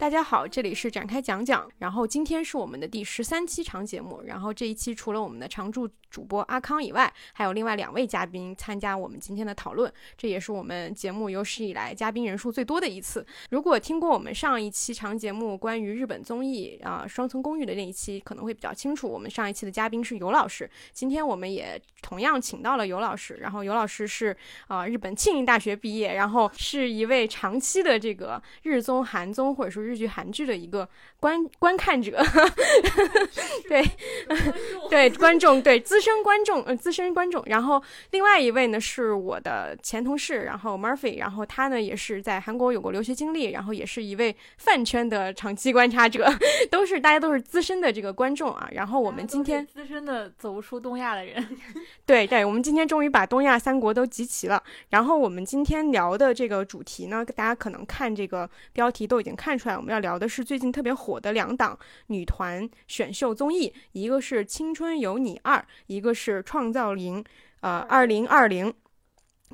大家好，这里是展开讲讲。然后今天是我们的第十三期长节目。然后这一期除了我们的常驻主播阿康以外，还有另外两位嘉宾参加我们今天的讨论。这也是我们节目有史以来嘉宾人数最多的一次。如果听过我们上一期长节目关于日本综艺啊、双层公寓的那一期，可能会比较清楚。我们上一期的嘉宾是尤老师，今天我们也同样请到了尤老师。然后尤老师是啊、日本庆应大学毕业，然后是一位长期的这个日综、韩综或者说剧、韩剧的一个观 观看者，对 对观众对资深观众呃资深观众。然后另外一位呢是我的前同事，然后 Murphy，然后他呢也是在韩国有过留学经历，然后也是一位饭圈的长期观察者，都是大家都是资深的这个观众啊。然后我们今天资深的走不出东亚的人，对对，我们今天终于把东亚三国都集齐了。然后我们今天聊的这个主题呢，大家可能看这个标题都已经看出来，我们要聊的是最近特别火的两档女团选秀综艺，一个是《青春有你二》，一个是《创造营》，呃，二零二零。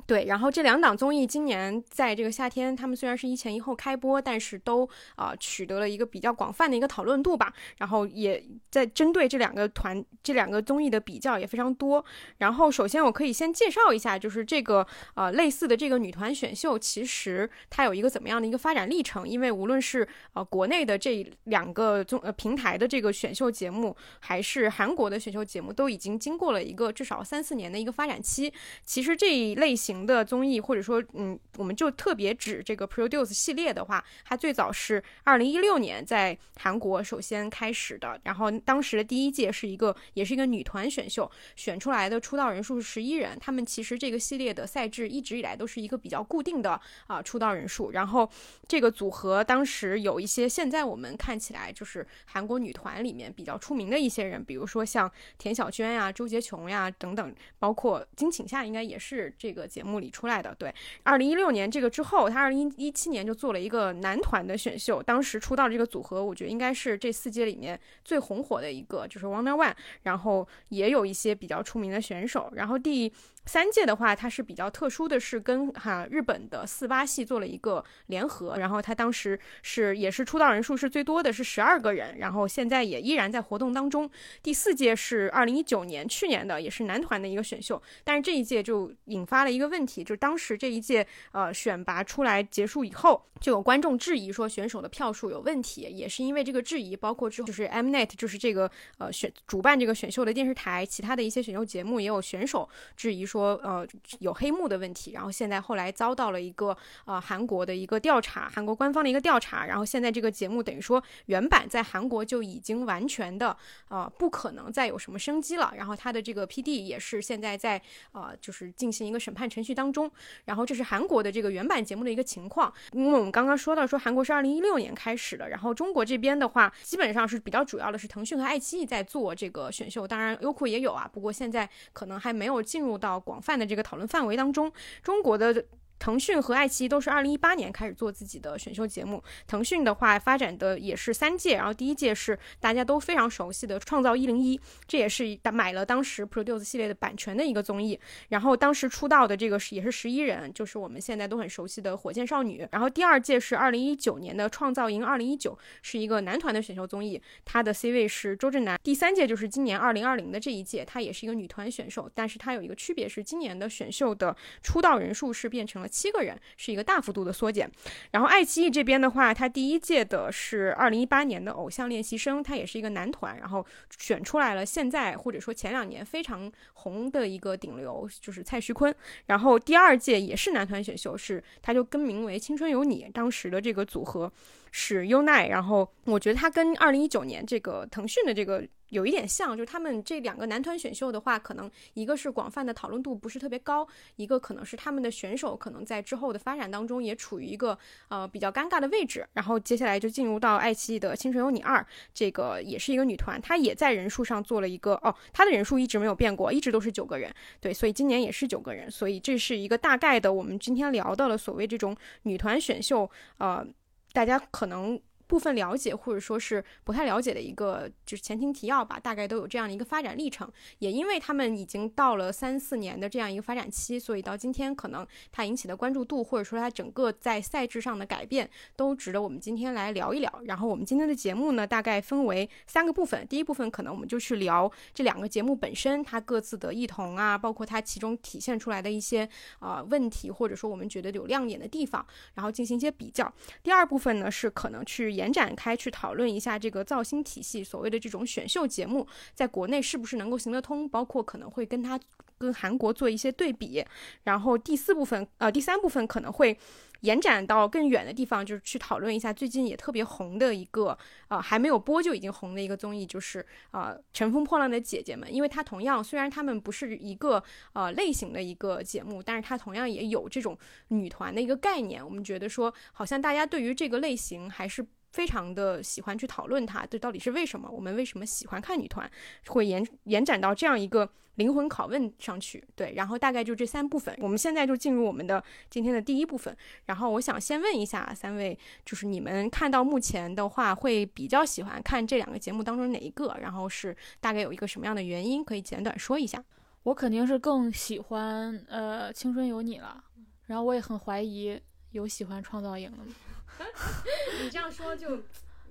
对，然后这两档综艺今年在这个夏天，他们虽然是一前一后开播，但是都啊、呃取得了一个比较广泛的一个讨论度吧。然后也在针对这两个团、这两个综艺的比较也非常多。然后首先我可以先介绍一下，就是这个呃类似的这个女团选秀，其实它有一个怎么样的一个发展历程？因为无论是呃国内的这两个综呃平台的这个选秀节目，还是韩国的选秀节目，都已经经过了一个至少三四年的一个发展期。其实这一类型型的综艺，或者说，嗯，我们就特别指这个 Produce 系列的话，它最早是二零一六年在韩国首先开始的，然后当时的第一届是一个，也是一个女团选秀，选出来的出道人数是十一人。他们其实这个系列的赛制一直以来都是一个比较固定的啊、出道人数，然后这个组合当时有一些现在我们看起来就是韩国女团里面比较出名的一些人，比如说像田小娟呀、周洁琼呀等等，包括金请夏应该也是这个节目里出来的。对，二零一六年这个之后，他二零一七年就做了一个男团的选秀，当时出道这个组合，我觉得应该是这四届里面最红火的一个，就是 Wonder One，然后也有一些比较出名的选手，然后第。三届的话，它是比较特殊的是跟哈、日本的四八系做了一个联合，然后它当时是也是出道人数是最多的是十二个人，然后现在也依然在活动当中。第四届是二零一九年去年的，也是男团的一个选秀，但是这一届就引发了一个问题，就是当时这一届呃选拔出来结束以后，就有观众质疑说选手的票数有问题，也是因为这个质疑，包括之后就是 Mnet 就是这个呃选主办这个选秀的电视台，其他的一些选秀节目也有选手质疑说说呃有黑幕的问题，然后现在后来遭到了一个呃韩国的一个调查，韩国官方的一个调查，然后现在这个节目等于说原版在韩国就已经完全的呃不可能再有什么生机了，然后它的这个 PD 也是现在在呃就是进行一个审判程序当中，然后这是韩国的这个原版节目的一个情况，因为我们刚刚说到说韩国是二零一六年开始的，然后中国这边的话基本上是比较主要的是腾讯和爱奇艺在做这个选秀，当然优酷也有啊，不过现在可能还没有进入到广泛的这个讨论范围当中。中国的腾讯和爱奇艺都是二零一八年开始做自己的选秀节目。腾讯的话发展的也是三届，然后第一届是大家都非常熟悉的《创造一零一》，这也是买了当时 Produce 系列的版权的一个综艺。然后当时出道的这个是也是十一人，就是我们现在都很熟悉的火箭少女。然后第二届是二零一九年的《创造营二零一九》，是一个男团的选秀综艺，它的 C 位是周震南。第三届就是今年二零二零的这一届，它也是一个女团选手，但是它有一个区别是今年的选秀的出道人数是变成了七个人，是一个大幅度的缩减。然后爱奇艺这边的话，它第一届的是二零一八年的偶像练习生，它也是一个男团，然后选出来了现在或者说前两年非常红的一个顶流，就是蔡徐坤。然后第二届也是男团选秀，是它就更名为《青春有你》，当时的这个组合是优奈。然后我觉得它跟二零一九年这个腾讯的这个。有一点像，就是他们这两个男团选秀的话，可能一个是广泛的讨论度不是特别高，一个可能是他们的选手可能在之后的发展当中也处于一个呃比较尴尬的位置。然后接下来就进入到爱奇艺的《青春有你二》，这个也是一个女团，她也在人数上做了一个哦，她的人数一直没有变过，一直都是九个人，对，所以今年也是九个人，所以这是一个大概的我们今天聊到了所谓这种女团选秀，呃，大家可能。部分了解或者说是不太了解的一个就是前情提要吧，大概都有这样的一个发展历程。也因为他们已经到了三四年的这样一个发展期，所以到今天可能它引起的关注度或者说它整个在赛制上的改变都值得我们今天来聊一聊。然后我们今天的节目呢，大概分为三个部分。第一部分可能我们就去聊这两个节目本身它各自的异同啊，包括它其中体现出来的一些呃问题，或者说我们觉得有亮点的地方，然后进行一些比较。第二部分呢是可能去延展开去讨论一下这个造星体系，所谓的这种选秀节目在国内是不是能够行得通，包括可能会跟它跟韩国做一些对比。然后第四部分呃第三部分可能会。延展到更远的地方，就是去讨论一下最近也特别红的一个，呃，还没有播就已经红的一个综艺，就是呃《乘风破浪的姐姐们》。因为它同样，虽然他们不是一个呃类型的一个节目，但是它同样也有这种女团的一个概念。我们觉得说，好像大家对于这个类型还是。非常的喜欢去讨论它，这到底是为什么？我们为什么喜欢看女团？会延延展到这样一个灵魂拷问上去。对，然后大概就这三部分。我们现在就进入我们的今天的第一部分。然后我想先问一下三位，就是你们看到目前的话，会比较喜欢看这两个节目当中哪一个？然后是大概有一个什么样的原因？可以简短说一下。我肯定是更喜欢呃《青春有你》了。然后我也很怀疑有喜欢《创造营》的吗？你这样说就，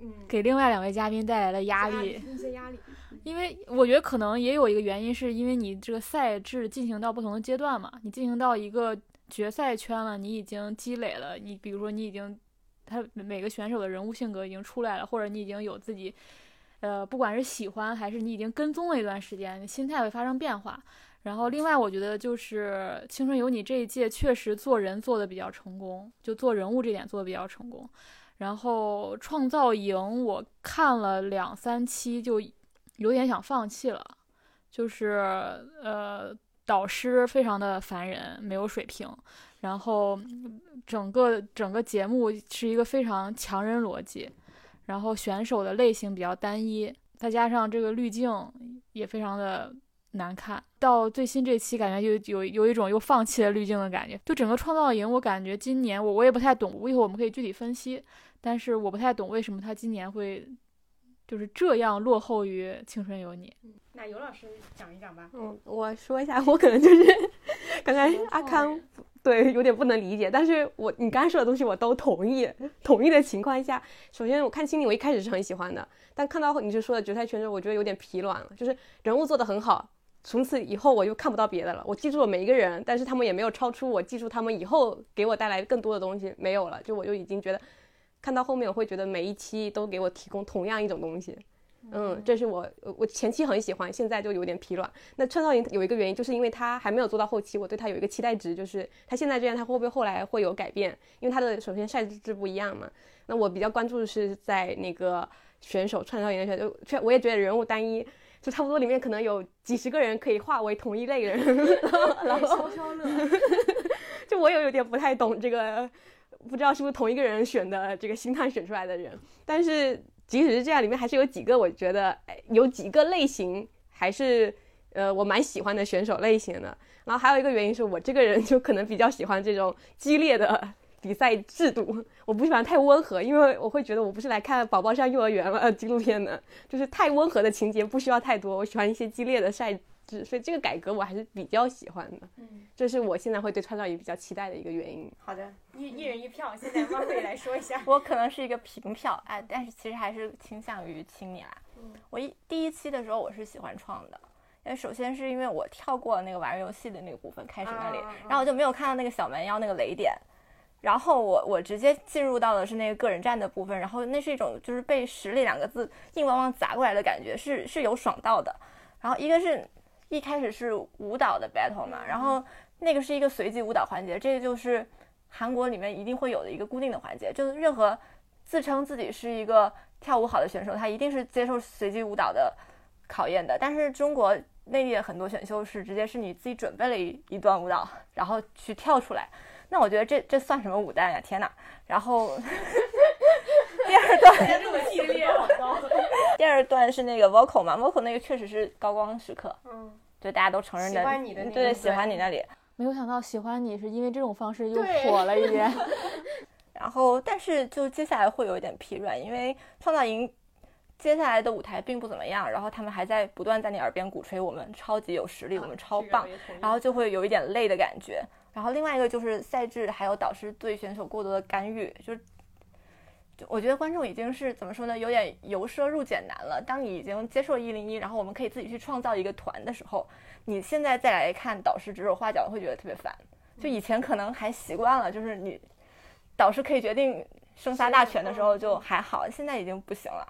嗯，给另外两位嘉宾带来了压力，一些压力。因为我觉得可能也有一个原因，是因为你这个赛制进行到不同的阶段嘛，你进行到一个决赛圈了，你已经积累了，你比如说你已经，他每个选手的人物性格已经出来了，或者你已经有自己，呃，不管是喜欢还是你已经跟踪了一段时间，你心态会发生变化。然后，另外我觉得就是《青春有你》这一届确实做人做的比较成功，就做人物这点做的比较成功。然后《创造营》我看了两三期就有点想放弃了，就是呃导师非常的烦人，没有水平，然后整个整个节目是一个非常强人逻辑，然后选手的类型比较单一，再加上这个滤镜也非常的。难看到最新这期，感觉就有有一种又放弃了滤镜的感觉。就整个创造营，我感觉今年我我也不太懂，一会儿我们可以具体分析。但是我不太懂为什么他今年会就是这样落后于青春有你。那尤老师讲一讲吧。嗯，我说一下，我可能就是 刚才阿康对有点不能理解，但是我你刚才说的东西我都同意。同意的情况下，首先我看心里我一开始是很喜欢的，但看到你就说的决赛圈之后，我觉得有点疲软了，就是人物做的很好。从此以后我就看不到别的了。我记住了每一个人，但是他们也没有超出我记住他们以后给我带来更多的东西，没有了。就我就已经觉得，看到后面我会觉得每一期都给我提供同样一种东西。嗯，这是我我前期很喜欢，现在就有点疲软。那创造营有一个原因，就是因为他还没有做到后期，我对他有一个期待值，就是他现在这样，他会不会后来会有改变？因为他的首先赛制不一样嘛。那我比较关注的是在那个选手创造营的选手，却我也觉得人物单一。就差不多里面可能有几十个人可以划为同一类人，然后消消乐。就我也有点不太懂这个，不知道是不是同一个人选的这个星探选出来的人。但是即使是这样，里面还是有几个我觉得有几个类型还是呃我蛮喜欢的选手类型的。然后还有一个原因是我这个人就可能比较喜欢这种激烈的。比赛制度我不喜欢太温和，因为我会觉得我不是来看宝宝上幼儿园了纪录片的，就是太温和的情节不需要太多。我喜欢一些激烈的赛制，所以这个改革我还是比较喜欢的。嗯，这是我现在会对创造营比较期待的一个原因。好的，一一人一票，现在汪慧来说一下。我可能是一个平票，哎，但是其实还是倾向于青你啦。嗯，我一第一期的时候我是喜欢创的，因为首先是因为我跳过了那个玩游戏的那个部分，开始那里，然后我就没有看到那个小蛮腰那个雷点。然后我我直接进入到的是那个个人战的部分，然后那是一种就是被实力两个字硬邦邦砸过来的感觉，是是有爽到的。然后一个是一开始是舞蹈的 battle 嘛，然后那个是一个随机舞蹈环节，这个就是韩国里面一定会有的一个固定的环节，就是任何自称自己是一个跳舞好的选手，他一定是接受随机舞蹈的考验的。但是中国内地的很多选秀是直接是你自己准备了一一段舞蹈，然后去跳出来。那我觉得这这算什么舞担呀？天哪！然后第二段这么激烈，第二段是那个 vocal 嘛，vocal 那个确实是高光时刻，嗯，就大家都承认的，喜欢你的对，喜欢你那里。没有想到喜欢你是因为这种方式又火了一 遍。然后但是就接下来会有一点疲软，因为创造营接下来的舞台并不怎么样，然后他们还在不断在你耳边鼓吹我们超级有实力，我们超棒，然后就会有一点累的感觉。然后另外一个就是赛制还有导师对选手过多的干预，就是就我觉得观众已经是怎么说呢，有点由奢入俭难了。当你已经接受了一零一，然后我们可以自己去创造一个团的时候，你现在再来看导师指手画脚，会觉得特别烦。就以前可能还习惯了，就是你导师可以决定生杀大权的时候就还好，现在已经不行了，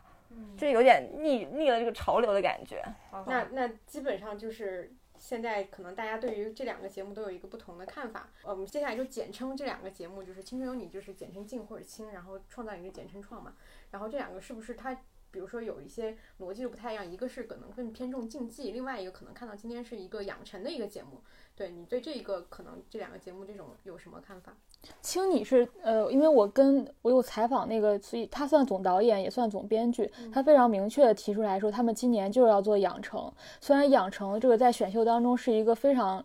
就有点逆逆了这个潮流的感觉。那那基本上就是现在可能大家对于这两个节目都有一个不同的看法。呃我们接下来就简称这两个节目，就是《青春有你》就是简称静或者青，然后《创造营》就简称创嘛。然后这两个是不是它？比如说有一些逻辑就不太一样，一个是可能更偏重竞技，另外一个可能看到今天是一个养成的一个节目。对你对这一个可能这两个节目这种有什么看法？青你是呃，因为我跟我有采访那个，所以他算总导演也算总编剧，他非常明确的提出来说，他们今年就是要做养成。虽然养成这个在选秀当中是一个非常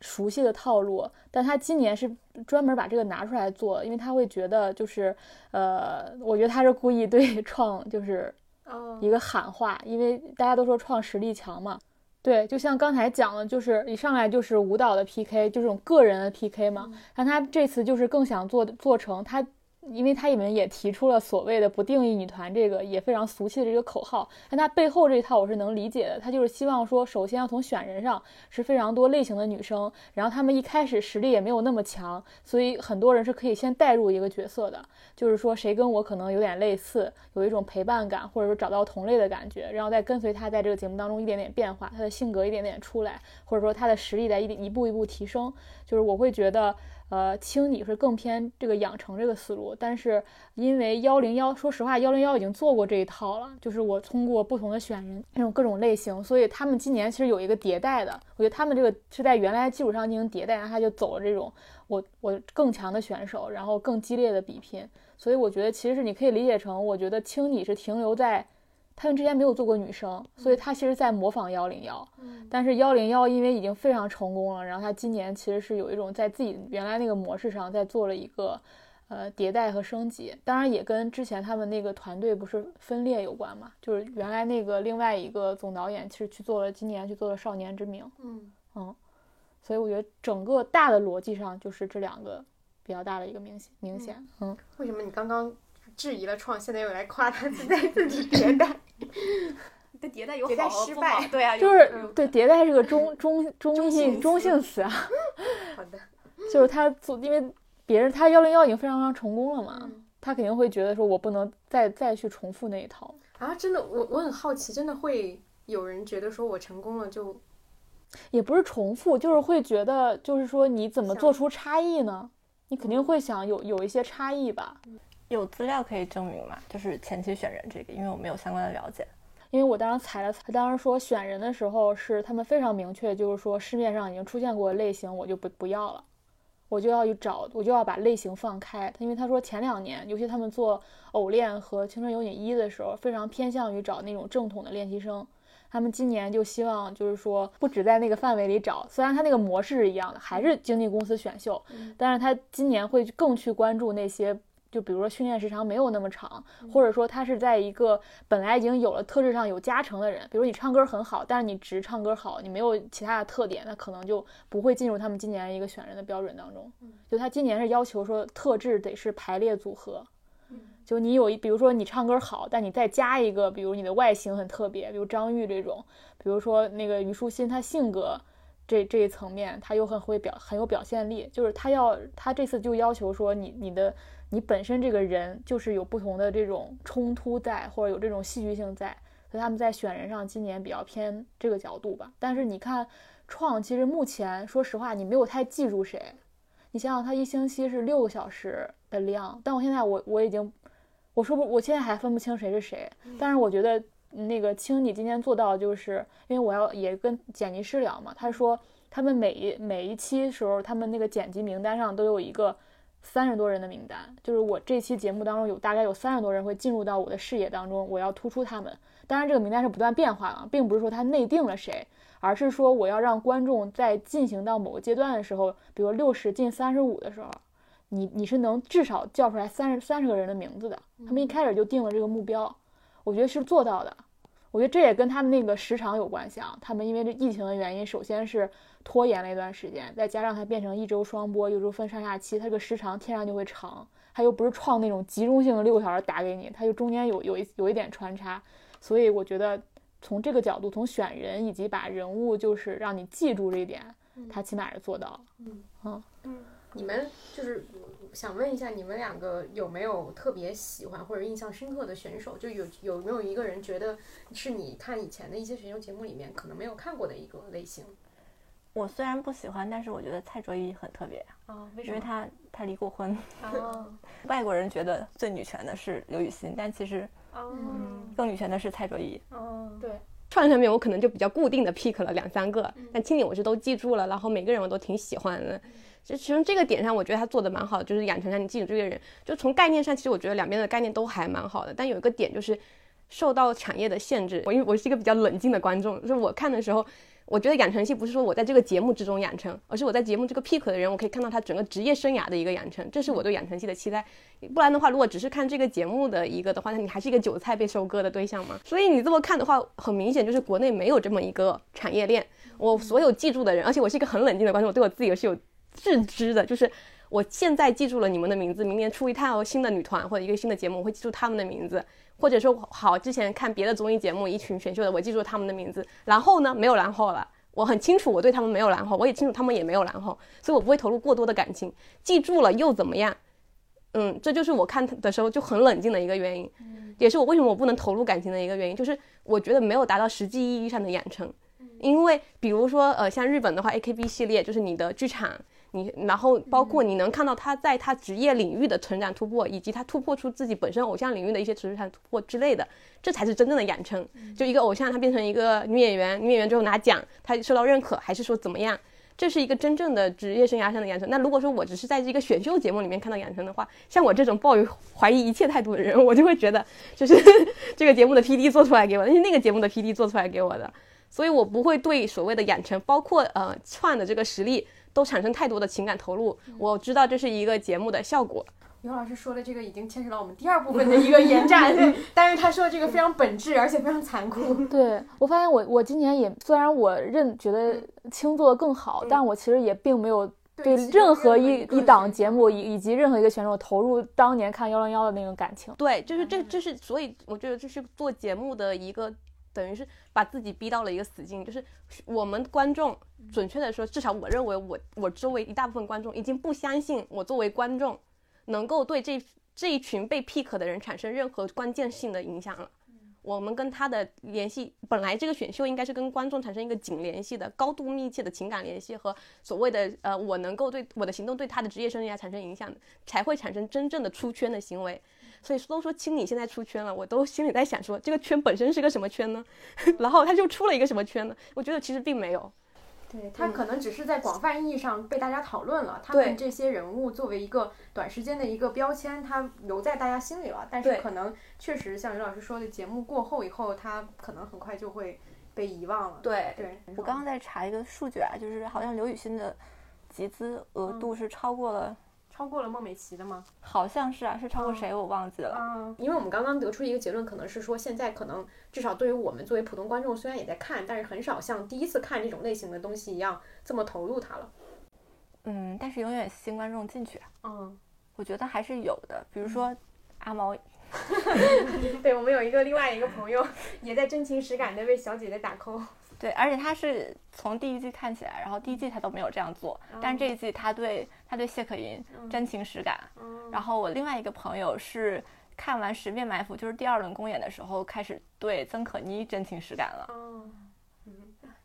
熟悉的套路，但他今年是专门把这个拿出来做，因为他会觉得就是呃，我觉得他是故意对创就是哦一个喊话，因为大家都说创实力强嘛。对，就像刚才讲的，就是一上来就是舞蹈的 PK，就这种个人的 PK 嘛。但他这次就是更想做做成他，因为他里面也提出了所谓的不定义女团这个也非常俗气的这个口号，但他背后这一套我是能理解的。他就是希望说，首先要从选人上是非常多类型的女生，然后她们一开始实力也没有那么强，所以很多人是可以先带入一个角色的，就是说谁跟我可能有点类似，有一种陪伴感，或者说找到同类的感觉，然后再跟随她在这个节目当中一点点变化，她的性格一点点出来，或者说她的实力在一一步一步提升。就是我会觉得，呃，青你是更偏这个养成这个思路，但是因为幺零幺，说实话，幺零幺已经做过这一套了，就是我通过不同的选人，那种各种类型，所以他们今年其实有一个迭代的，我觉得他们这个是在原来基础上进行迭代，然后他就走了这种我我更强的选手，然后更激烈的比拼，所以我觉得其实是你可以理解成，我觉得青你是停留在。他们之前没有做过女生，所以他其实在模仿幺零幺，但是幺零幺因为已经非常成功了，然后他今年其实是有一种在自己原来那个模式上在做了一个呃迭代和升级，当然也跟之前他们那个团队不是分裂有关嘛，就是原来那个另外一个总导演其实去做了今年去做了少年之名，嗯。嗯，所以我觉得整个大的逻辑上就是这两个比较大的一个明显明显，嗯，为什么你刚刚质疑了创，现在又来夸他自己自己迭代？的迭代有迭代好和失败。不好对啊，就是对迭代是个中 中中性中性词。啊，好的，就是他做，因为别人他幺零幺已经非常非常成功了嘛，嗯。他肯定会觉得说我不能再再去重复那一套。啊，真的，我我很好奇，真的会有人觉得说我成功了就也不是重复，就是会觉得，就是说你怎么做出差异呢？你肯定会想有有一些差异吧，有资料可以证明嘛？就是前期选人这个，因为我没有相关的了解。因为我当时踩了，他当时说选人的时候是他们非常明确，就是说市面上已经出现过的类型，我就不不要了，我就要去找，我就要把类型放开。因为他说前两年，尤其他们做偶练和青春有你一的时候，非常偏向于找那种正统的练习生。他们今年就希望，就是说不只在那个范围里找，虽然他那个模式是一样的，还是经纪公司选秀，但是他今年会更去关注那些，就比如说训练时长没有那么长，或者说他是在一个本来已经有了特质上有加成的人，比如你唱歌很好，但是你只唱歌好，你没有其他的特点，那可能就不会进入他们今年一个选人的标准当中。就他今年是要求说特质得是排列组合。就你有一，比如说你唱歌好，但你再加一个，比如你的外形很特别，比如张玉这种，比如说那个虞书欣，她性格这这一层面，她又很会表，很有表现力。就是他要，他这次就要求说你你的你本身这个人就是有不同的这种冲突在，或者有这种戏剧性在，所以他们在选人上今年比较偏这个角度吧。但是你看创，其实目前说实话，你没有太记住谁。你想想，他一星期是六个小时的量，但我现在我我已经，我说不，我现在还分不清谁是谁。但是我觉得那个青，你今天做到，就是因为我要也跟剪辑师聊嘛，他说他们每一每一期时候，他们那个剪辑名单上都有一个三十多人的名单，就是我这期节目当中有大概有三十多人会进入到我的视野当中，我要突出他们。当然，这个名单是不断变化的，并不是说他内定了谁。而是说我要让观众在进行到某个阶段的时候，比如六十进三十五的时候，你你是能至少叫出来三十三十个人的名字的。他们一开始就定了这个目标，我觉得是做到的。我觉得这也跟他们那个时长有关系啊。他们因为这疫情的原因，首先是拖延了一段时间，再加上它变成一周双播，有时候分上下期，它这个时长天然就会长。它又不是创那种集中性的六个小时打给你，它就中间有有一有一点穿插。所以我觉得从这个角度，从选人以及把人物就是让你记住这一点，他起码是做到了。嗯嗯，你们就是想问一下，你们两个有没有特别喜欢或者印象深刻的选手？就有有没有一个人觉得是你看以前的一些选秀节目里面可能没有看过的一个类型？我虽然不喜欢，但是我觉得蔡卓宜很特别啊，为什么因为她她离过婚。啊外国人觉得最女权的是刘雨昕，但其实哦更女权的是蔡卓宜。哦，对，串上面我可能就比较固定的 pick 了两三个，但青你我是都记住了，然后每个人我都挺喜欢的。就其实这个点上，我觉得他做的蛮好的，就是养成让你记住这个人。就从概念上，其实我觉得两边的概念都还蛮好的，但有一个点就是受到产业的限制。我因为我是一个比较冷静的观众，就是我看的时候。我觉得养成系不是说我在这个节目之中养成，而是我在节目这个 pick 的人，我可以看到他整个职业生涯的一个养成，这是我对养成系的期待。不然的话，如果只是看这个节目的一个的话，那你还是一个韭菜被收割的对象嘛。所以你这么看的话，很明显就是国内没有这么一个产业链。我所有记住的人，而且我是一个很冷静的观众，我对我自己也是有自知的，就是我现在记住了你们的名字，明年出一套新的女团或者一个新的节目，我会记住他们的名字。或者说好，之前看别的综艺节目，一群选秀的，我记住他们的名字。然后呢，没有然后了。我很清楚，我对他们没有然后，我也清楚他们也没有然后，所以我不会投入过多的感情。记住了又怎么样？嗯，这就是我看的时候就很冷静的一个原因，也是我为什么我不能投入感情的一个原因，就是我觉得没有达到实际意义上的养成。因为比如说，呃，像日本的话，AKB 系列就是你的剧场。你然后包括你能看到他在他职业领域的成长突破，以及他突破出自己本身偶像领域的一些成长突破之类的，这才是真正的养成。就一个偶像，他变成一个女演员，女演员之后拿奖，他受到认可，还是说怎么样？这是一个真正的职业生涯上的养成。那如果说我只是在这个选秀节目里面看到养成的话，像我这种抱有怀疑一切态度的人，我就会觉得就是 这个节目的 P D 做出来给我，那是那个节目的 P D 做出来给我的，所以我不会对所谓的养成，包括呃串的这个实力。都产生太多的情感投入，我知道这是一个节目的效果。刘老师说的这个已经牵扯到我们第二部分的一个延展，但是他说的这个非常本质，而且非常残酷。对我发现，我我今年也虽然我认觉得青做更好，但我其实也并没有对任何一一档节目以以及任何一个选手投入当年看幺零幺的那种感情。对，就是这，这是所以我觉得这是做节目的一个。等于是把自己逼到了一个死境，就是我们观众，准确的说，至少我认为我我周围一大部分观众已经不相信我作为观众能够对这这一群被 pick 的人产生任何关键性的影响了。我们跟他的联系，本来这个选秀应该是跟观众产生一个紧联系的、高度密切的情感联系和所谓的呃，我能够对我的行动对他的职业生涯产生影响，才会产生真正的出圈的行为。所以都说青你现在出圈了，我都心里在想说，这个圈本身是个什么圈呢？然后他就出了一个什么圈呢？我觉得其实并没有，对他可能只是在广泛意义上被大家讨论了。他们这些人物作为一个短时间的一个标签，他留在大家心里了。但是可能确实像刘老师说的，节目过后以后，他可能很快就会被遗忘了。对对，我刚刚在查一个数据啊，就是好像刘雨欣的集资额度是超过了。超过了孟美岐的吗？好像是啊，是超过谁我忘记了。嗯，因为我们刚刚得出一个结论，可能是说现在可能至少对于我们作为普通观众，虽然也在看，但是很少像第一次看这种类型的东西一样这么投入它了。嗯，但是永远新观众进去啊。嗯，我觉得还是有的，比如说阿毛。对，我们有一个另外一个朋友也在真情实感的为小姐姐打 call。对，而且他是从第一季看起来，然后第一季他都没有这样做，但是这一季他对他对谢可寅真情实感。然后我另外一个朋友是看完《十面埋伏》就是第二轮公演的时候，开始对曾可妮真情实感了。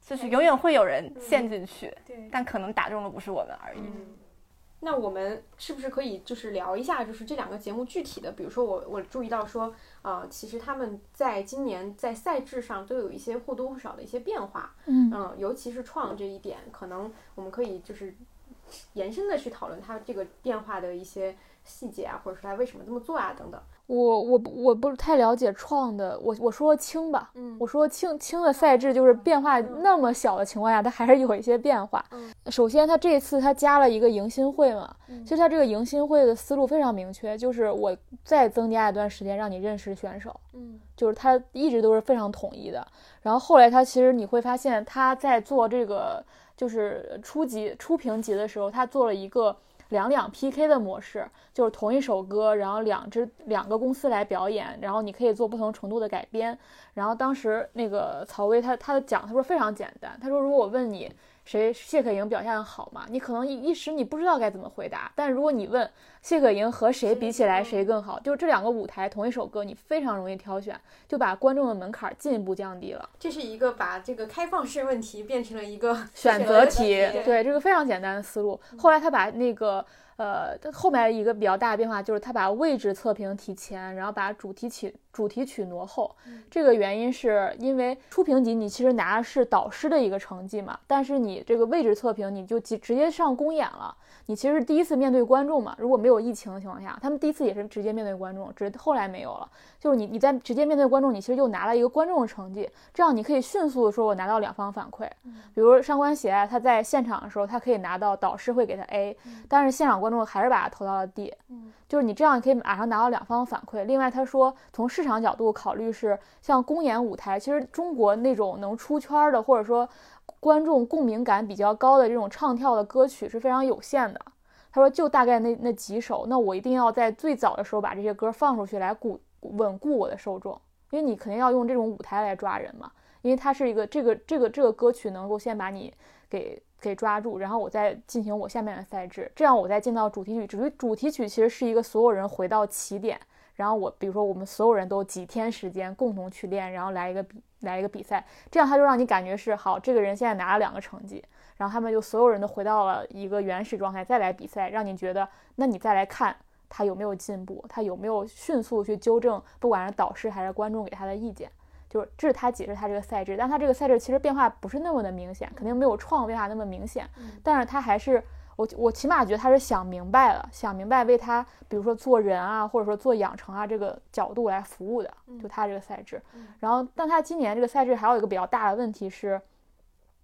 就是永远会有人陷进去，但可能打中的不是我们而已。那我们是不是可以就是聊一下，就是这两个节目具体的？比如说我我注意到说，呃，其实他们在今年在赛制上都有一些或多或少的一些变化。嗯尤其是创这一点，可能我们可以就是延伸的去讨论它这个变化的一些细节啊，或者说它为什么这么做啊等等。我我不我不太了解创的，我我说轻吧，嗯我说轻轻的赛制就是变化那么小的情况下，它还是有一些变化。嗯首先，它这次它加了一个迎新会嘛，嗯其实它这个迎新会的思路非常明确，就是我再增加一段时间让你认识选手，嗯就是它一直都是非常统一的。然后后来它其实你会发现，它在做这个就是初级初评级的时候，它做了一个两两 PK 的模式，就是同一首歌，然后两只两个公司来表演，然后你可以做不同程度的改编。然后当时那个曹薇他他的讲他说非常简单，他说如果我问你谁谢可寅表现得好嘛，你可能一一时你不知道该怎么回答。但如果你问谢可寅和谁比起来谁更好，就是这两个舞台同一首歌，你非常容易挑选，就把观众的门槛进一步降低了。这是一个把这个开放式问题变成了一个选择题，题，对这个非常简单的思路。后来他把那个呃，后面一个比较大的变化就是他把位置测评提前，然后把主题曲主题曲挪后。这个原因是因为初评级你其实拿的是导师的一个成绩嘛，但是你这个位置测评你就直直接上公演了。你其实是第一次面对观众嘛，如果没有疫情的情况下，他们第一次也是直接面对观众，只是后来没有了。就是你你在直接面对观众，你其实又拿了一个观众的成绩，这样你可以迅速的说我拿到两方反馈。比如上官喜爱他在现场的时候，他可以拿到导师会给他 A，、但是现场观众还是把他投到了 D。就是你这样可以马上拿到两方反馈。另外他说从市场角度考虑是像公演舞台，其实中国那种能出圈的或者说观众共鸣感比较高的这种唱跳的歌曲是非常有限的。他说就大概那那几首，那我一定要在最早的时候把这些歌放出去来固稳固我的受众，因为你肯定要用这种舞台来抓人嘛，因为它是一个这个这个这个歌曲能够先把你给给抓住，然后我再进行我下面的赛制，这样我再进到主题曲。主主题曲其实是一个所有人回到起点，然后我比如说我们所有人都几天时间共同去练，然后来一个比来一个比赛，这样他就让你感觉是好，这个人现在拿了两个成绩，然后他们就所有人都回到了一个原始状态，再来比赛，让你觉得，那你再来看他有没有进步，他有没有迅速去纠正，不管是导师还是观众给他的意见。就是这是他解释他这个赛制，但他这个赛制其实变化不是那么的明显，肯定没有创变化那么明显，但是他还是我我起码觉得他是想明白了，想明白为他比如说做人啊，或者说做养成啊这个角度来服务的，就他这个赛制。然后，但他今年这个赛制还有一个比较大的问题是，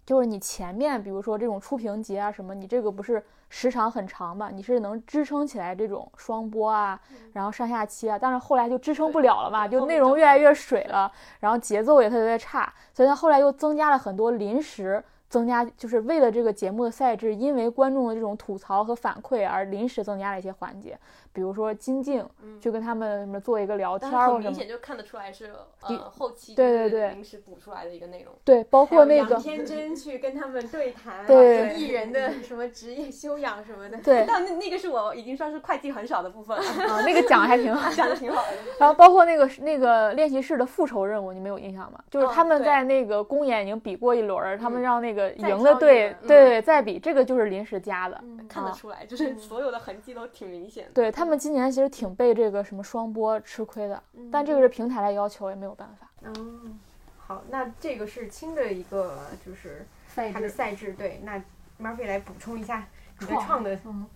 就是你前面比如说这种初评级啊什么，你这个不是时长很长嘛，你是能支撑起来这种双播啊，然后上下期啊，但是后来就支撑不了了嘛，就内容越来越水了，然后节奏也特别的差，所以他后来又增加了很多临时。增加就是为了这个节目的赛制，因为观众的这种吐槽和反馈而临时增加了一些环节，比如说金靖去跟他们什么做一个聊天很明显，就看得出来是你呃后期对对对临时补出来的一个内容。对，包括那个杨天真去跟他们对谈，对艺人的什么职业修养什么的，对但那那个是我已经算是会计很少的部分了，啊那个讲的还挺好，讲的挺好的。然后包括那个那个练习室的复仇任务，你们有印象吗？就是哦他们在那个公演已经比过一轮儿，他们嗯让那个赢的队对对再比，这个就是临时加的。嗯看得出来，就是所有的痕迹都挺明显的。对他们今年其实挺被这个什么双播吃亏的，但这个是平台来要求，也没有办法。嗯，好，那这个是轻的一个就是它的赛制，对，那 Murphy 来补充一下你的创的，嗯，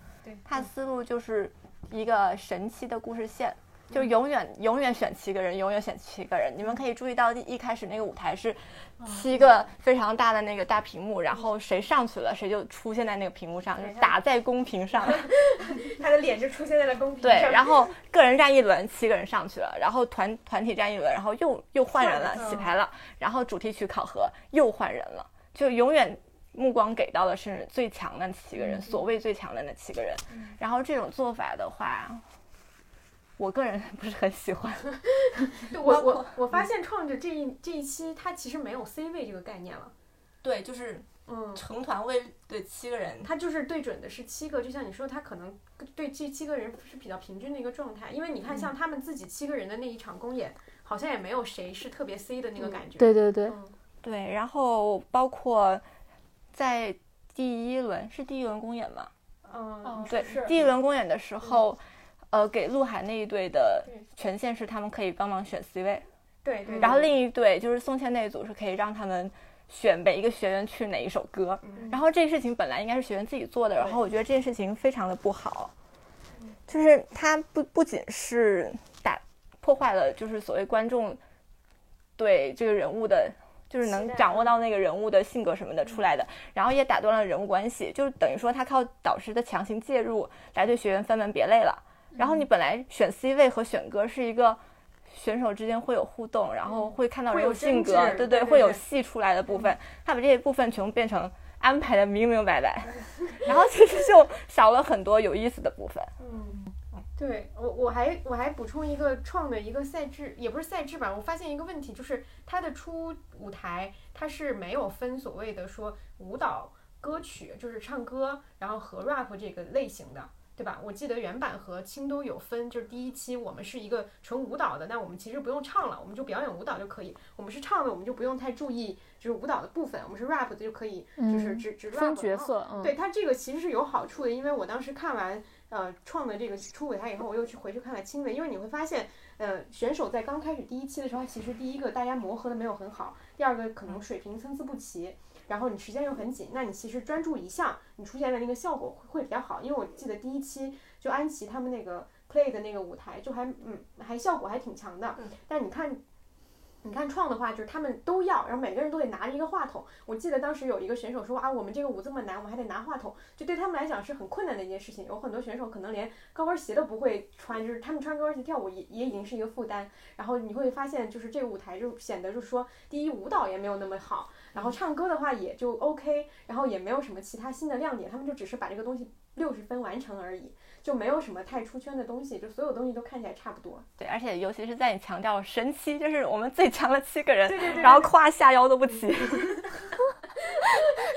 他思路就是一个神奇的故事线，就永远永远选七个人，永远选七个人。你们可以注意到一一开始那个舞台是七个非常大的那个大屏幕，然后谁上去了，谁就出现在那个屏幕上，就打在公屏上。他的脸就出现在了公屏上对，上，然后个人站一轮，七个人上去了，然后团团体站一轮，然后又又换人了洗牌了，然后主题曲考核又换人了，就永远目光给到的是最强的七个人，所谓最强的那七个人。然后这种做法的话，我个人 不是很喜欢。对我我我发现创着这一这一期它其实没有 C 位这个概念了，对，就是嗯。成团位对七个人，他就是对准的是七个，就像你说，他可能对这七个人是比较平均的一个状态，因为你看，像他们自己七个人的那一场公演，好像也没有谁是特别 C 的那个感觉。对对对，嗯对，然后包括在第一轮是第一轮公演吗？嗯，对是，第一轮公演的时候，呃，给鹿晗那一队的权限是他们可以帮忙选 C 位，对对，然后另一队就是宋茜那一组是可以让他们选每一个学员去哪一首歌，嗯。然后这个事情本来应该是学员自己做的，然后我觉得这件事情非常的不好，就是他不不仅是打破坏了就是所谓观众对这个人物的。就是能掌握到那个人物的性格什么的出来的，然后也打断了人物关系，就是等于说他靠导师的强行介入来对学员分门别类了。然后你本来选 C 位和选歌是一个选手之间会有互动，然后会看到人物性格，对对，会有戏出来的部分，他把这些部分全部变成安排的明明白白，然后其实就少了很多有意思的部分。嗯。对我，我还我还补充一个创的一个赛制，也不是赛制吧。我发现一个问题，就是它的出舞台，它是没有分所谓的说舞蹈歌曲，就是唱歌，然后和 rap 这个类型的，对吧？我记得原版和青都有分，就是第一期我们是一个纯舞蹈的，那我们其实不用唱了，我们就表演舞蹈就可以。我们是唱的，我们就不用太注意就是舞蹈的部分。我们是 rap 的就可以，就是只只 rap。分角色，对它这个其实是有好处的，因为我当时看完。呃，创的这个出舞台以后，我又去回去看了青的，因为你会发现，呃，选手在刚开始第一期的时候，其实第一个大家磨合的没有很好，第二个可能水平参差不齐，然后你时间又很紧，那你其实专注一项，你出现的那个效果会比较好。因为我记得第一期就安琪他们那个 play 的那个舞台就还嗯还效果还挺强的，但你看。你看创的话，就是他们都要，然后每个人都得拿着一个话筒。我记得当时有一个选手说啊，我们这个舞这么难，我们还得拿话筒，就对他们来讲是很困难的一件事情。有很多选手可能连高跟鞋都不会穿，就是他们穿高跟鞋跳舞也也已经是一个负担。然后你会发现，就是这个舞台就显得就是说，第一舞蹈也没有那么好，然后唱歌的话也就 OK，然后也没有什么其他新的亮点，他们就只是把这个东西六十分完成而已。就没有什么太出圈的东西，就所有东西都看起来差不多。对，而且尤其是在你强调神七，就是我们最强的七个人，对对对，然后胯下腰都不齐，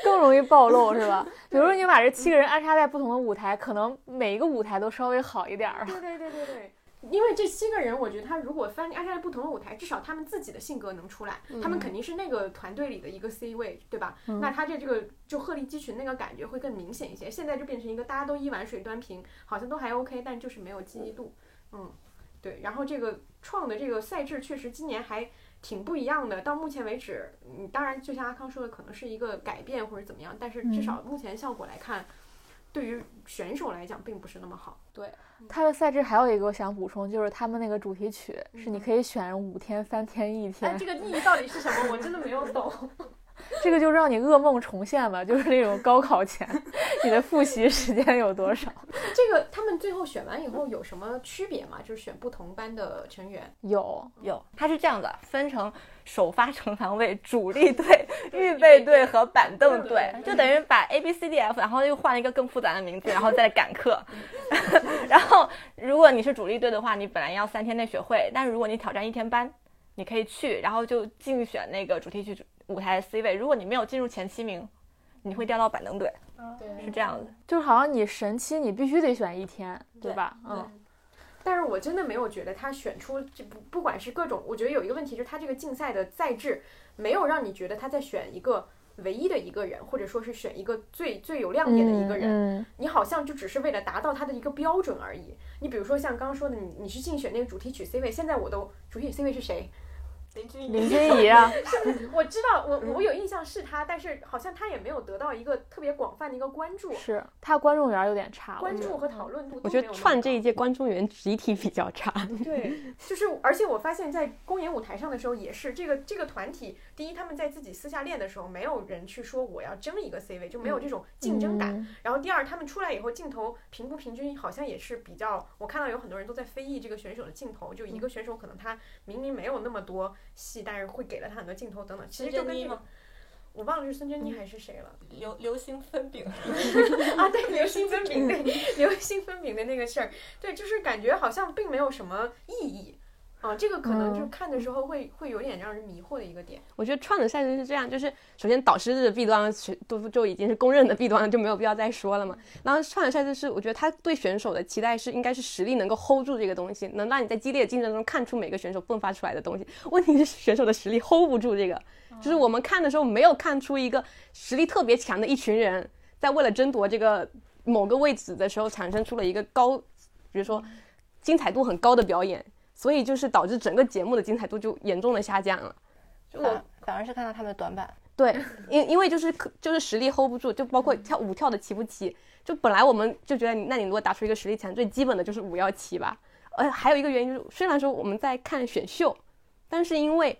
更容易暴露是吧？比如说你把这七个人安插在不同的舞台，可能每一个舞台都稍微好一点儿。对对对对对。因为这七个人，我觉得他如果翻安插在不同的舞台，至少他们自己的性格能出来，他们肯定是那个团队里的一个 C 位，对吧？那他这这个就鹤立鸡群那个感觉会更明显一些。现在就变成一个大家都一碗水端平，好像都还 OK，但就是没有记忆度。嗯，对。然后这个创的这个赛制确实今年还挺不一样的。到目前为止，嗯，当然就像阿康说的，可能是一个改变或者怎么样，但是至少目前效果来看，对于选手来讲并不是那么好。对。他的赛制还有一个我想补充，就是他们那个主题曲是你可以选五天、三天、一天。这个意义到底是什么？我真的没有懂。这个就让你噩梦重现吧，就是那种高考前，你的复习时间有多少？这个他们最后选完以后有什么区别吗？就是选不同班的成员？有有，它是这样的，分成首发成防卫、主力队、预备队和板凳队，就等于把 A B C D F，然后又换了一个更复杂的名字，然后再赶课。然后如果你是主力队的话，你本来要三天内学会，但是如果你挑战一天班，你可以去，然后就竞选那个主题曲。舞台 C 位，如果你没有进入前七名，你会掉到板凳队。对，是这样的，就好像你神七，你必须得选一天，对吧？嗯。但是我真的没有觉得他选出这不不管是各种，我觉得有一个问题就是他这个竞赛的赛制没有让你觉得他在选一个唯一的一个人，或者说是选一个最最有亮点的一个人。你好像就只是为了达到他的一个标准而已。你比如说像刚刚说的，你你是竞选那个主题曲 C 位，现在我都主题曲 C 位是谁？林君林君怡啊，我知道，我我有印象是他，但是好像他也没有得到一个特别广泛的一个关注，是他观众缘有点差，关注和讨论度。我觉得串这一届观众缘集体比较差。对，就是而且我发现，在公演舞台上的时候也是这个这个团体，第一他们在自己私下练的时候，没有人去说我要争一个 C 位，就没有这种竞争感。然后第二，他们出来以后镜头平不平均，好像也是比较，我看到有很多人都在非议这个选手的镜头，就一个选手可能他明明没有那么多。戏，但是会给了他很多镜头等等，其实就跟这个，我忘了是孙珍妮还是谁了。流流星分饼 啊，对，流星分饼，对，流星分饼的那个事儿，对，就是感觉好像并没有什么意义。啊，这个可能就看的时候会会有点让人迷惑的一个点。我觉得创的赛制是这样，就是首先导师的弊端都就已经是公认的弊端了，就没有必要再说了嘛。然后创的赛制是，我觉得他对选手的期待是应该是实力能够 hold 住这个东西，能让你在激烈的竞争中看出每个选手迸发出来的东西。问题是选手的实力 hold 不住这个，就是我们看的时候没有看出一个实力特别强的一群人在为了争夺这个某个位置的时候产生出了一个高，比如说精彩度很高的表演。所以就是导致整个节目的精彩度就严重的下降了，我反而是看到他们的短板。对，因因为就是就是实力 hold 不住，就包括跳舞跳的齐不齐，就本来我们就觉得你，那你如果打出一个实力强，最基本的就是舞要齐吧。呃，还有一个原因就是，虽然说我们在看选秀，但是因为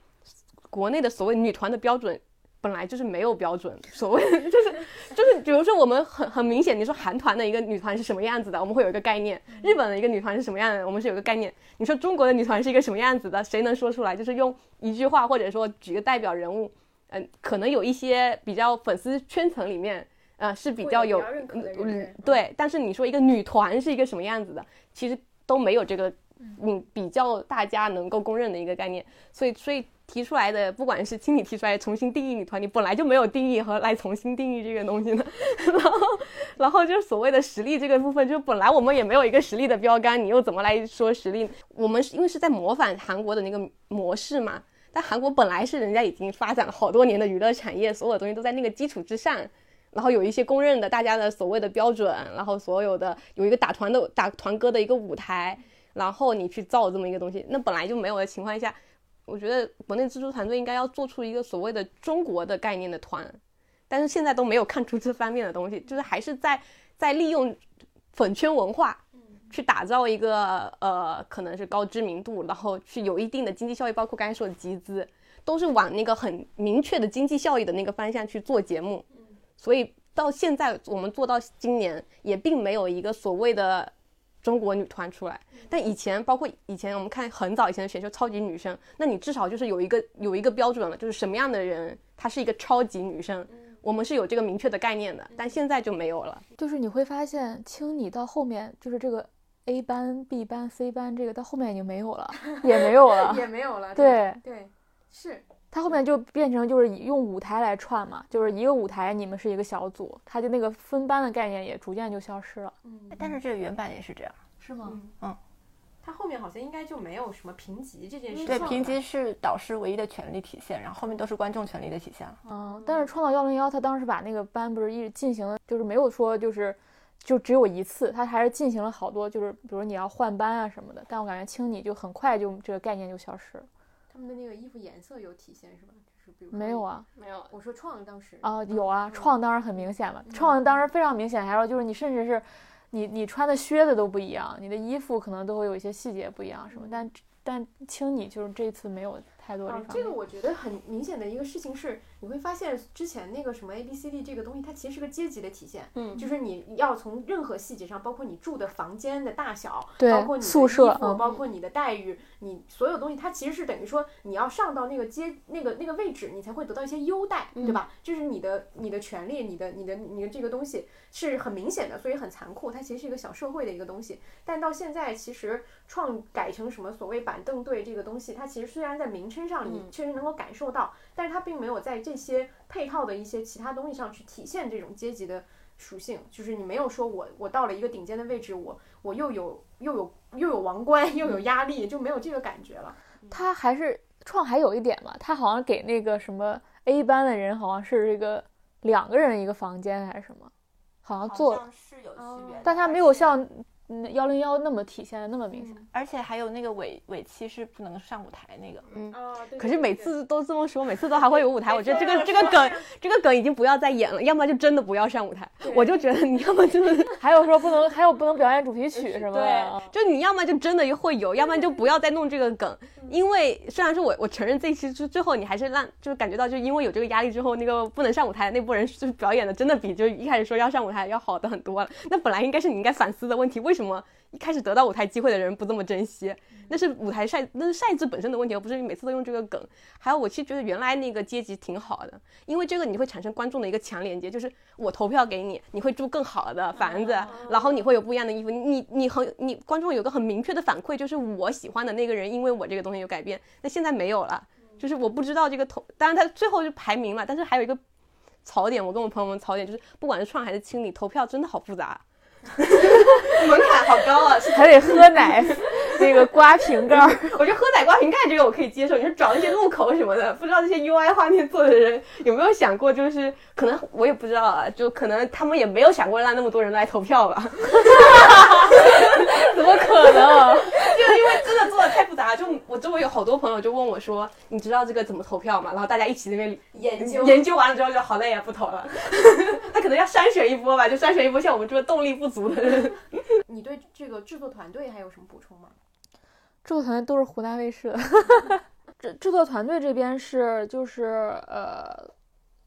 国内的所谓女团的标准本来就是没有标准，所谓就是就是，比如说我们很很明显，你说韩团的一个女团是什么样子的，我们会有一个概念；日本的一个女团是什么样的，我们是有个概念。你说中国的女团是一个什么样子的，谁能说出来？就是用一句话，或者说举个代表人物，嗯，可能有一些比较粉丝圈层里面。呃，是比较有，嗯，对。但是你说一个女团是一个什么样子的，其实都没有这个，嗯，比较大家能够公认的一个概念。所以，所以提出来的，不管是青你提出来重新定义女团，你本来就没有定义和来重新定义这个东西的。然后，然后就是所谓的实力这个部分，就本来我们也没有一个实力的标杆，你又怎么来说实力？我们是因为是在模仿韩国的那个模式嘛。但韩国本来是人家已经发展了好多年的娱乐产业，所有东西都在那个基础之上。然后有一些公认的大家的所谓的标准，然后所有的有一个打团的打团歌的一个舞台，然后你去造这么一个东西，那本来就没有的情况下，我觉得国内蜘蛛团队应该要做出一个所谓的中国的概念的团，但是现在都没有看出这方面的东西，就是还是在在利用粉圈文化，去打造一个呃可能是高知名度，然后去有一定的经济效益，包括刚才说的集资，都是往那个很明确的经济效益的那个方向去做节目。所以到现在，我们做到今年也并没有一个所谓的中国女团出来。但以前，包括以前我们看很早以前的选秀《超级女生》，那你至少就是有一个有一个标准了，就是什么样的人她是一个超级女生，我们是有这个明确的概念的。但现在就没有了。就是你会发现，青你到后面就是这个 A 班、B 班、C 班，这个到后面已经没有了，也没有了，也没有了。对对，是。它后面就变成就是用舞台来串嘛，就是一个舞台，你们是一个小组，它就那个分班的概念也逐渐就消失了。嗯，但是这个原版也是这样，是吗？嗯，它后面好像应该就没有什么评级这件事。对，评级是导师唯一的权利体现，然后后面都是观众权利的体现了。嗯，但是创造幺零幺他当时把那个班不是一直进行了，就是没有说就是就只有一次，他还是进行了好多，就是比如你要换班啊什么的。但我感觉青你就很快就这个概念就消失了。他们的那个衣服颜色有体现是吧？就是比如没有啊，没有。我说创当时啊有啊，创当然很明显了，创当然非常明显。还有就是你甚至是，你你穿的靴子都不一样，你的衣服可能都会有一些细节不一样什么，但但青你就是这次没有太多这这个我觉得很明显的一个事情是。你会发现之前那个什么 A B C D 这个东西，它其实是个阶级的体现。嗯，就是你要从任何细节上，包括你住的房间的大小，对，包括你的宿舍，包括你的待遇，你所有东西，它其实是等于说你要上到那个阶那个那个位置，你才会得到一些优待，对吧？就是你的你的权利，你的你的你的这个东西是很明显的，所以很残酷。它其实是一个小社会的一个东西。但到现在，其实创改成什么所谓板凳队这个东西，它其实虽然在名称上你确实能够感受到。但是它并没有在这些配套的一些其他东西上去体现这种阶级的属性，就是你没有说我我到了一个顶尖的位置，我我又有又有又有王冠又有压力，就没有这个感觉了。他还是创还有一点嘛，他好像给那个什么 A 班的人好像是这个两个人一个房间还是什么，好像做，是有区别，但他没有像。幺零幺那么体现的那么明显，而且还有那个尾尾期是不能上舞台那个，嗯，可是每次都这么说，每次都还会有舞台。我觉得这个这个梗，这个梗已经不要再演了，要么就真的不要上舞台。我就觉得你要么就是，还有说不能，还有不能表演主题曲什么的。对，就你要么就真的会有，要么就不要再弄这个梗。因为虽然说我我承认这一期之最后你还是让就是感觉到就因为有这个压力之后，那个不能上舞台那波人就是表演的真的比就一开始说要上舞台要好的很多了。那本来应该是你应该反思的问题，为什么？一开始得到舞台机会的人不这么珍惜，那是舞台赛，那是赛制本身的问题，而不是你每次都用这个梗。还有，我其实觉得原来那个阶级挺好的，因为这个你会产生观众的一个强连接，就是我投票给你，你会住更好的房子，然后你会有不一样的衣服，你你很你观众有个很明确的反馈，就是我喜欢的那个人，因为我这个东西有改变。那现在没有了，就是我不知道这个投，当然他最后就排名了，但是还有一个槽点，我跟我朋友们槽点就是，不管是创还是清理，投票真的好复杂。门槛好高啊，还得喝奶，那个刮瓶盖。我觉得喝奶刮瓶盖这个我可以接受。你说找那些路口什么的，不知道这些 UI 画面做的人有没有想过，就是可能我也不知道啊，就可能他们也没有想过让那么多人来投票吧。怎么可能？就因为真的做的太复杂，就我周围有好多朋友就问我说：“你知道这个怎么投票吗？”然后大家一起那边研究，研究完了之后就好累啊，不投了。他可能要筛选一波吧，就筛选一波像我们这个动力不足的人。你对这个制作团队还有什么补充吗？制作团队都是湖南卫视 的。制制作团队这边是就是呃，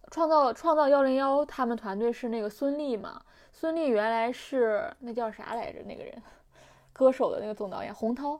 创造创造幺零幺他们团队是那个孙俪嘛，孙俪原来是那叫啥来着那个人，歌手的那个总导演洪涛，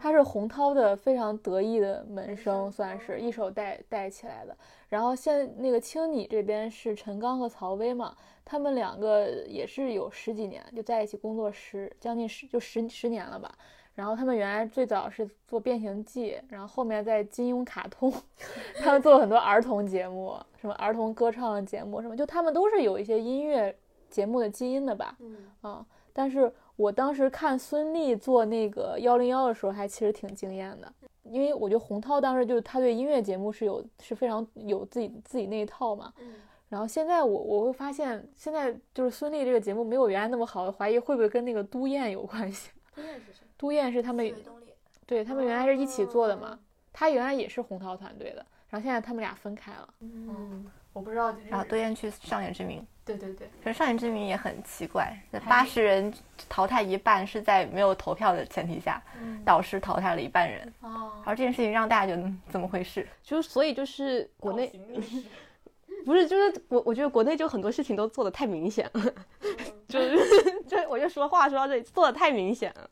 他是洪涛的非常得意的门生，算是一手带带起来的。然后现那个青你这边是陈刚和曹薇嘛，他们两个也是有十几年就在一起工作十将近十就十十年了吧。然后他们原来最早是做变形记，然后后面在金庸卡通，他们做了很多儿童节目，什么儿童歌唱节目什么，就他们都是有一些音乐节目的基因的吧。嗯啊，但是我当时看孙俪做那个幺零幺的时候，还其实挺惊艳的，因为我觉得洪涛当时就是他对音乐节目是有是非常有自己自己那一套嘛。嗯然后现在我我会发现，现在就是孙俪这个节目没有原来那么好，怀疑会不会跟那个都燕有关系？都燕是谁？都燕是他们对他们原来是一起做的嘛，他原来也是红桃团队的，然后现在他们俩分开了。嗯，我不知道。然后都燕去上演之名，对对对，可是上演之名也很奇怪，八十人淘汰一半是在没有投票的前提下，导师淘汰了一半人，哦然后这件事情让大家觉得嗯怎么回事？就是所以就是国内 不是就是我我觉得国内就很多事情都做的太明显了，就是就我就说话说到这里做的太明显了，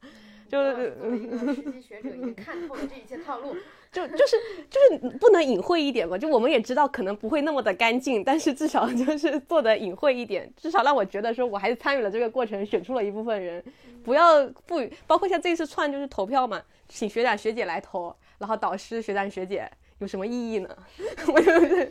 就是作为一个实习学者，已经 看透了这一切套路。就就是就是不能隐晦一点嘛？就我们也知道可能不会那么的干净，但是至少 就是做的隐晦一点，至少让我觉得说我还是参与了这个过程，选出了一部分人，不要不包括像这次串就是投票嘛，请学长学姐来投，然后导师学长学姐有什么意义呢？我觉得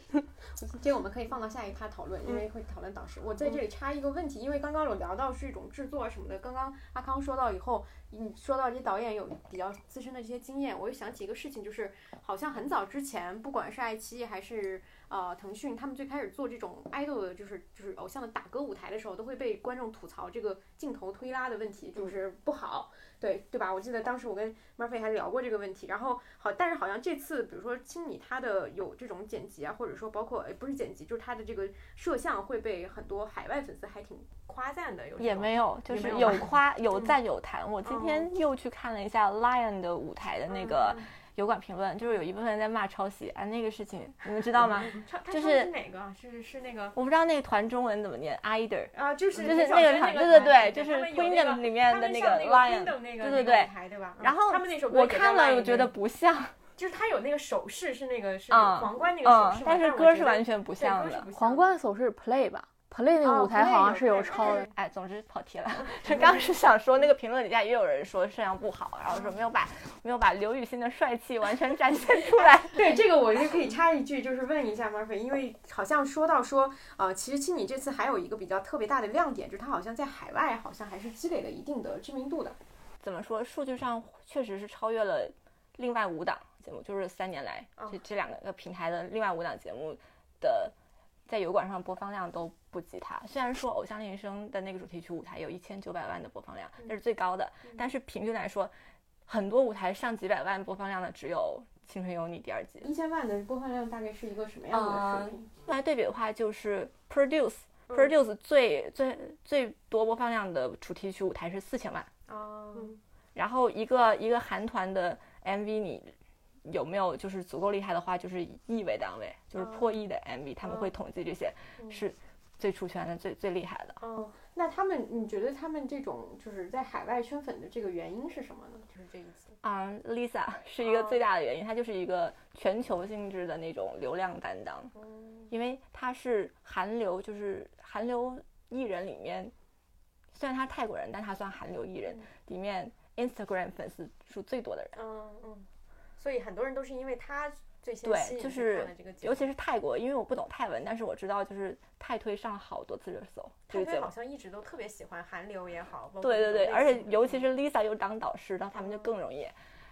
这个我们可以放到下一趴讨论，因为会讨论导师。我在这里插一个问题，因为刚刚有聊到是一种制作什么的，刚刚阿康说到以后，你说到这些导演有比较资深的这些经验，我又想起一个事情，就是好像很早之前，不管是爱奇艺还是呃腾讯，他们最开始做这种 idol 的，就是就是偶像的打歌舞台的时候，都会被观众吐槽这个镜头推拉的问题，就是不好。对对吧？我记得当时我跟 Murphy 还聊过这个问题，然后好，但是好像这次比如说青你他的有这种剪辑啊，或者说包括呃不是剪辑，就是他的这个摄像会被很多海外粉丝还挺夸赞的，有 也没有，就是有夸有赞有弹。我今天又去看了一下 Lion 的舞台的那个油管评论，就是有一部分人在骂抄袭啊，那个事情你们知道吗？就是是哪个？是是那个我不知道那个团中文怎么念，either。啊，就是就是那个团对对对，就是他们有那 Queendom 里面的那个们像那个 Lion，Queendom 那个那对对对台对吧？嗯然后他们那首我看了，我觉得不像，就是他有那个手势是那个是嗯皇冠那个手嗯势，，但是歌是完全不像的。皇冠手势 play 吧，play 那个哦舞台好像是有的。哎，总之跑题了。就刚是想说，那个评论底下也有人说摄像不好，然后说没有把没有把刘雨欣的帅气完全展现出来。对这个，我就可以插一句，就是问一下 Murphy，因为好像说到说，呃，其实青你这次还有一个比较特别大的亮点，就是他好像在海外好像还是积累了一定的知名度的。怎么说？数据上确实是超越了另外五档节目，就是三年来哦这这两个平台的另外五档节目的在油管上播放量都不及它。虽然说《偶像练习生》的那个主题曲舞台有一千九百万的播放量，那是最高的，但是平均来说，很多舞台上几百万播放量的只有《青春有你》第二季。一千万的播放量大概是一个什么样的水平？来对比的话，就是 Produce。嗯 Produce 最最最多播放量的主题曲舞台是四千万，哦，然后一个一个韩团的 MV，你有没有就是足够厉害的话，就是以亿为单位，就是破亿的 MV，、他们会统计这些，嗯是最出圈的、最最厉害的。嗯，那他们，你觉得他们这种就是在海外圈粉的这个原因是什么呢？就是这一次。啊、l i s a 是一个最大的原因，她就是一个全球性质的那种流量担当，因为她是韩流，就是韩流艺人里面，虽然她是泰国人，但她算韩流艺人里面 Instagram 粉丝数最多的人。嗯嗯，所以很多人都是因为他对就是尤其是泰国，因为我不懂泰文，但是我知道就是泰推上了好多次热搜。泰推好，像一直都特别喜欢韩流也好，对对对，而且尤其是 Lisa 又当导师，然后他们就更容易。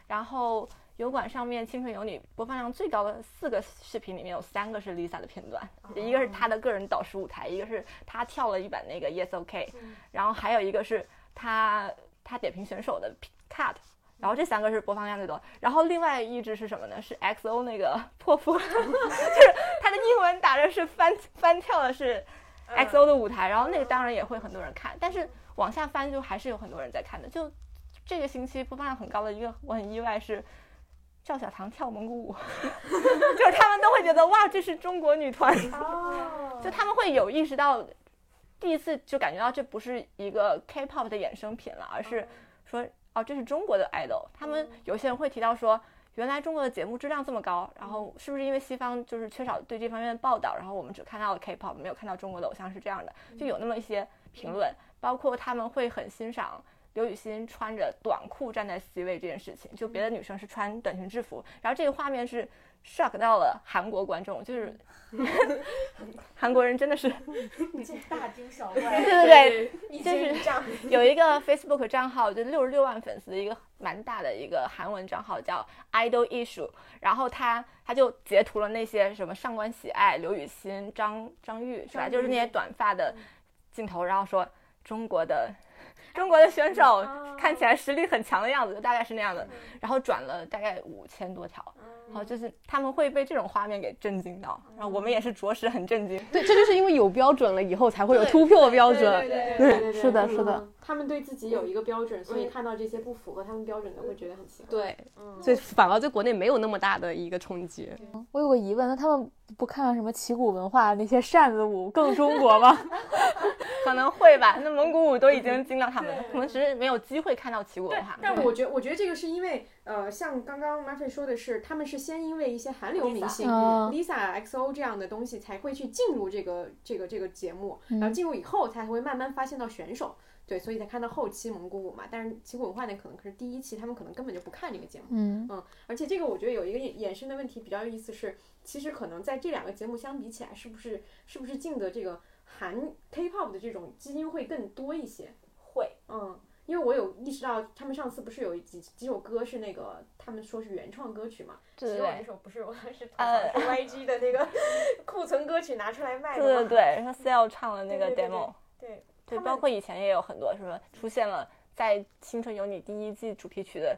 然后油管上面《青春有你》播放量最高的四个视频里面有三个是 Lisa 的片段，一个是她的个人导师舞台，一个是她跳了一版那个 Yes OK，然后还有一个是她她点评选手的 cut。然后这三个是播放量最多，然后另外一支是什么呢？是 XO 那个破风，就是它的英文打的是翻翻跳的是 XO 的舞台，然后那个当然也会很多人看，但是往下翻就还是有很多人在看的，就这个星期播放量很高的一个，我很意外是赵小棠跳蒙古舞，就是他们都会觉得哇，这是中国女团，就他们会有意识到，第一次就感觉到这不是一个 K-pop 的衍生品了，而是说哦，这是中国的 idol。他们有些人会提到说，原来中国的节目质量这么高，然后是不是因为西方就是缺少对这方面的报道，然后我们只看到了 K-pop，没有看到中国的偶像是这样的，就有那么一些评论，包括他们会很欣赏。刘雨欣穿着短裤站在 C 位这件事情，就别的女生是穿短裙制服，然后这个画面是 shock 到了韩国观众，就是 韩国人真的是大惊小怪。对 对对，就是这样，有一个 Facebook 账号，就六十六万粉丝的一个蛮大的一个韩文账号，叫 Idol Issue。然后他他就截图了那些什么上官喜爱、刘雨欣、张张玉是吧？就是那些短发的镜头，然后说中国的中国的选手看起来实力很强的样子，就大概是那样的。然后转了大概五千多条，然后就是他们会被这种画面给震惊到，然后我们也是着实很震惊。对，这就是因为有标准了以后才会有突破标准。对对对，是的是的嗯，他们对自己有一个标准，所以看到这些不符合他们标准的，会觉得很奇怪。对，嗯，所以反而对国内没有那么大的一个冲击。我有个疑问，那他们不看什么旗鼓文化那些扇子舞更中国吗？可能会吧，那蒙古舞都已经惊到他们了，可能只是没有机会看到旗鼓文化。但我觉我觉得这个是因为，呃，像刚刚 Martin 说的是，他们是先因为一些韩流明星 Lisa XO 这样的东西才会去进入这个这个这个节目，然后嗯进入以后才会慢慢发现到选手，对，所以才看到后期蒙古舞嘛。但是其实文化呢，可能可是第一期，他们可能根本就不看这个节目。嗯而且这个我觉得有一个衍衍生的问题比较有意思是，其实可能在这两个节目相比起来，是不是是不是进的这个韩 K-pop 的这种基因会更多一些？会，嗯，因为我有意识到，他们上次不是有几几首歌是那个他们说是原创歌曲嘛？对对其实我那对，首不是，我是吐呃槽是 YG 的那个 库存歌曲拿出来卖的嘛。对对对，说 Sale 唱了那个对对对 demo，对对，包括以前也有很多什么出现了在《青春有你》第一季主题曲的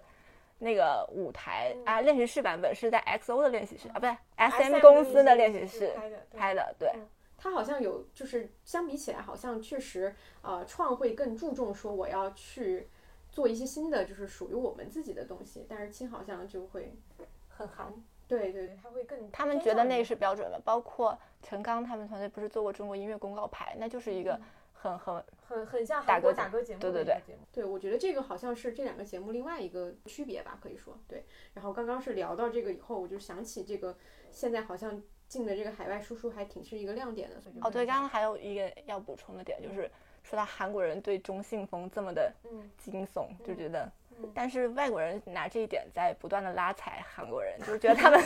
那个舞台啊，练习室版本是在 XO 的练习室啊，不对 SM 公司的练习室拍的，对拍的，对，他好像有，就是相比起来，好像确实，呃，创会更注重说我要去做一些新的，就是属于我们自己的东西。但是青好像就会很韩。对对对，他会更他们觉得那是标准的，包括陈刚他们团队不是做过中国音乐公告牌，那就是一个很很很很像打韩国歌打歌节目对对对。对，我觉得这个好像是这两个节目另外一个区别吧，可以说对。然后刚刚是聊到这个以后，我就想起这个现在好像进的这个海外输出还挺是一个亮点的。所以哦，对，刚刚还有一个要补充的点，就是说到韩国人对中性风这么的嗯惊悚，就觉得嗯，但是外国人拿这一点在不断的拉踩韩国人，就是 觉得他们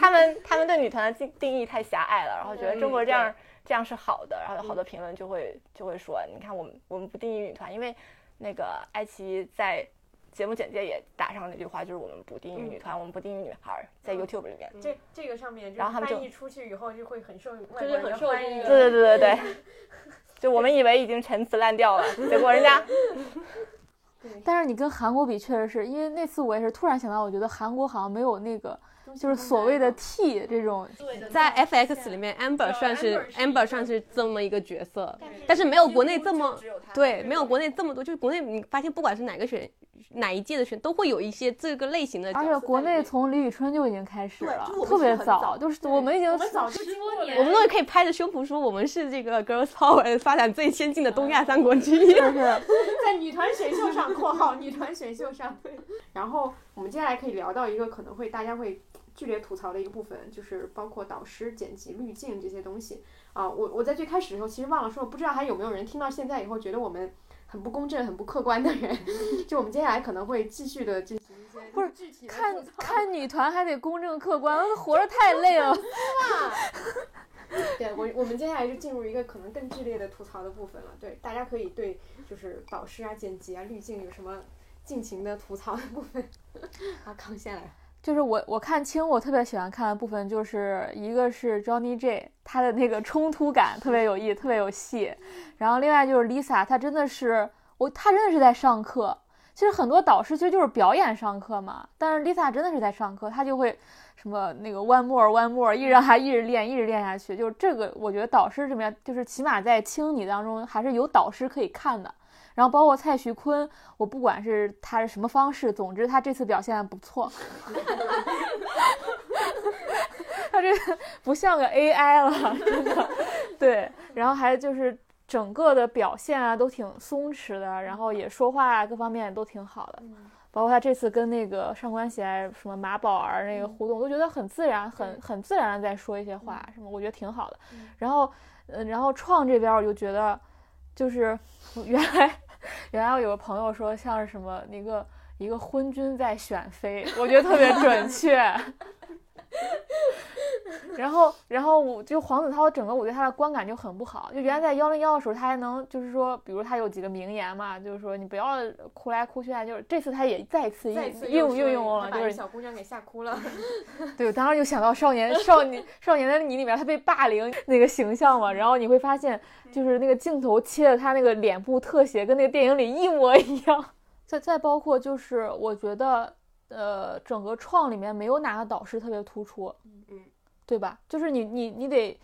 他们他们对女团的定定义太狭隘了，然后觉得中国这样这样是好的，然后有好多评论就会就会说，你看我们我们不定义女团，因为那个爱奇艺在。节目简介也打上那句话，就是我们不定义女团，我们不定义女孩儿，在 YouTube 里面，这这个上面，然后他们就翻译出去以后就会很受外国就是人很受欢迎。对对对对对，就我们以为已经陈词滥调了，结果人家但是你跟韩国比，确实是因为那次我也是突然想到，我觉得韩国好像没有那个就是所谓的 T 这种，在 FX 里面，Amber 算是 Amber 算是这么一个角色，但是没有国内这么对，没有国内这么多，就是国内你发现不管是哪个选哪一届的选，都会有一些这个类型的而。且国内从李宇春就已经开始了特别早就是我们已经我们早就经过我们都可以拍着胸脯说我们是这个 Girls Power 发展最先进的东亚三国之一。就是在女团选秀上（括号女团选秀上）。对，然后我们接下来可以聊到一个可能会大家会剧烈吐槽的一个部分，就是包括导师、剪辑、滤镜这些东西啊。我我在最开始的时候其实忘了说，不知道还有没有人听到现在以后觉得我们很不公正、很不客观的人。就我们接下来可能会继续的进行一些不是具体的看看女团还得公正客观，活着太累了。对我，我们接下来就进入一个可能更剧烈的吐槽的部分了。对，大家可以对就是导师啊、剪辑啊、滤镜有什么尽情的吐槽的部分。啊康先来。就是我我看清我特别喜欢看的部分，就是一个是 Johnny J，他的那个冲突感特别有意，特别有戏。然后另外就是 Lisa，她真的是我，她真的是在上课。其实很多导师其实就是表演上课嘛，但是 Lisa 真的是在上课，她就会什么那个 one more one more，一直让她一直练，一直练下去。就是这个，我觉得导师这边就是起码在青你当中还是有导师可以看的。然后包括蔡徐坤，我不管是他是什么方式，总之他这次表现不错。他这不像个 AI 了，真的。对，然后还就是整个的表现啊都挺松弛的，然后也说话啊各方面都挺好的。包括他这次跟那个上官喜爱什么马宝儿那个互动，都觉得很自然，很很自然的在说一些话，什么我觉得挺好的。然后，嗯，然后创这边我就觉得，就是 原来。原来我有个朋友说像是什么一个一个昏君在选妃，我觉得特别准确。然后，然后我就黄子韬整个我对他的观感就很不好。就原来在幺零幺的时候，他还能就是说，比如他有几个名言嘛，就是说你不要哭来哭去。就是这次他也再次应应运用了，就是小姑娘给吓哭了。对，我当时就想到少年少年少年的你里面他被霸凌那个形象嘛。然后你会发现，就是那个镜头切的他那个脸部特写跟那个电影里一模一样。再再包括就是我觉得。呃，整个创里面没有哪个导师特别突出，嗯对吧？就是你你你得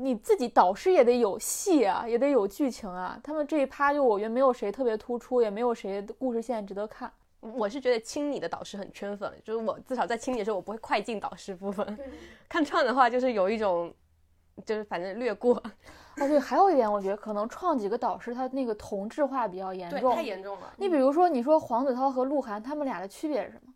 你自己导师也得有戏啊，也得有剧情啊。他们这一趴就我觉得没有谁特别突出，也没有谁的故事线值得看。我是觉得清理的导师很圈粉，就是我至少在清理的时候我不会快进导师部分。看创的话就是有一种，就是反正略过。啊，对，还有一点，我觉得可能创几个导师他那个同质化比较严重，太严重了。你比如说，你说黄子韬和鹿晗他们俩的区别是什么？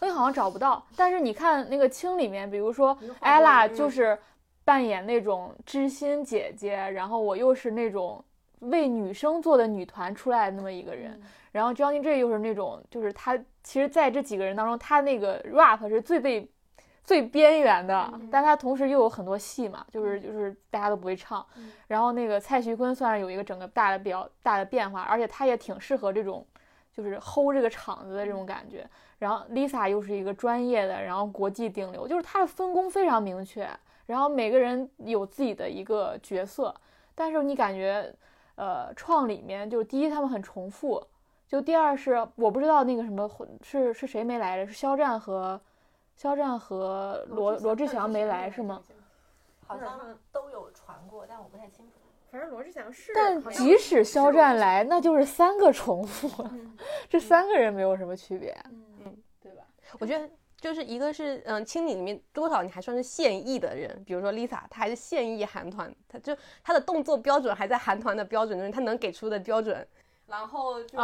我好像找不到。但是你看那个青里面，比如说 ella 就是扮演那种知心姐姐，然后我又是那种为女生做的女团出来的那么一个人，然后 JONY J 又是那种，就是他其实在这几个人当中，他那个 rap 是最被。最边缘的，但他同时又有很多戏嘛，就是就是大家都不会唱。然后那个蔡徐坤算是有一个整个大的比较大的变化，而且他也挺适合这种，就是 hold 这个场子的这种感觉。然后 Lisa 又是一个专业的，然后国际顶流，就是他的分工非常明确。然后每个人有自己的一个角色，但是你感觉，呃，创里面就是第一他们很重复，就第二是我不知道那个什么是是谁没来着，是肖战和。肖战和罗罗志祥没来是吗？好像都有传过，但我不太清楚。反正罗志祥是。但即使肖战来，那就是三个重复，这三个人没有什么区别，嗯，对吧？我觉得就是一个是，嗯，青你里面多少你还算是现役的人，比如说 Lisa，她还是现役韩团，她就她的动作标准还在韩团的标准中，她能给出的标准。然后就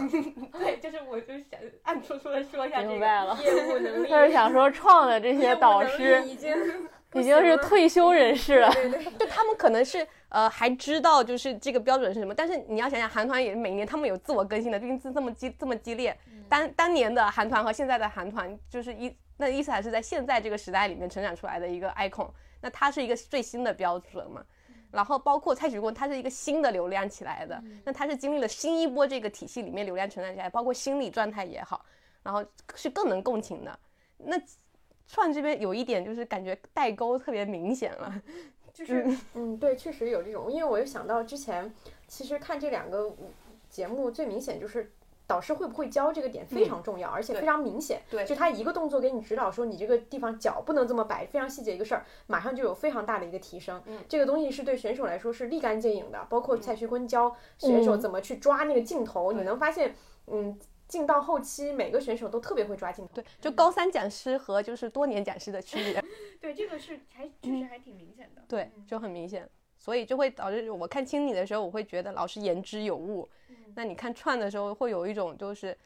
对，就是我就想暗戳戳的说一下这个业务能 力。他是想说创的这些导师已经 已经是退休人士了，就他们可能是呃还知道就是这个标准是什么，但是你要想想韩团也是每年他们有自我更新的，毕竟是这么激这么激烈。当当年的韩团和现在的韩团就是一那意思还是在现在这个时代里面成长出来的一个 icon，那它是一个最新的标准嘛。然后包括蔡徐坤，他是一个新的流量起来的，那他是经历了新一波这个体系里面流量成长起来，包括心理状态也好，然后是更能共情的。那串这边有一点就是感觉代沟特别明显了，就是嗯，对，确实有这种，因为我又想到之前其实看这两个节目最明显就是。导师会不会教这个点非常重要，而且非常明显。对，就他一个动作给你指导，说你这个地方脚不能这么摆，非常细节一个事儿，马上就有非常大的一个提升。嗯，这个东西是对选手来说是立竿见影的。包括蔡徐坤教选手怎么去抓那个镜头，你能发现，嗯，进到后期每个选手都特别会抓镜头。对，就高三讲师和就是多年讲师的区别。对，这个是还确实还挺明显的。对，就很明显，所以就会导致我看清你的时候，我会觉得老师言之有物。那你看串的时候，会有一种就是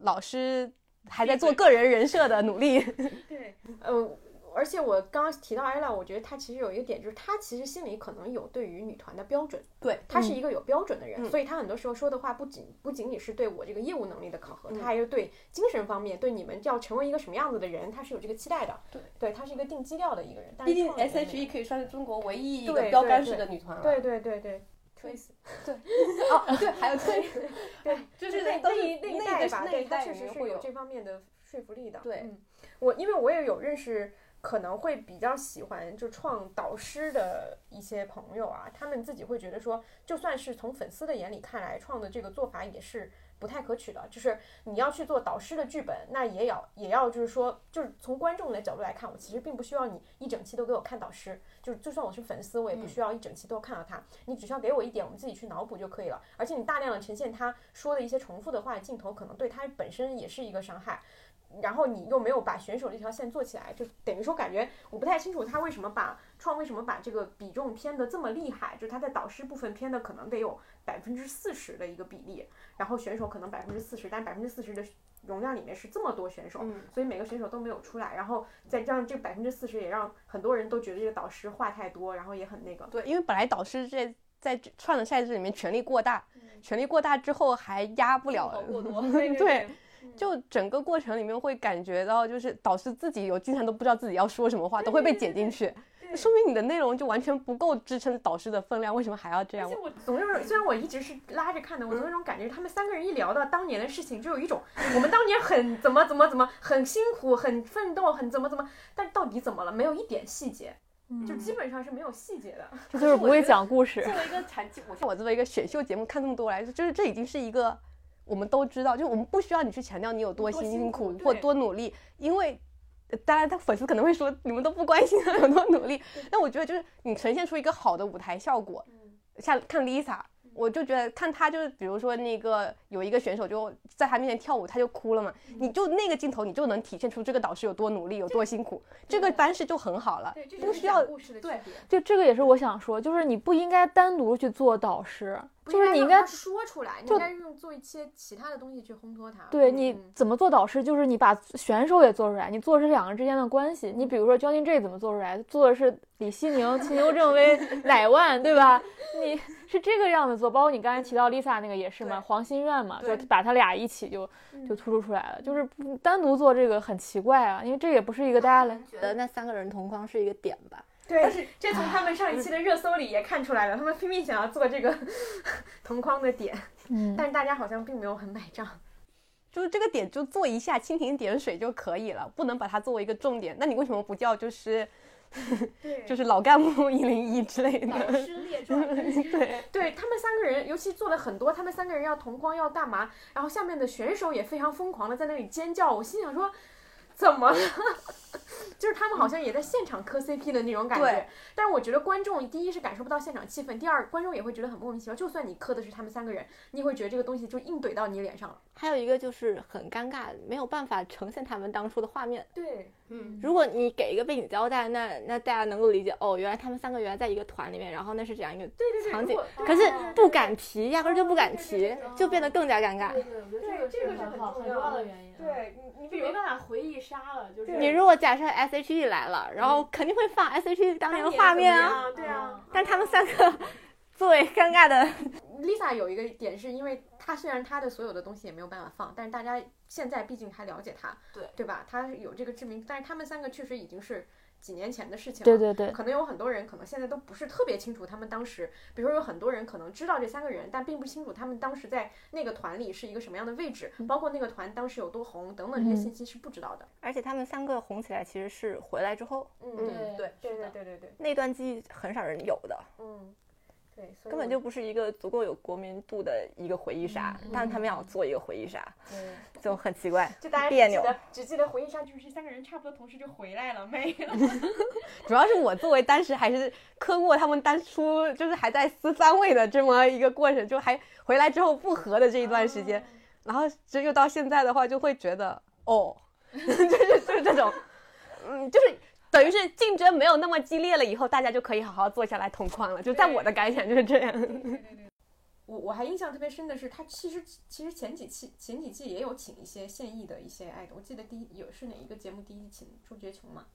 老师还在做个人人设的努力。对，嗯，而且我刚刚提到 ila，我觉得她其实有一个点，就是她其实心里可能有对于女团的标准。对，她是一个有标准的人，所以她很多时候说的话不仅不仅仅是对我这个业务能力的考核，她还有对精神方面，对你们要成为一个什么样子的人，她是有这个期待的。对，对她是一个定基调的一个人。毕竟 S.H.E 可以算是中国唯一一个标杆式的女团了。对对对对。Trace，对，哦，对，还有 Trace，对，就是那那一那一代吧，对，他确实是有这方面的说服力的。对，我因为我也有认识可能会比较喜欢就创导师的一些朋友啊，他们自己会觉得说，就算是从粉丝的眼里看来，创的这个做法也是不太可取的。就是你要去做导师的剧本，那也要也要就是说，就是从观众的角度来看，我其实并不需要你一整期都给我看导师，就是就算我是粉丝，我也不需要一整期都看到他，你只需要给我一点，我们自己去脑补就可以了。而且你大量的呈现他说的一些重复的话，镜头可能对他本身也是一个伤害。然后你又没有把选手这条线做起来，就等于说感觉我不太清楚他为什么把创为什么把这个比重偏的这么厉害，就是他在导师部分偏的可能得有百分之四十的一个比例，然后选手可能百分之四十，但百分之四十的容量里面是这么多选手，所以每个选手都没有出来，然后再让这百分之四十也让很多人都觉得这个导师话太多，然后也很那个。对，因为本来导师这在串的赛制里面权力过大，权力过大之后还压不了，过多，对。就整个过程里面会感觉到，就是导师自己有经常都不知道自己要说什么话，都会被剪进去，说明你的内容就完全不够支撑导师的分量，为什么还要这样？我总有种，虽然我一直是拉着看的，我总有种感觉，他们三个人一聊到当年的事情，就有一种我们当年很怎么怎么怎么很辛苦、很奋斗、很怎么怎么，但到底怎么了？没有一点细节，就基本上是没有细节的，这就是不会讲故事。作为一个产，我像我作为一个选秀节目看这么多来，就是这已经是一个。我们都知道，就我们不需要你去强调你有多辛苦或多努力，因为当然他粉丝可能会说你们都不关心他有多努力。但我觉得就是你呈现出一个好的舞台效果，像看 Lisa，我就觉得看他就是比如说那个有一个选手就在他面前跳舞，他就哭了嘛，你就那个镜头你就能体现出这个导师有多努力有多辛苦，这个方式就很好了，不需要对，就这个也是我想说，就是你不应该单独去做导师。就是你应该说出来，你应该用做一些其他的东西去烘托他。对，你怎么做导师？就是你把选手也做出来，你做的是两个人之间的关系。你比如说焦金 J 怎么做出来？做的是李希宁、秦 牛正威、乃万，对吧？你是这个样子做。包括你刚才提到 Lisa 那个也是嘛，黄心苑嘛，就把他俩一起就就突出出来了。就是单独做这个很奇怪啊，因为这也不是一个大家来觉得那三个人同框是一个点吧。对，但是这从他们上一期的热搜里也看出来了，他们拼命想要做这个 同框的点，嗯，但是大家好像并没有很买账，就是这个点就做一下蜻蜓点水就可以了，不能把它作为一个重点。那你为什么不叫就是，就是老干部一零一之类的？导师列 传。对，对他们三个人，尤其做了很多，他们三个人要同框要干嘛？然后下面的选手也非常疯狂的在那里尖叫，我心想说。怎么了？就是他们好像也在现场磕 CP 的那种感觉，但是我觉得观众第一是感受不到现场气氛，第二观众也会觉得很莫名其妙。就算你磕的是他们三个人，你也会觉得这个东西就硬怼到你脸上了。还有一个就是很尴尬，没有办法呈现他们当初的画面。对，嗯，如果你给一个背景交代，那那大家能够理解哦，原来他们三个原来在一个团里面，然后那是这样一个场景。可是不敢提，压根就不敢提，就变得更加尴尬。对，这个是很重要的原因。对你，你没办法回忆杀了，就是你如果假设 S H E 来了，然后肯定会放 S H E 当年的画面啊，对啊。但他们三个作为尴尬的，Lisa 有一个点是因为她虽然她的所有的东西也没有办法放，但是大家现在毕竟还了解她，对对吧？她有这个知名，但是他们三个确实已经是。几年前的事情了，对对对，可能有很多人可能现在都不是特别清楚他们当时，比如说有很多人可能知道这三个人，但并不清楚他们当时在那个团里是一个什么样的位置，包括那个团当时有多红等等这些信息是不知道的。而且他们三个红起来其实是回来之后，嗯，对对对对对对，那段记忆很少人有的，嗯。对，根本就不是一个足够有国民度的一个回忆杀，但是他们要做一个回忆杀，就很奇怪，就大家别扭。只记得回忆杀就是三个人差不多同时就回来了，没了。主要是我作为当时还是科过他们当初就是还在撕三位的这么一个过程，就还回来之后复合的这一段时间，然后这又到现在的话，就会觉得哦，就是就是这种，嗯，就是。等于是竞争没有那么激烈了，以后大家就可以好好坐下来同框了。就在我的感想就是这样。对对对，我我还印象特别深的是，他其实其实前几期前几季也有请一些现役的一些爱豆。我记得第一有是哪一个节目第一请朱觉琼嘛？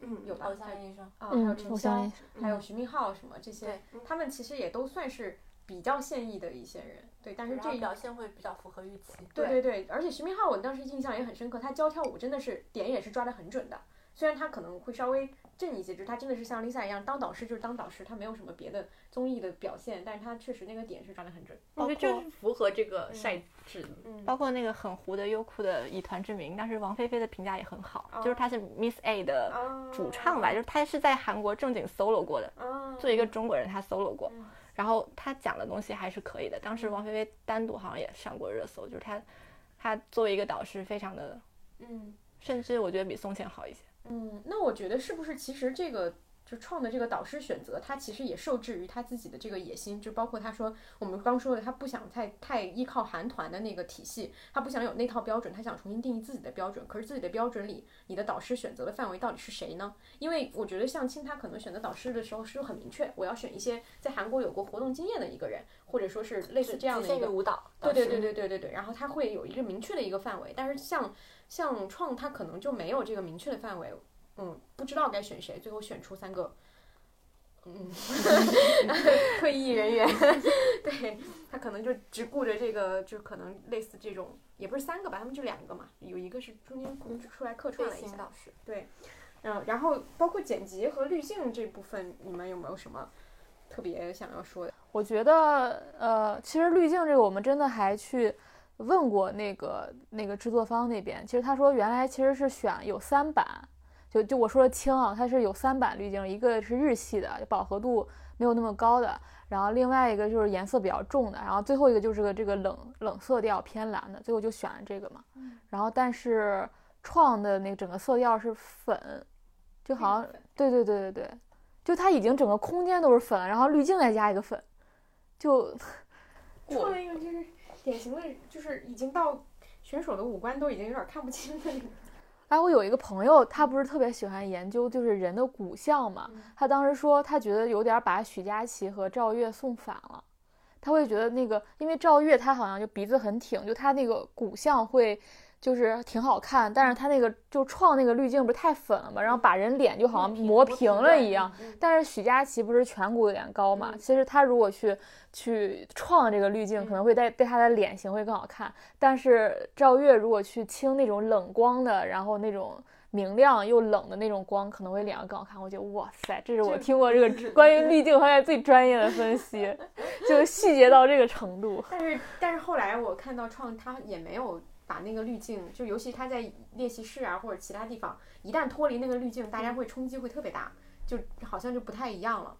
嗯，有吧？偶像医生啊，还有陈潇，还有徐明浩什么这些，他们其实也都算是比较现役的一些人。对，但是这表现会比较符合预期。对对对，而且徐明浩我当时印象也很深刻，他教跳舞真的是点也是抓的很准的。虽然他可能会稍微正一些，就是他真的是像 Lisa 一样当导师就是当导师，他没有什么别的综艺的表现，但是他确实那个点是抓得很准。我觉得包括就是符合这个赛制的。嗯包括那个很糊的优酷的《以团之名》，当时王菲菲的评价也很好，哦就是她是 Miss A 的啊主唱吧，就是她是在韩国正经 solo 过的，啊作为一个中国人，她 solo 过嗯，然后她讲的东西还是可以的。当时王菲菲单独好像也上过热搜，就是她，她作为一个导师，非常的，嗯甚至我觉得比宋茜好一些。嗯，那我觉得是不是其实这个就创的这个导师选择，他其实也受制于他自己的这个野心，就包括他说我们刚说的，他不想太太依靠韩团的那个体系，他不想有那套标准，他想重新定义自己的标准。可是自己的标准里，你的导师选择的范围到底是谁呢？因为我觉得像青他可能选择导师的时候是很明确，我要选一些在韩国有过活动经验的一个人，或者说是类似这样的一个舞蹈，对对对对对对对，然后他会有一个明确的一个范围，但是像像创它可能就没有这个明确的范围，嗯，不知道该选谁，最后选出三个，嗯，退役人员，对他可能就只顾着这个，就可能类似这种，也不是三个吧，他们就两个嘛，有一个是中间出来客串了一下，导师。嗯，然后包括剪辑和滤镜这部分，你们有没有什么特别想要说的？我觉得，呃，其实滤镜这个，我们真的还去问过那个那个制作方那边。其实他说，原来其实是选有三版，就就我说的轻啊，它是有三版滤镜，一个是日系的，饱和度没有那么高的，然后另外一个就是颜色比较重的，然后最后一个就是个这个冷冷色调偏蓝的，最后就选了这个嘛。然后但是创的那个整个色调是粉，就好像对对对对对，就它已经整个空间都是粉了，然后滤镜再加一个粉，就 创了一个就是典型的，就是已经到选手的五官都已经有点看不清的那种。哎，我有一个朋友，他不是特别喜欢研究就是人的骨相嘛，他当时说他觉得有点把许佳琪和赵月送反了，他会觉得那个，因为赵月他好像就鼻子很挺，就他那个骨相会。就是挺好看，但是他那个就创那个滤镜不是太粉了嘛，然后把人脸就好像磨平了一样。但是许佳琪不是颧骨有点高嘛，其实他如果去去创这个滤镜，可能会带对他的脸型会更好看。但是赵月如果去清那种冷光的，然后那种明亮又冷的那种光，可能会脸上更好看。我觉得哇塞，这是我听过这个关于滤镜方面最专业的分析，就细节到这个程度。但是但是后来我看到创他也没有。把那个滤镜，就尤其他在练习室啊或者其他地方，一旦脱离那个滤镜，大家会冲击会特别大，就好像就不太一样了。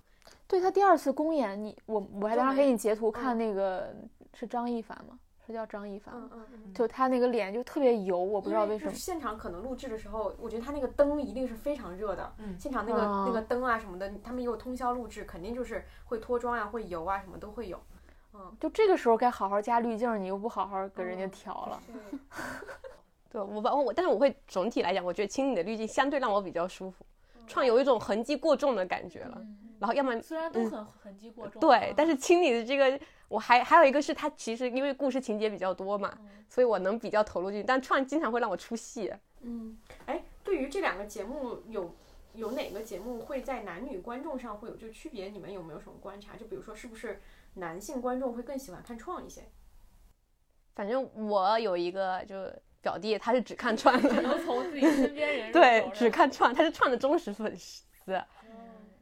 对他第二次公演，你我我还当时给你截图看那个、是张艺凡吗？是叫张艺凡吗？嗯嗯，就他那个脸就特别油，我不知道为什么。现场可能录制的时候，我觉得他那个灯一定是非常热的，嗯现场那个、啊那个灯啊什么的，他们有通宵录制，肯定就是会脱妆啊，会油啊，什么都会有。就这个时候该好好加滤镜，你又不好好给人家调了。对我把我，但是我会总体来讲，我觉得清理的滤镜相对让我比较舒服，创有一种痕迹过重的感觉了。然后要么虽然都很痕迹过重对，但是清理的这个，我还还有一个是它其实因为故事情节比较多嘛，所以我能比较投入进去。但创经常会让我出戏。嗯，哎，对于这两个节目有有哪个节目会在男女观众上会有这区别？你们有没有什么观察？就比如说，是不是男性观众会更喜欢看创一些？反正我有一个就表弟，他是只看串的，能从自己身边人对，只看串，他是串的忠实粉丝。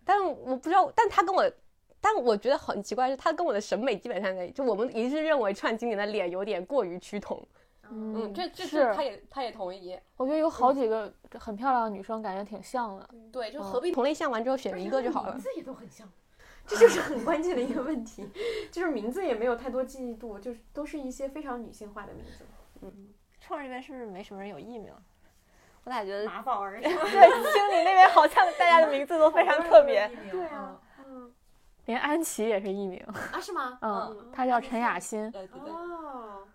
但我不知道，但他跟我，但我觉得很奇怪，是他跟我的审美基本上在，就我们一致认为串经理的脸有点过于趋同。嗯，这这是他也他也同意。我觉得有好几个很漂亮的女生，感觉挺像的。对，就合璧同类项完之后选一个就好了名。字也都很像，这就是很关键的一个问题，就是名字也没有太多记忆度，就是都是一些非常女性化的名字。嗯创这边是不是没什么人有艺名？我咋觉得马宝儿，对青你那边好像大家的名字都非常特别。对啊，嗯连安琪也是艺名，啊是吗？嗯，她叫陈雅欣。对对对，哦，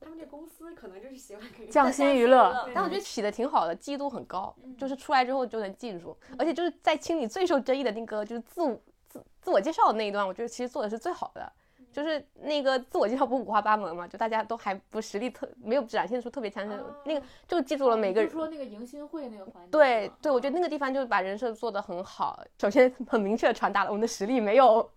他们这公司可能就是喜欢给匠心娱乐，但我觉得起的挺好的，记忆度很高，就是出来之后就能记住，而且就是在清理最受争议的那个就是自我自自我介绍的那一段，我觉得其实做的是最好的。就是那个自我介绍不五花八门嘛，就大家都还不实力特没有展现出特别强的那个，就记住了每个人。说那个迎新会那个环节。对对，我觉得那个地方就是把人设做得很好。首先很明确的传达了我们的实力没有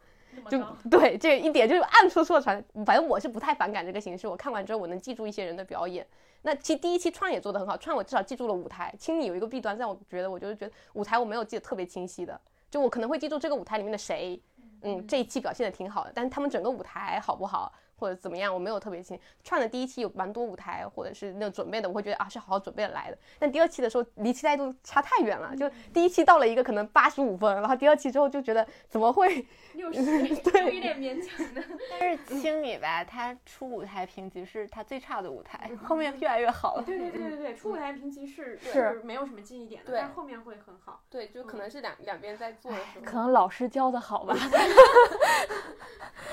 就对这一点就是暗戳戳的传，反正我是不太反感这个形式。我看完之后，我能记住一些人的表演。那其实第一期创也做得很好，创我至少记住了舞台。青你有一个弊端，让我觉得我就是觉得舞台我没有记得特别清晰的，就我可能会记住这个舞台里面的谁，嗯，这一期表现的挺好的，但是他们整个舞台好不好？或者怎么样，我没有特别清。串的第一期有蛮多舞台，或者是那种准备的，我会觉得啊是好好准备来的。但第二期的时候离期待度差太远了，就第一期到了一个可能八十五分，然后第二期之后就觉得怎么会 六十，对有点勉强的。但是青你吧，他出舞台评级是他最差的舞台，后面越来越好了。对对对对对，初舞台评级是是没有什么记忆点的，对但后面会很好。对，就可能是两两边在做的时候，可能老师教的好吧。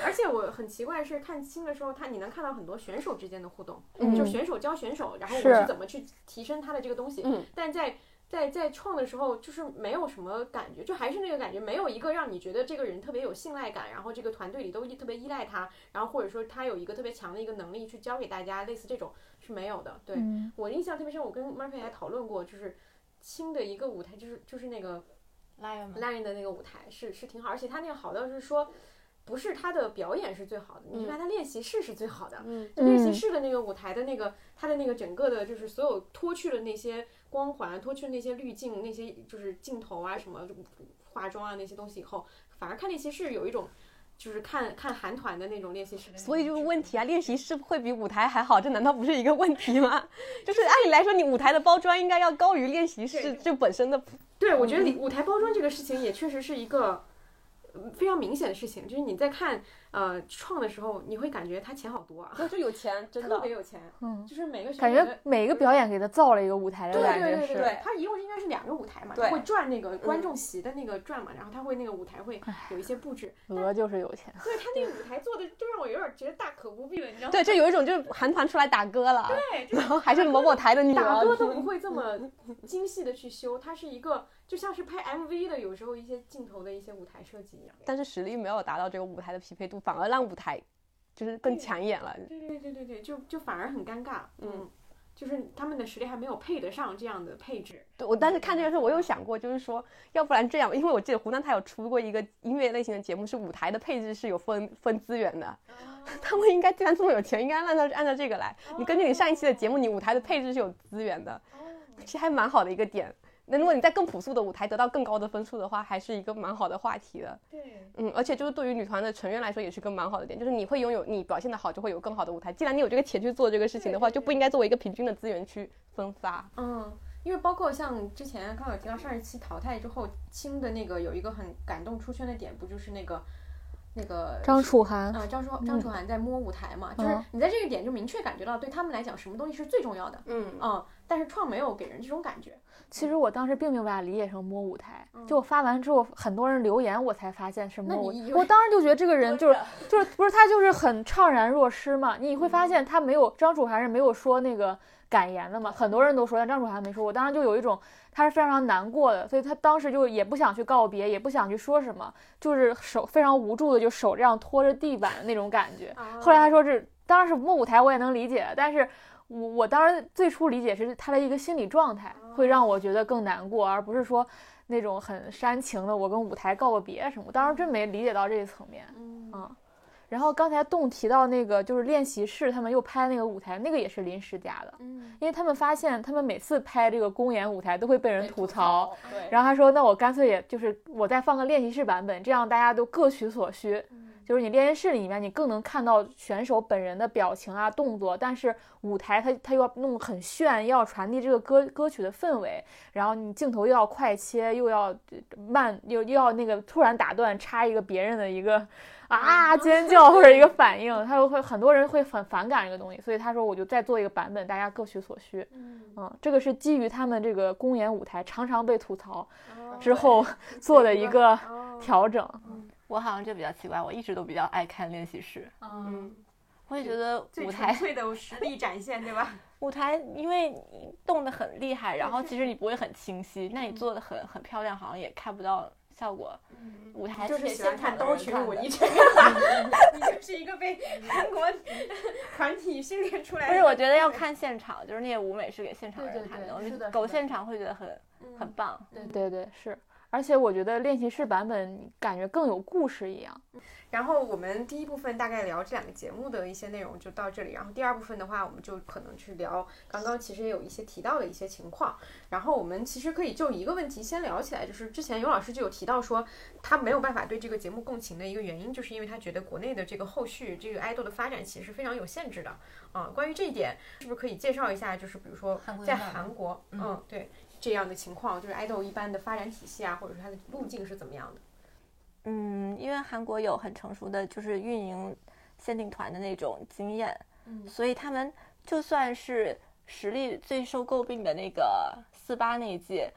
而且我很奇怪是看清的时候，他你能看到很多选手之间的互动，嗯就选手教选手，然后我是是怎么去提升他的这个东西。嗯但在在在创的时候，就是没有什么感觉，就还是那个感觉，没有一个让你觉得这个人特别有信赖感，然后这个团队里都特别依赖他，然后或者说他有一个特别强的一个能力去教给大家，类似这种是没有的。对、嗯我印象特别深，我跟 Marpie 还讨论过，就是新的一个舞台，就是就是那个 Lion Lion 的那个舞台是是挺好，而且他那个好到是说，不是他的表演是最好的，你看他练习室是最好的。嗯就练习室的那个舞台的那个，他的那个整个的，就是所有脱去了那些光环，脱去了那些滤镜，那些就是镜头啊什么化妆啊那些东西以后，反而看练习室有一种。就是看看韩团的那种练习室所以就是问题啊，练习室会比舞台还好，这难道不是一个问题吗？就是按理来说，你舞台的包装应该要高于练习室这本身的。对，我觉得舞台包装这个事情也确实是一个呃非常明显的事情，就是你在看呃创的时候，你会感觉他钱好多啊，就有钱，真特别有钱，嗯，就是每个感觉每个表演给他造了一个舞台的对感觉是。对对对，他一共应该是两个舞台嘛，对他会转那个观众席的那个转嘛，然后他会那个舞台会有一些布置，鹅就是有钱。对他那个舞台做的就让我有点觉得大可不必了，你知道吗？对，就有一种就是韩团出来打歌了，对，然后还是某某台的女儿打歌，都不会这么 精细的去修，它是一个就像是拍 MV 的，有时候一些镜头的一些舞台设计一样。但是实力没有达到这个舞台的匹配度，反而让舞台就是更抢眼了。对对对对对，就就反而很尴尬，嗯，就是他们的实力还没有配得上这样的配置。对我当时看这个时候，我有想过，就是说，要不然这样，因为我记得湖南台有出过一个音乐类型的节目，是舞台的配置是有分分资源的。他们应该既然这么有钱，应该按照 按照这个来。你根据你上一期的节目，你舞台的配置是有资源的，其实还蛮好的一个点。那如果你在更朴素的舞台得到更高的分数的话，还是一个蛮好的话题的。对，嗯，而且就是对于女团的成员来说，也是个蛮好的点，就是你会拥有你表现的好，就会有更好的舞台。既然你有这个钱去做这个事情的话，就不应该作为一个平均的资源去分发。嗯，因为包括像之前刚有提到上一期淘汰之后，青的那个有一个很感动出圈的点，不就是那个那个张楚涵，啊，张楚张楚涵在摸舞台嘛，就是嗯你在这个点就明确感觉到对他们来讲什么东西是最重要的，嗯嗯，但是创没有给人这种感觉，其实我当时并没有把它理解成摸舞台，就我发完之后，很多人留言，我才发现是摸舞台。我当时就觉得这个人就是就是不是他就是很怅然若失嘛。你会发现他没有张楚涵是没有说那个感言的嘛，很多人都说，但张楚涵没说。我当时就有一种他是非常难过的，所以他当时就也不想去告别，也不想去说什么，就是手非常无助的就手这样拖着地板的那种感觉。后来他说是，当然是摸舞台我也能理解，但是我我当时最初理解是他的一个心理状态会让我觉得更难过，而不是说那种很煽情的我跟舞台告个别什么。我当时真没理解到这个层面，嗯然后刚才动提到那个就是练习室，他们又拍那个舞台，那个也是临时加的，嗯因为他们发现他们每次拍这个公演舞台都会被人吐槽，对，然后他说那我干脆也就是我再放个练习室版本，这样大家都各取所需。就是你练习室里面，你更能看到选手本人的表情啊、动作，但是舞台它它又要弄很炫，又要传递这个歌歌曲的氛围，然后你镜头又要快切，又要慢，又又要那个突然打断，插一个别人的一个啊尖叫或者一个反应，他又会很多人会很反感这个东西，所以他说我就再做一个版本，大家各取所需。嗯，这个是基于他们这个公演舞台常常被吐槽之后做的一个调整。我好像就比较奇怪，我一直都比较爱看练习室，嗯，我也觉得舞台纯粹的实力展现，对吧？舞台，因为动得很厉害，然后其实你不会很清晰，那你做的很很漂亮，好像也看不到效果。舞台就是给喜欢看刀现场的人群舞，你这个？你就是一个被韩国 团体训练出来的。不是，我觉得要看现场，就是那些舞美是给现场人看的，我是的是的就狗现场会觉得很嗯很棒。对对对，是。而且我觉得练习室版本感觉更有故事一样。然后我们第一部分大概聊这两个节目的一些内容就到这里，然后第二部分的话，我们就可能去聊刚刚其实也有一些提到的一些情况。然后我们其实可以就一个问题先聊起来，就是之前尤老师就有提到说，他没有办法对这个节目共情的一个原因，就是因为他觉得国内的这个后续这个爱豆的发展其实是非常有限制的。啊、关于这一点，是不是可以介绍一下？就是比如说在韩国韩国，嗯，对这样的情况，就是爱豆一般的发展体系啊，或者说它的路径是怎么样的？嗯，因为韩国有很成熟的就是运营限定团的那种经验，嗯所以他们就算是实力最受诟病的那个四八那一季，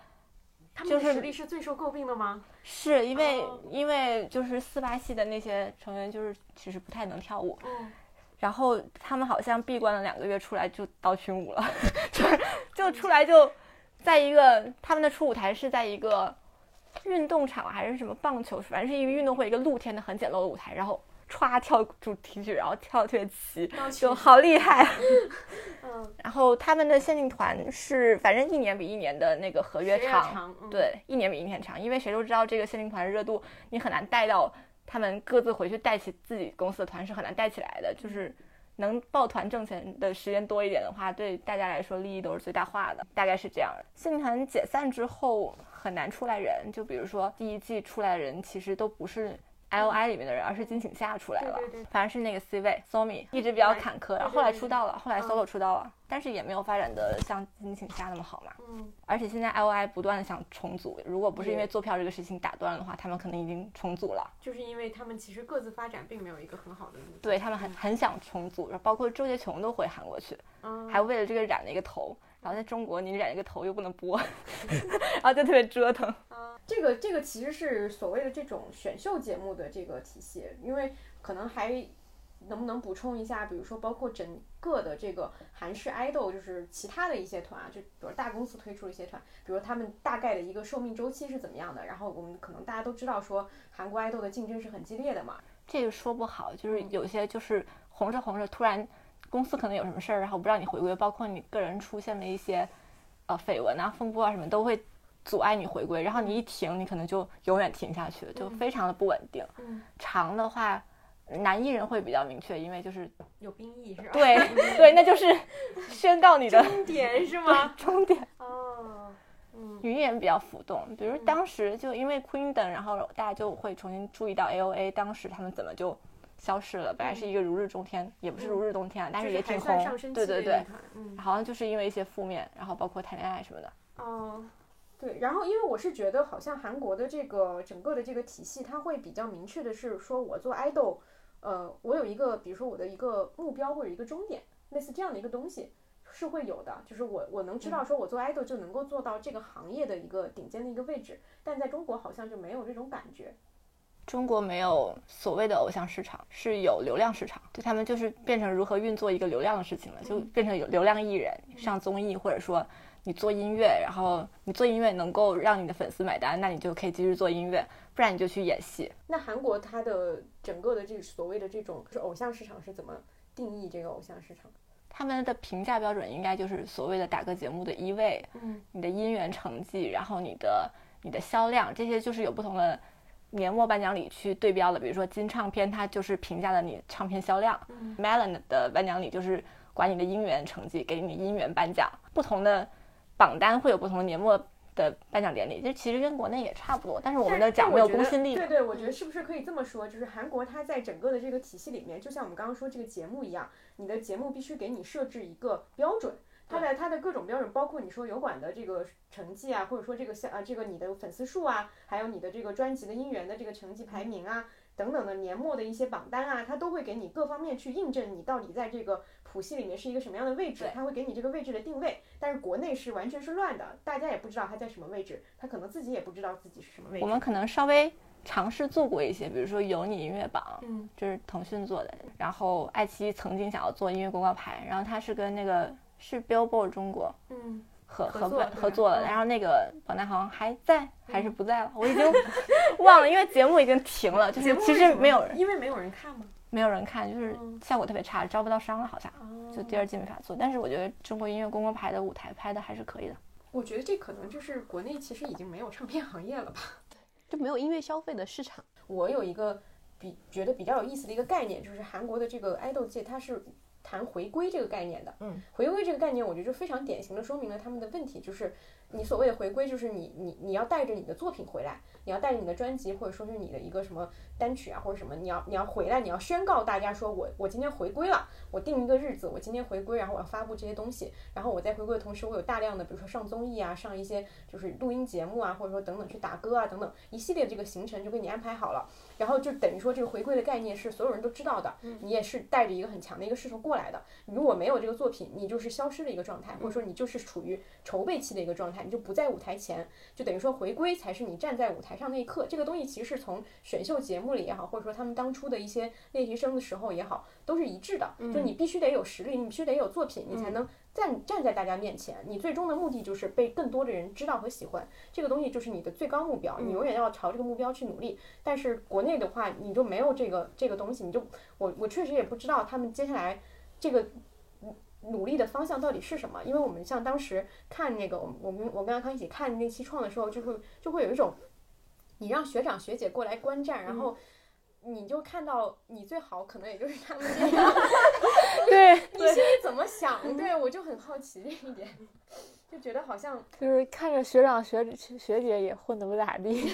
他们的就是实力是最受诟病的吗？是因为、哦因为就是四八系的那些成员就是其实不太能跳舞，嗯，然后他们好像闭关了两个月出来就到群舞了，就是就出来就在一个他们的初舞台是在一个运动场还是什么棒球，反正是一个运动会一个露天的很简陋的舞台，然后歘跳主题曲，然后跳得特别齐，就好厉害。嗯，然后他们的限定团是反正一年比一年的那个合约长，对，一年比一年长，因为谁都知道这个限定团的热度，你很难带到他们各自回去带起自己公司的团是很难带起来的。就是能抱团挣钱的时间多一点的话，对大家来说利益都是最大化的，大概是这样的。限定团解散之后很难出来人，就比如说第一季出来的人其实都不是 L I 里面的人，而是金请夏出来了，反而是那个 C 位 Somi 一直比较坎坷，然后后来出道了，后来嗯。solo 出道了，但是也没有发展的像金请夏那么好嘛。嗯，而且现在 L I 不断的想重组，如果不是因为对。坐票这个事情打断了的话，他们可能已经重组了。就是因为他们其实各自发展并没有一个很好的路，对他们很很想重组，然后包括周杰琼都回韩国去，嗯，还为了这个染了一个头。然后在中国，你染一个头又不能播，然后就特别折腾。啊，这个这个其实是所谓的这种选秀节目的这个体系，因为可能还能不能补充一下，比如说包括整个的这个韩式 idol，就是其他的一些团啊，就比如大公司推出的一些团，比如他们大概的一个寿命周期是怎么样的，然后我们可能大家都知道说韩国 idol 的竞争是很激烈的嘛，这个说不好，就是嗯有些就是红着红着，突然公司可能有什么事儿，然后不让你回归，包括你个人出现的一些呃绯闻啊、风波啊什么，都会阻碍你回归。然后你一停，你可能就永远停下去了，就非常的不稳定。嗯长的话，男艺人会比较明确，因为就是有兵役是吧？对对，那就是宣告你的终点是吗？终点。哦，嗯女艺人比较浮动，比如当时就因为 Queendom，然后大家就会重新注意到 AOA 当时他们怎么就消失了。本来是一个如日中天，也不是如日中天啊，但是也挺红算上升。对对对。好像就是因为一些负面，然后包括谈恋爱什么的。哦，对，然后因为我是觉得好像韩国的这个整个的这个体系，它会比较明确的是说，我做 idol，呃，我有一个比如说我的一个目标或者一个终点，类似这样的一个东西是会有的，就是我我能知道说我做 idol 就能够做到这个行业的一个顶尖的一个位置，但在中国好像就没有这种感觉。中国没有所谓的偶像市场，是有流量市场，对他们就是变成如何运作一个流量的事情了，就变成有流量艺人上综艺，或者说你做音乐，然后你做音乐能够让你的粉丝买单，那你就可以继续做音乐，不然你就去演戏。那韩国它的整个的这个所谓的这种就是偶像市场是怎么定义这个偶像市场？他们的评价标准应该就是所谓的打歌节目的一位，嗯，你的音源成绩，然后你的你的销量，这些就是有不同的年末颁奖礼去对标的。比如说金唱片，它就是评价了你唱片销量、嗯 m e l o n 的颁奖礼就是管你的音源成绩，给你音源颁奖。不同的榜单会有不同的年末的颁奖典礼，这其实跟国内也差不多，但是我们的奖没有公信力。对对，我觉得是不是可以这么说？就是韩国它在整个的这个体系里面，就像我们刚刚说这个节目一样，你的节目必须给你设置一个标准。它的它的各种标准，包括你说油管的这个成绩啊，或者说这个像啊这个你的粉丝数啊，还有你的这个专辑的音源的这个成绩排名啊，等等的年末的一些榜单啊，它都会给你各方面去印证你到底在这个谱系里面是一个什么样的位置对，它会给你这个位置的定位。但是国内是完全是乱的，大家也不知道它在什么位置，他可能自己也不知道自己是什么位置。我们可能稍微尝试做过一些，比如说有你音乐榜，嗯这是腾讯做的。然后爱奇艺曾经想要做音乐公告牌，然后它是跟那个是 Billboard 中国嗯。合合合作合作了，嗯然后那个榜单好像还在还是不在了，我已经忘了，因为节目已经停了，就是其实没有人因为没有人看吗？没有人看，就是嗯效果特别差，招不到商了好像，就第二，季没法做。但是我觉得中国音乐公共牌的舞台拍的还是可以的。我觉得这可能就是国内其实已经没有唱片行业了吧。就没有音乐消费的市场。我有一个比觉得比较有意思的一个概念，就是韩国的这个爱豆界，它是谈回归这个概念的。嗯，回归这个概念，我觉得就非常典型的说明了他们的问题，就是你所谓的回归，就是你你你要带着你的作品回来，你要带着你的专辑或者说是你的一个什么单曲啊或者什么，你要你要回来，你要宣告大家说我我今天回归了，我定一个日子，我今天回归，然后我要发布这些东西，然后我在回归的同时，我有大量的比如说上综艺啊，上一些就是录音节目啊，或者说等等去打歌啊等等一系列这个行程就给你安排好了。然后就等于说，这个回归的概念是所有人都知道的，你也是带着一个很强的一个势头过来的。如果没有这个作品，你就是消失的一个状态，或者说你就是处于筹备期的一个状态，你就不在舞台前，就等于说回归才是你站在舞台上那一刻。这个东西其实是从选秀节目里也好，或者说他们当初的一些练习生的时候也好，都是一致的，就你必须得有实力，你必须得有作品，你才能站站在大家面前。你最终的目的就是被更多的人知道和喜欢，这个东西就是你的最高目标，你永远要朝这个目标去努力。但是国内的话，你就没有这个这个东西，你就我我确实也不知道他们接下来这个努努力的方向到底是什么。因为我们像当时看那个，我我们我跟阿康一起看那期创的时候，就会就会有一种，你让学长学姐过来观战，然后你就看到你最好可能也就是他们这 样，对，你心里怎么想？对我就很好奇这一点，就觉得好像就是看着学长学学姐也混得不咋地。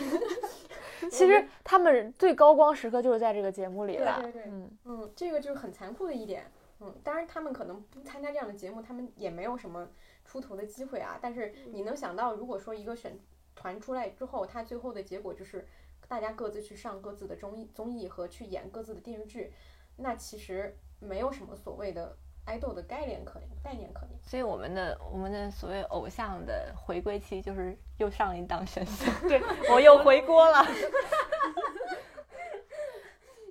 其实他们最高光时刻就是在这个节目里了。对对对嗯，嗯，这个就是很残酷的一点。嗯，当然他们可能不参加这样的节目，他们也没有什么出头的机会啊。但是你能想到，如果说一个选团出来之后，他最后的结果就是大家各自去上各自的综艺综艺和去演各自的电视剧，那其实没有什么所谓的爱豆的概念可概念可言。所以我们的我们的所谓偶像的回归期就是又上了一档选秀，对我又回锅了。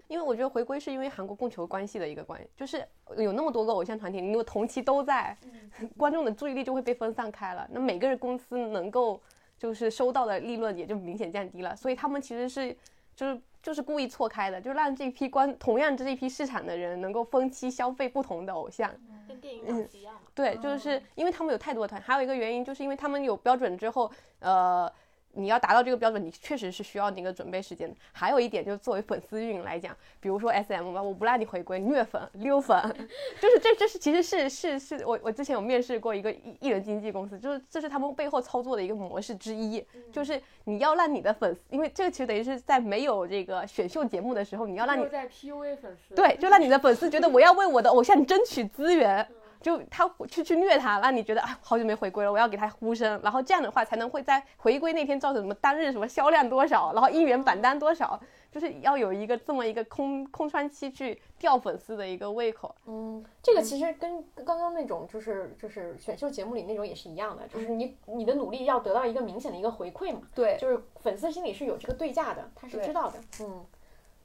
因为我觉得回归是因为韩国供求关系的一个关系，就是有那么多个偶像团体，你如果同期都在，观众的注意力就会被分散开了，那每个人公司能够就是收到的利润也就明显降低了，所以他们其实是就是就是故意错开的，就让这批关同样这一批市场的人能够分期消费不同的偶像。跟电影档期一样嘛。对，就是因为他们有太多的团，还有一个原因就是因为他们有标准之后，呃，你要达到这个标准，你确实是需要那个准备时间的。还有一点就是作为粉丝运营来讲，比如说 S M 吧，我不让你回归，虐粉、溜粉，就是这这是其实是是是我我之前有面试过一个艺艺人经纪公司，就是这是他们背后操作的一个模式之一，就是你要让你的粉丝，因为这个其实等于是在没有这个选秀节目的时候，你要让你在 PUA 粉丝。对，就让你的粉丝觉得我要为我的偶像争取资源，就他去去虐他，让你觉得啊好久没回归了，我要给他呼声，然后这样的话才能会在回归那天造成什么单日什么销量多少，然后一元榜单多少，就是要有一个这么一个空空窗期去吊粉丝的一个胃口。嗯，这个其实跟刚刚那种就是就是选秀节目里那种也是一样的，就是你你的努力要得到一个明显的一个回馈嘛。对就是粉丝心里是有这个对价的，他是知道的。嗯，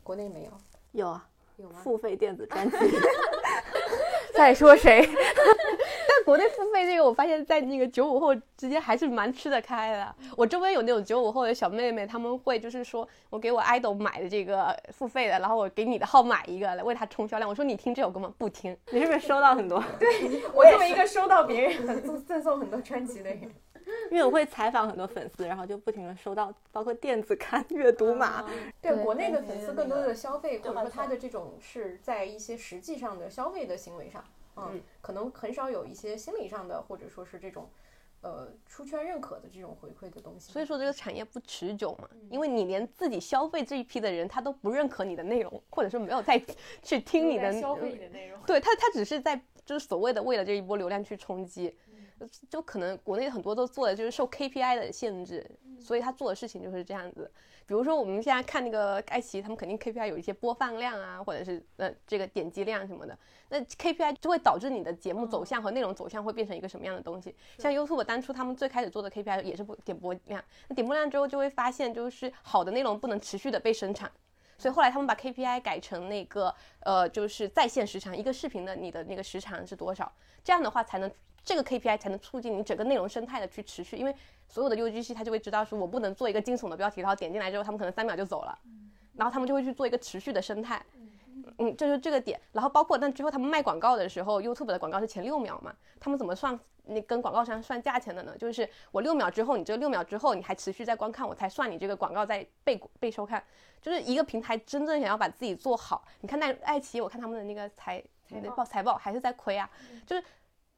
国内没有，有啊，有吗？付费电子专辑。在说谁？但国内付费这个，我发现在那个九五后之间还是蛮吃得开的。我周边有那种九五后的小妹妹，她们会就是说我给我 idol 买的这个付费的，然后我给你的号买一个来为他冲销量。我说你听这首歌吗？不听。你是不是收到很多？对 我作为一个收到别人赠赠送很多专辑的人，因为我会采访很多粉丝，然后就不停的收到，包括电子刊、阅读码。对对国内的粉丝更多的消费，或者说他的这种是在一些实际上的消费的行为上，嗯，可能很少有一些心理上的，或者说是这种。呃，出圈认可的这种回馈的东西，所以说这个产业不持久嘛，因为你连自己消费这一批的人，他都不认可你的内容，或者说没有再 去听你的消费你的内容。对他，他只是在就是所谓的为了这一波流量去冲击，就可能国内很多都做的就是受 KPI 的限制，所以他做的事情就是这样子。比如说我们现在看那个爱奇艺，他们肯定 KPI 有一些播放量啊，或者是呃这个点击量什么的，那 KPI 就会导致你的节目走向和内容走向会变成一个什么样的东西。像 YouTube 当初他们最开始做的 KPI 也是播点播量，那点播量之后就会发现就是好的内容不能持续的被生产。所以后来他们把 KPI 改成那个呃，就是在线时长，一个视频的你的那个时长是多少，这样的话才能这个 KPI 才能促进你整个内容生态的去持续，因为所有的 UGC 它就会知道说我不能做一个惊悚的标题，然后点进来之后他们可能三秒就走了，然后他们就会去做一个持续的生态。嗯，这就是这个点。然后包括但最后他们卖广告的时候，YouTube 的广告是前六秒嘛，他们怎么算那跟广告商算价钱的呢？就是我六秒之后，你这六秒之后你还持续在观看，我才算你这个广告在被被收看。就是一个平台真正想要把自己做好，你看那爱奇艺，我看他们的那个财财报财报还是在亏啊，就是。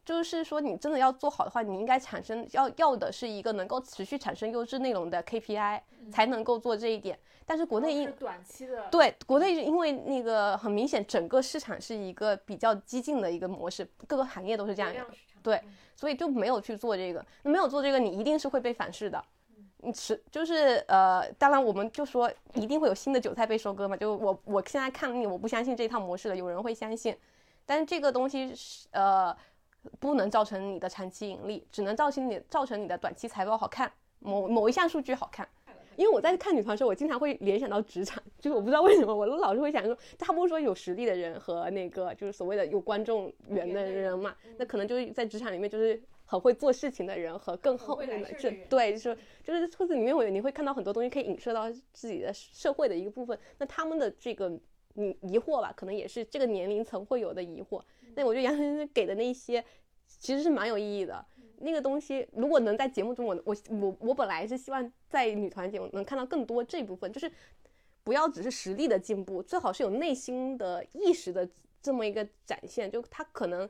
就是说，你真的要做好的话，你应该产生要要的是一个能够持续产生优质内容的 KPI，才能够做这一点。但是国内因短期的对国内因为那个很明显，整个市场是一个比较激进的一个模式，各个行业都是这样的，对，所以就没有去做这个。那没有做这个，你一定是会被反噬的。你持就是呃，当然我们就说一定会有新的韭菜被收割嘛。就我我现在看你，我不相信这套模式了，有人会相信，但是这个东西是呃。不能造成你的长期盈利，只能造成你造成你的短期财报好看，某某一项数据好看。因为我在看女团的时候，我经常会联想到职场，就是我不知道为什么，我老是会想说，他不是说有实力的人和那个就是所谓的有观众缘的人嘛，那可能就是在职场里面就是很会做事情的人和更后面的这对，就是就是兔子里面我你会看到很多东西可以影射到自己的社会的一个部分，那他们的这个嗯疑惑吧，可能也是这个年龄层会有的疑惑。那我觉得杨先生给的那些其实是蛮有意义的。那个东西如果能在节目中，我我我我本来是希望在女团节目能看到更多这部分，就是不要只是实力的进步，最好是有内心的意识的这么一个展现。就他可能，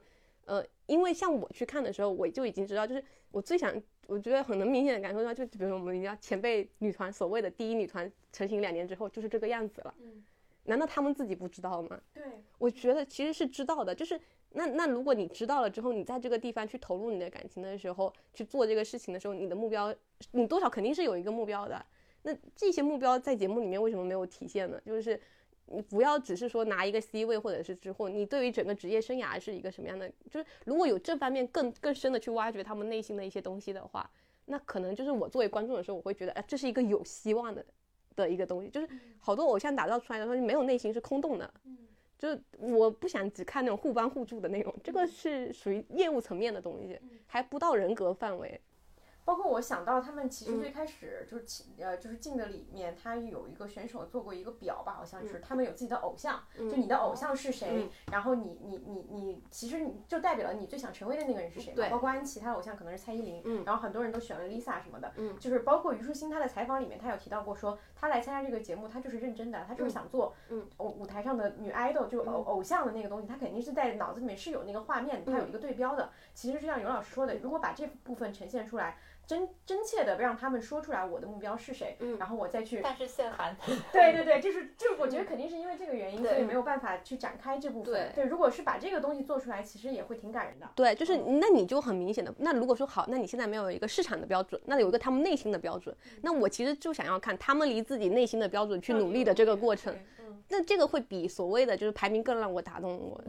呃，因为像我去看的时候，我就已经知道，就是我最想，我觉得很能明显的感受到，就比如说我们家前辈女团所谓的第一女团成型两年之后就是这个样子了。难道他们自己不知道吗？对，我觉得其实是知道的，就是。那那如果你知道了之后，你在这个地方去投入你的感情的时候，去做这个事情的时候，你的目标，你多少肯定是有一个目标的。那这些目标在节目里面为什么没有体现呢？就是你不要只是说拿一个 C 位或者是之后，你对于整个职业生涯是一个什么样的？就是如果有这方面更更深的去挖掘他们内心的一些东西的话，那可能就是我作为观众的时候，我会觉得，哎，这是一个有希望的的一个东西。就是好多偶像打造出来的东西没有内心是空洞的。就是我不想只看那种互帮互助的内容，这个是属于业务层面的东西，还不到人格范围。包括我想到他们其实最开始就是进呃就是进的里面，他有一个选手做过一个表吧，好像是他们有自己的偶像，就你的偶像是谁，然后你你你你其实你就代表了你最想成为的那个人是谁，包括安琪她的偶像可能是蔡依林，然后很多人都选了 Lisa 什么的，就是包括虞书欣她的采访里面，她有提到过说她来参加这个节目，她就是认真的，她就是想做舞舞台上的女 idol，就偶偶像的那个东西，她肯定是在脑子里面是有那个画面，她有一个对标的。其实就像尤老师说的，如果把这部分呈现出来。真真切的让他们说出来我的目标是谁，然后我再去。但是限韩。对对对，就是就我觉得肯定是因为这个原因，所以没有办法去展开这部分。对，如果是把这个东西做出来，其实也会挺感人的。对，就是那你就很明显的，那如果说好，那你现在没有一个市场的标准，那有一个他们内心的标准，那我其实就想要看他们离自己内心的标准去努力的这个过程。那这个会比所谓的就是排名更让我打动我。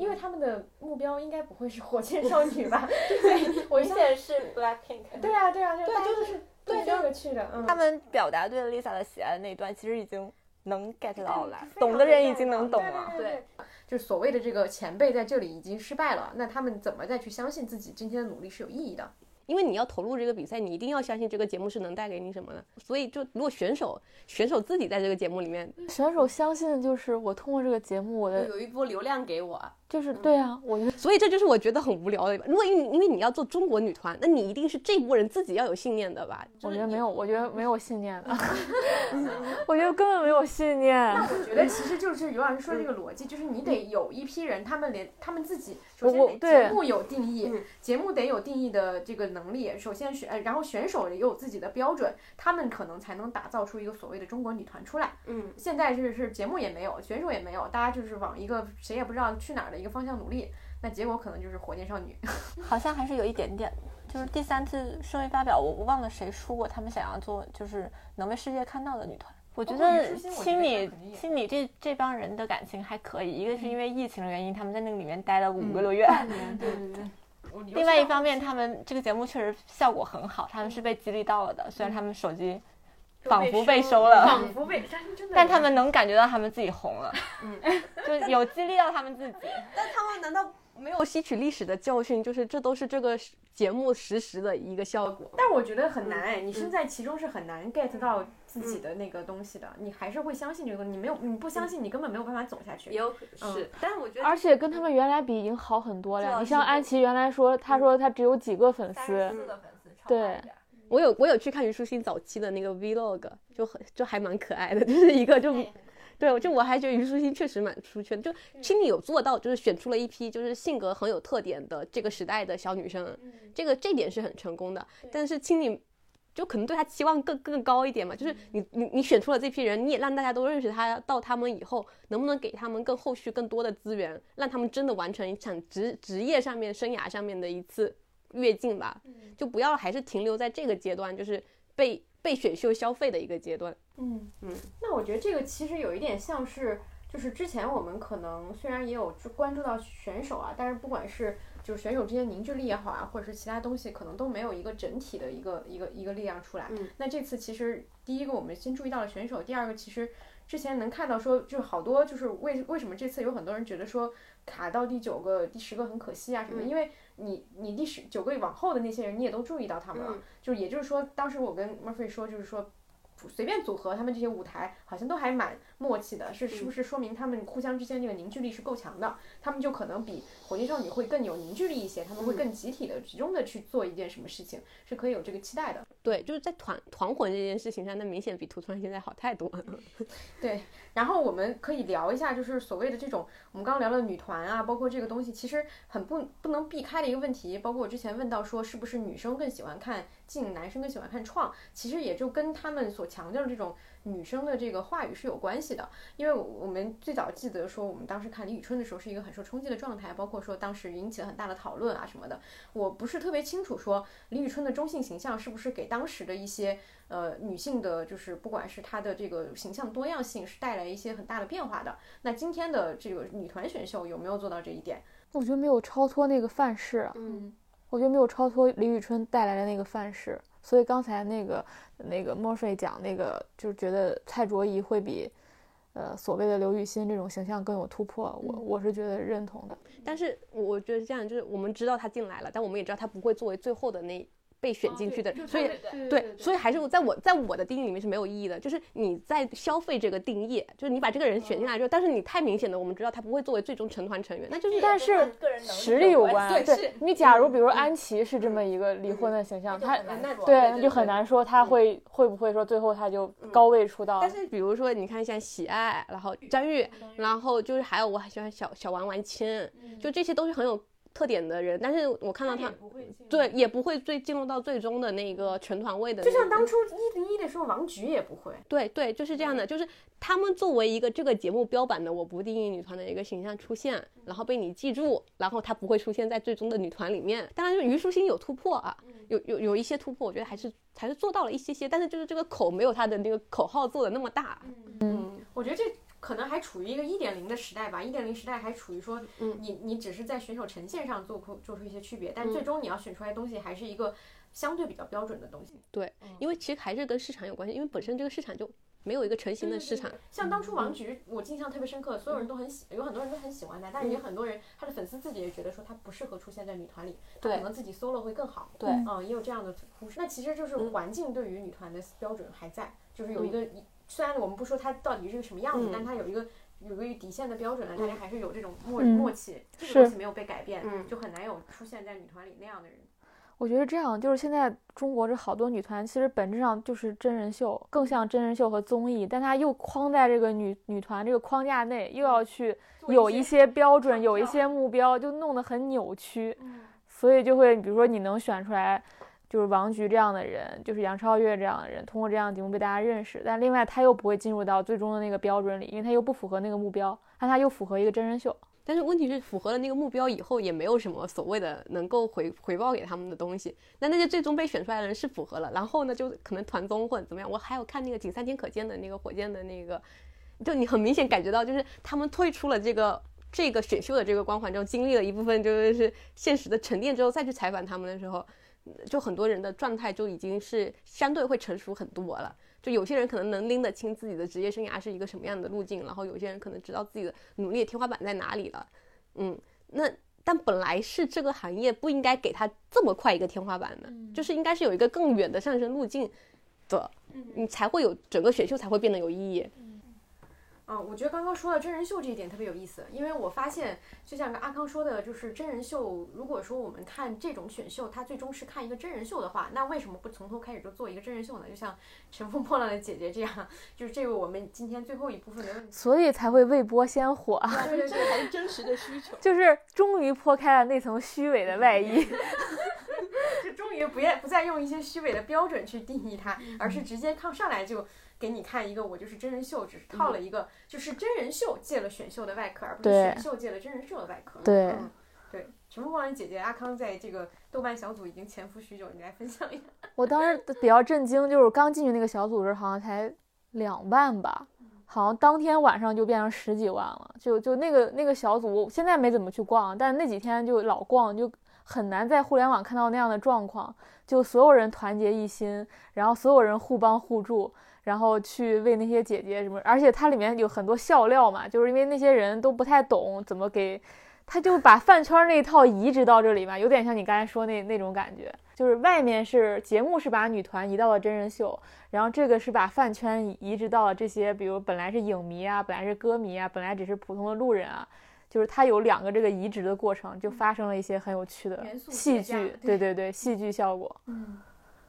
因为他们的目标应该不会是火箭少女吧？对，我明显是 Blackpink。对啊，对啊，对，就是对这个去的。他们表达对 Lisa 的喜爱的那段，其实已经能 get 到了，懂的人已经能懂了。对，就是所谓的这个前辈在这里已经失败了，那他们怎么再去相信自己今天的努力是有意义的？因为你要投入这个比赛，你一定要相信这个节目是能带给你什么的。所以，就如果选手选手自己在这个节目里面，选手相信的就是我通过这个节目，我的有一波流量给我。就是对啊，我觉得，所以这就是我觉得很无聊的。如果因因为你要做中国女团，那你一定是这波人自己要有信念的吧？我觉得没有，我觉得没有信念的，我觉得根本没有信念。那我觉得其实就是尤老师说的这个逻辑，就是你得有一批人，他们连他们自己首先节目有定义，节目得有定义的这个能力。首先选，然后选手也有自己的标准，他们可能才能打造出一个所谓的中国女团出来。嗯，现在就是节目也没有，选手也没有，大家就是往一个谁也不知道去哪儿的。一个方向努力，那结果可能就是火箭少女。好像还是有一点点，就是第三次顺位发表，我我忘了谁说过，他们想要做就是能被世界看到的女团。我觉得心里心里这这帮人的感情还可以，一个是因为疫情的原因，他们在那个里面待了五个多月。对对对。另外一方面，他们这个节目确实效果很好，他们是被激励到了的。虽然他们手机仿佛被收了。仿佛被，但是真的，但他们能感觉到他们自己红了，嗯，就有激励到他们自己。但他们难道没有吸取历史的教训？就是这都是这个节目实时的一个效果。但我觉得很难哎，你身在其中是很难 get 到自己的那个东西的，你还是会相信这个东西。你没有，你不相信，你根本没有办法走下去。也有可能是，但是我觉得而且跟他们原来比已经好很多了。你像安琪原来说，她说她只有几个粉丝十，四个粉丝，对我有我有去看虞书欣早期的那个 vlog，就很就还蛮可爱的，就是一个就对，就我还觉得虞书欣确实蛮出圈，就青你有做到，就是选出了一批就是性格很有特点的这个时代的小女生，这个这点是很成功的。但是青你就可能对她期望更更高一点嘛，就是你你你选出了这批人，你也让大家都认识她，到他们以后能不能给他们更后续更多的资源，让他们真的完成一场职职业上面生涯上面的一次跃进吧，就不要还是停留在这个阶段，就是被被选秀消费的一个阶段。嗯嗯，那我觉得这个其实有一点像是，就是之前我们可能虽然也有关注到选手啊，但是不管是就是选手之间凝聚力也好啊，或者是其他东西，可能都没有一个整体的一个一个一个力量出来。嗯那这次其实第一个我们先注意到了选手，第二个其实之前能看到说，就是好多就是为为什么这次有很多人觉得说卡到第九个、第十个很可惜啊什么的，因为你你第十九个往后的那些人你也都注意到他们了，嗯就是也就是说，当时我跟 Murphy 说，就是说。随便组合他们这些舞台，好像都还蛮默契的，是是不是说明他们互相之间这个凝聚力是够强的？他们就可能比火箭少女会更有凝聚力一些，他们会更集体的、集中的去做一件什么事情，是可以有这个期待的。对，就是在团团魂这件事情上，那明显比图团现在好太多了。对，然后我们可以聊一下，就是所谓的这种，我们刚刚聊了女团啊，包括这个东西，其实很不不能避开的一个问题。包括我之前问到说，是不是女生更喜欢看静，男生更喜欢看创，其实也就跟他们所强调的这种女生的这个话语是有关系的。因为我们最早记得说，我们当时看李宇春的时候是一个很受冲击的状态，包括说当时引起了很大的讨论啊什么的。我不是特别清楚说李宇春的中性形象是不是给当时的一些呃女性的，就是不管是她的这个形象多样性是带来一些很大的变化的。那今天的这个女团选秀有没有做到这一点？我觉得没有超脱那个范式啊。嗯，我觉得没有超脱李宇春带来的那个范式，所以刚才那个那个 Murphy 讲那个，就是觉得蔡卓宜会比，呃所谓的刘雨欣这种形象更有突破，我我是觉得认同的。但是我觉得这样，就是我们知道他进来了，但我们也知道他不会作为最后的那被选进去的，所以对，所以还是在我在我的定义里面是没有意义的。就是你在消费这个定义，就是你把这个人选进来之后，但是你太明显的，我们知道他不会作为最终成团成员，那就是但是实力有关，对是你假如比如安琪是这么一个离婚的形象，他对那就很难说他会会不会说最后他就高位出道。但是比如说，你看像喜爱，然后张玉，然后就是还有我很喜欢小小丸丸亲，就这些都是很有特点的人，但是我看到他，对，也不会最进入到最终的那个全团位的，就像当初一零一的时候，王菊也不会。对对，就是这样的，就是他们作为一个这个节目标榜的我不定义女团的一个形象出现，然后被你记住，然后他不会出现在最终的女团里面。当然，就虞书欣有突破啊，有有有一些突破，我觉得还是还是做到了一些些，但是就是这个口没有他的那个口号做的那么大。嗯，我觉得这可能还处于一个一点零的时代吧。一点零时代还处于说，嗯你你只是在选手呈现上做出做出一些区别，但最终你要选出来的东西还是一个相对比较标准的东西。对，因为其实还是跟市场有关系，因为本身这个市场就没有一个成型的市场。像当初王菊，我印象特别深刻，所有人都很喜，有很多人都很喜欢她，但是也很多人她的粉丝自己也觉得说她不适合出现在女团里，她对可能自己 solo 会更好。对嗯，也有这样的呼声。那其实就是环境对于女团的标准还在，就是有一个，虽然我们不说它到底是个什么样子，嗯但它有一个。有个底线的标准了，大家还是有这种默嗯默契，这个东西没有被改变，嗯就很难有出现在女团里那样的人。我觉得这样就是现在中国这好多女团，其实本质上就是真人秀，更像真人秀和综艺，但它又框在这个女女团这个框架内，又要去有一些标准，有一些目标，就弄得很扭曲。所以就会，比如说你能选出来，就是王菊这样的人，就是杨超越这样的人，通过这样的节目被大家认识，但另外他又不会进入到最终的那个标准里，因为他又不符合那个目标，但他又符合一个真人秀。但是问题是，符合了那个目标以后，也没有什么所谓的能够回回报给他们的东西。那那些最终被选出来的人是符合了，然后呢，就可能团综混怎么样。我还有看那个仅三天可见的那个火箭的那个，就你很明显感觉到，就是他们退出了这个这个选秀的这个光环之后，经历了一部分就是现实的沉淀之后，再去采访他们的时候，就很多人的状态就已经是相对会成熟很多了。就有些人可能能拎得清自己的职业生涯是一个什么样的路径，然后有些人可能知道自己的努力的天花板在哪里了。嗯，那但本来是这个行业不应该给他这么快一个天花板的，就是应该是有一个更远的上升路径的，你才会有整个选秀才会变得有意义。嗯，我觉得刚刚说的真人秀这一点特别有意思，因为我发现，就像阿康说的，就是真人秀，如果说我们看这种选秀，它最终是看一个真人秀的话，那为什么不从头开始就做一个真人秀呢？就像《乘风破浪的姐姐》这样，就是这个我们今天最后一部分的问题。所以才会未播先火，对对对，才是真实的需求。就是终于破开了那层虚伪的外衣。就终于不要不再用一些虚伪的标准去定义它，而是直接看上来就。给你看一个，我就是真人秀，只是套了一个，就是真人秀借了选秀的外壳，而不是选秀借了真人秀的外壳。对，嗯，对，乘风破浪姐姐阿康在这个豆瓣小组已经潜伏许久，你来分享一下。我当时比较震惊，就是刚进去那个小组时，好像才两万吧，好像当天晚上就变成十几万了。就就那个那个小组，现在没怎么去逛，但那几天就老逛，就很难在互联网看到那样的状况，就所有人团结一心，然后所有人互帮互助。然后去为那些姐姐什么，而且它里面有很多笑料嘛，就是因为那些人都不太懂怎么给，他就把饭圈那一套移植到这里嘛，有点像你刚才说那那种感觉，就是外面是节目是把女团移到了真人秀，然后这个是把饭圈移植到了这些，比如本来是影迷啊，本来是歌迷啊，本来只是普通的路人啊，就是它有两个这个移植的过程，就发生了一些很有趣的戏剧，对。对对，戏剧效果，嗯。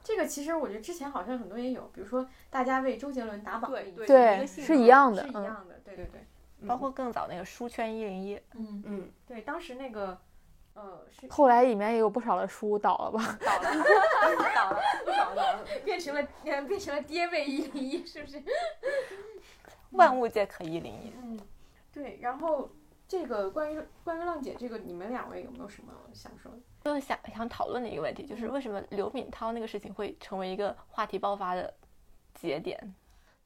这个其实我觉得之前好像很多也有，比如说大家为周杰伦打榜，对对，是一样的，是一样的，对对对，包括更早那个书圈一零一，嗯嗯，对，当时那个，呃，是后来里面也有不少的书倒了吧？倒了，倒了，不少倒了，变成了变成了爹味一零一，是不是？万物皆可一零一，嗯，对，然后。这个关于关于浪姐这个，你们两位有没有什么想说的？就是想想讨论的一个问题，就是为什么刘敏涛那个事情会成为一个话题爆发的节点？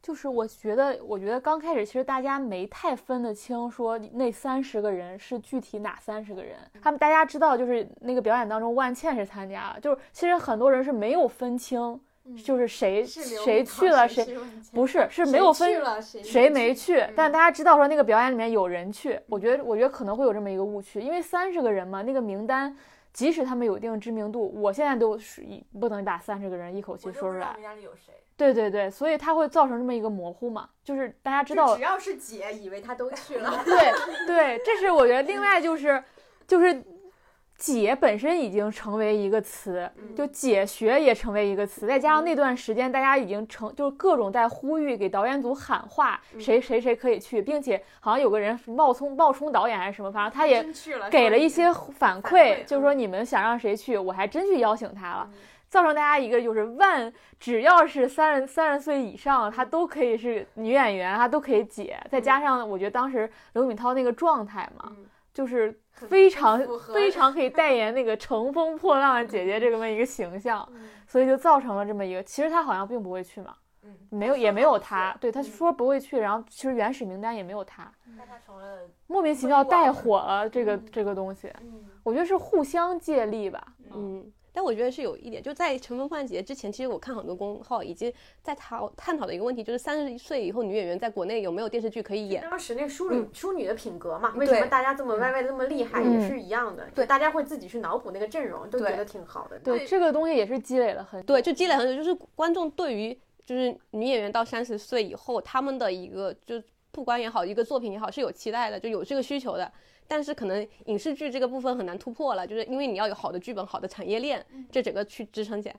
就是我觉得，我觉得刚开始其实大家没太分得清，说那三十个人是具体哪三十个人。他们大家知道，就是那个表演当中，万茜是参加了，就是其实很多人是没有分清。就是谁谁去了谁不是是没有分谁没去，但大家知道说那个表演里面有人去，我觉得我觉得可能会有这么一个误区，因为三十个人嘛，那个名单即使他们有一定知名度，我现在都是不能把三十个人一口气说出来。对对对，所以它会造成这么一个模糊嘛，就是大家知道只要是姐，以为他都去了。对对，这是我觉得另外就是就是。姐本身已经成为一个词，就解学也成为一个词，再加上那段时间大家已经成，就是各种在呼吁给导演组喊话，谁谁谁可以去，并且好像有个人冒充冒充导演还是什么，反正他也给了一些反馈，就是说你们想让谁去，我还真去邀请他了，造成大家一个就是万只要是三十三十岁以上，她都可以是女演员，她都可以解，再加上我觉得当时刘敏涛那个状态嘛，就是。非常非常可以代言那个乘风破浪的姐姐这么一个形象，所以就造成了这么一个。其实他好像并不会去嘛，没有也没有他，对他说不会去，然后其实原始名单也没有他，但他成了莫名其妙带火了这个这个东西。我觉得是互相借力吧，嗯。但我觉得是有一点，就在《乘风破浪姐姐》之前，其实我看很多公号已经在讨探讨的一个问题，就是三十岁以后女演员在国内有没有电视剧可以演？当时那淑女淑女的品格嘛，为什么大家这么歪歪这么厉害，也是一样的。对，大家会自己去脑补那个阵容，都觉得挺好的。对，这个东西也是积累了很对，就积累很久，就是观众对于就是女演员到三十岁以后，他们的一个就不管也好，一个作品也好，是有期待的，就有这个需求的。但是可能影视剧这个部分很难突破了，就是因为你要有好的剧本、好的产业链，这整个去支撑起来。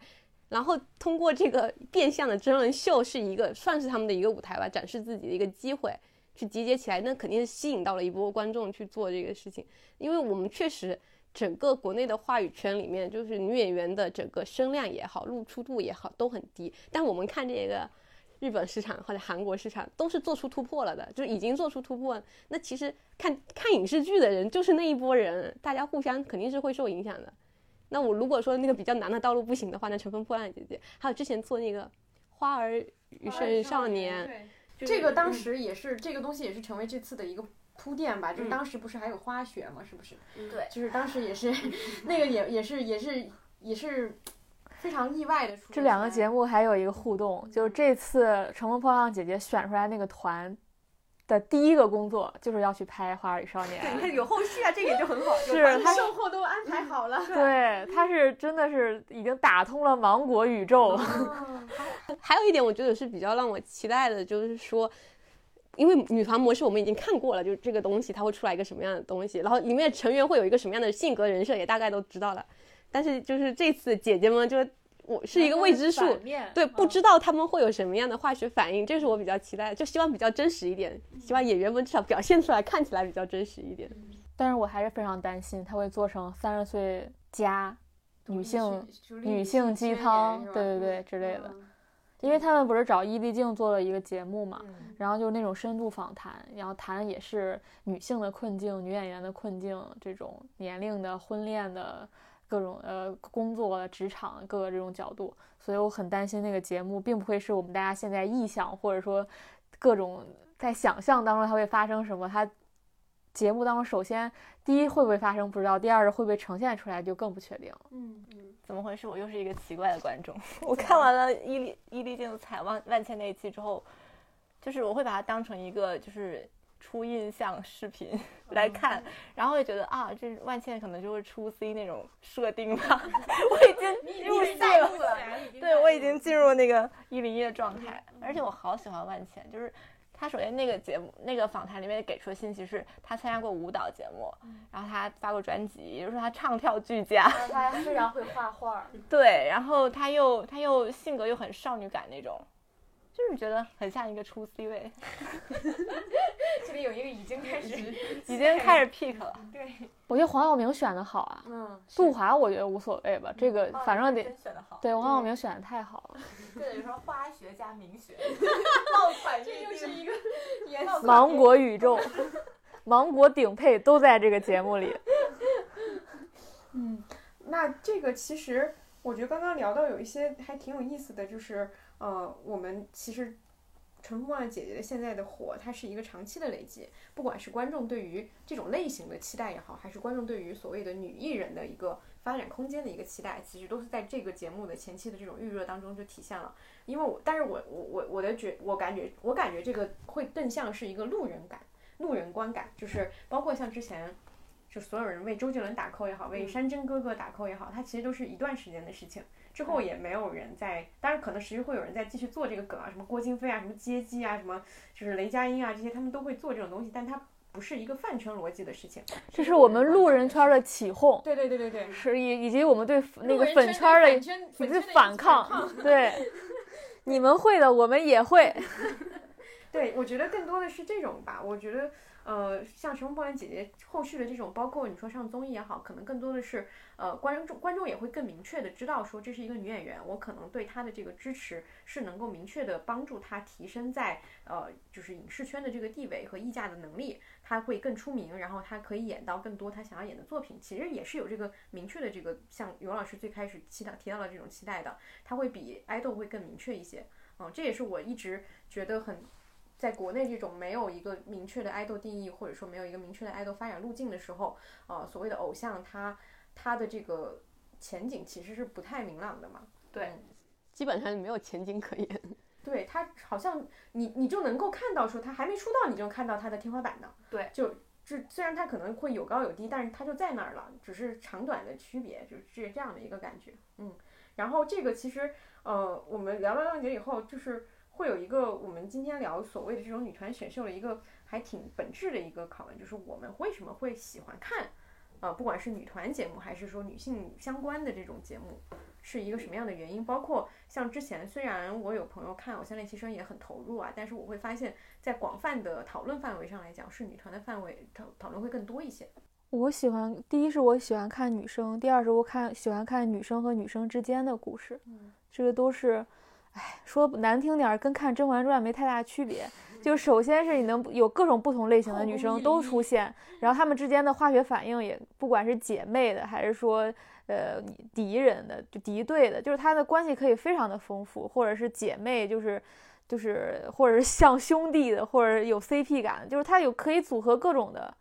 然后通过这个变相的真人秀，是一个算是他们的一个舞台吧，展示自己的一个机会，去集结起来，那肯定是吸引到了一波观众去做这个事情。因为我们确实整个国内的话语圈里面，就是女演员的整个声量也好、露出度也好都很低，但我们看这个。日本市场或者韩国市场都是做出突破了的，就是已经做出突破。那其实看看影视剧的人就是那一波人，大家互相肯定是会受影响的。那我如果说那个比较难的道路不行的话，那乘风破浪姐姐，还有之前做那个花儿与少少年，这个当时也是这个东西也是成为这次的一个铺垫吧。就是当时不是还有花雪嘛，是不是？对，就是当时也是 那个也也是也是也是。非常意外的出。这两个节目还有一个互动，就是这次《乘风破浪》姐姐选出来那个团的第一个工作就是要去拍《花儿与少年》。你看有后续啊，这个也就很好，是他售后都安排好了。对，他是真的是已经打通了芒果宇宙。还有一点，我觉得是比较让我期待的，就是说。因为女团模式我们已经看过了，就是这个东西它会出来一个什么样的东西，然后里面的成员会有一个什么样的性格人设也大概都知道了。但是就是这次姐姐们就我是一个未知数，对，不知道他们会有什么样的化学反应，这是我比较期待的，就希望比较真实一点，希望演员们至少表现出来看起来比较真实一点。但是我还是非常担心他会做成三十岁加女性女性鸡汤，对对对之类的。因为他们不是找伊丽静做了一个节目嘛，然后就是那种深度访谈，然后谈的也是女性的困境、女演员的困境，这种年龄的、婚恋的各种呃工作、职场各个这种角度，所以我很担心那个节目并不会是我们大家现在臆想或者说各种在想象当中它会发生什么，它。节目当中，首先第一会不会发生不知道，第二是会不会呈现出来就更不确定。嗯嗯，怎么回事？我又是一个奇怪的观众。我看完了伊丽伊丽静采万万千那一期之后，就是我会把它当成一个就是初印象视频来看，然后会觉得啊，这万茜可能就会出 C 那种设定吧。我已经入戏了，对我已经进入那个一零一的状态，而且我好喜欢万茜，就是。她首先那个节目那个访谈里面给出的信息是她参加过舞蹈节目，然后她发过专辑，也就是说她唱跳俱佳。她非常会画画。对，然后她又她又性格又很少女感那种。就是觉得很像一个出 C 位，这里有一个已经开始，已经开始 pick 了。对，我觉得黄晓明选的好啊。嗯，杜华我觉得无所谓吧，这个反正得选的好。对，黄晓明选的太好了。这等于说花学加名学，爆款这又是一个芒果宇宙，芒果顶配都在这个节目里。嗯，那这个其实我觉得刚刚聊到有一些还挺有意思的就是。呃，我们其实《乘风破浪》姐姐的现在的火，它是一个长期的累积。不管是观众对于这种类型的期待也好，还是观众对于所谓的女艺人的一个发展空间的一个期待，其实都是在这个节目的前期的这种预热当中就体现了。因为我，但是我我我我的觉，我感觉我感觉这个会更像是一个路人感、路人观感，就是包括像之前。就所有人为周杰伦打 call 也好，为山珍哥哥打 call 也好，它其实都是一段时间的事情。之后也没有人在，当然可能持续会有人在继续做这个梗啊，什么郭京飞啊，什么接机啊，什么就是雷佳音啊这些，他们都会做这种东西，但它不是一个饭圈逻辑的事情。这是我们路人圈的起哄。对对对对对，是以以及我们对那个粉圈的以及反抗。对，你们会的，我们也会。对，我觉得更多的是这种吧，我觉得。呃，像《乘风破浪》姐姐后续的这种，包括你说上综艺也好，可能更多的是，呃，观众观众也会更明确的知道说这是一个女演员，我可能对她的这个支持是能够明确的帮助她提升在呃就是影视圈的这个地位和溢价的能力，她会更出名，然后她可以演到更多她想要演的作品，其实也是有这个明确的这个像尤老师最开始期待提到的这种期待的，她会比爱豆会更明确一些，嗯，这也是我一直觉得很。在国内这种没有一个明确的爱豆定义，或者说没有一个明确的爱豆发展路径的时候，呃，所谓的偶像，他他的这个前景其实是不太明朗的嘛。对，基本上没有前景可言。对他好像你你就能够看到说他还没出道，你就看到他的天花板呢。对，就就虽然他可能会有高有低，但是他就在那儿了，只是长短的区别，就是这这样的一个感觉。嗯，然后这个其实呃，我们聊了浪姐以后，就是。会有一个我们今天聊所谓的这种女团选秀的一个还挺本质的一个拷问，就是我们为什么会喜欢看，呃，不管是女团节目还是说女性相关的这种节目，是一个什么样的原因？包括像之前虽然我有朋友看《偶像练习生》也很投入啊，但是我会发现，在广泛的讨论范围上来讲，是女团的范围讨讨论会更多一些。我喜欢，第一是我喜欢看女生，第二是我看喜欢看女生和女生之间的故事，这个都是。哎，说难听点儿，跟看《甄嬛传》没太大区别。就首先是你能有各种不同类型的女生都出现，然后她们之间的化学反应也不管是姐妹的，还是说呃敌人的，就敌对的，就是她的关系可以非常的丰富，或者是姐妹，就是就是或者是像兄弟的，或者有 CP 感，就是她有可以组合各种的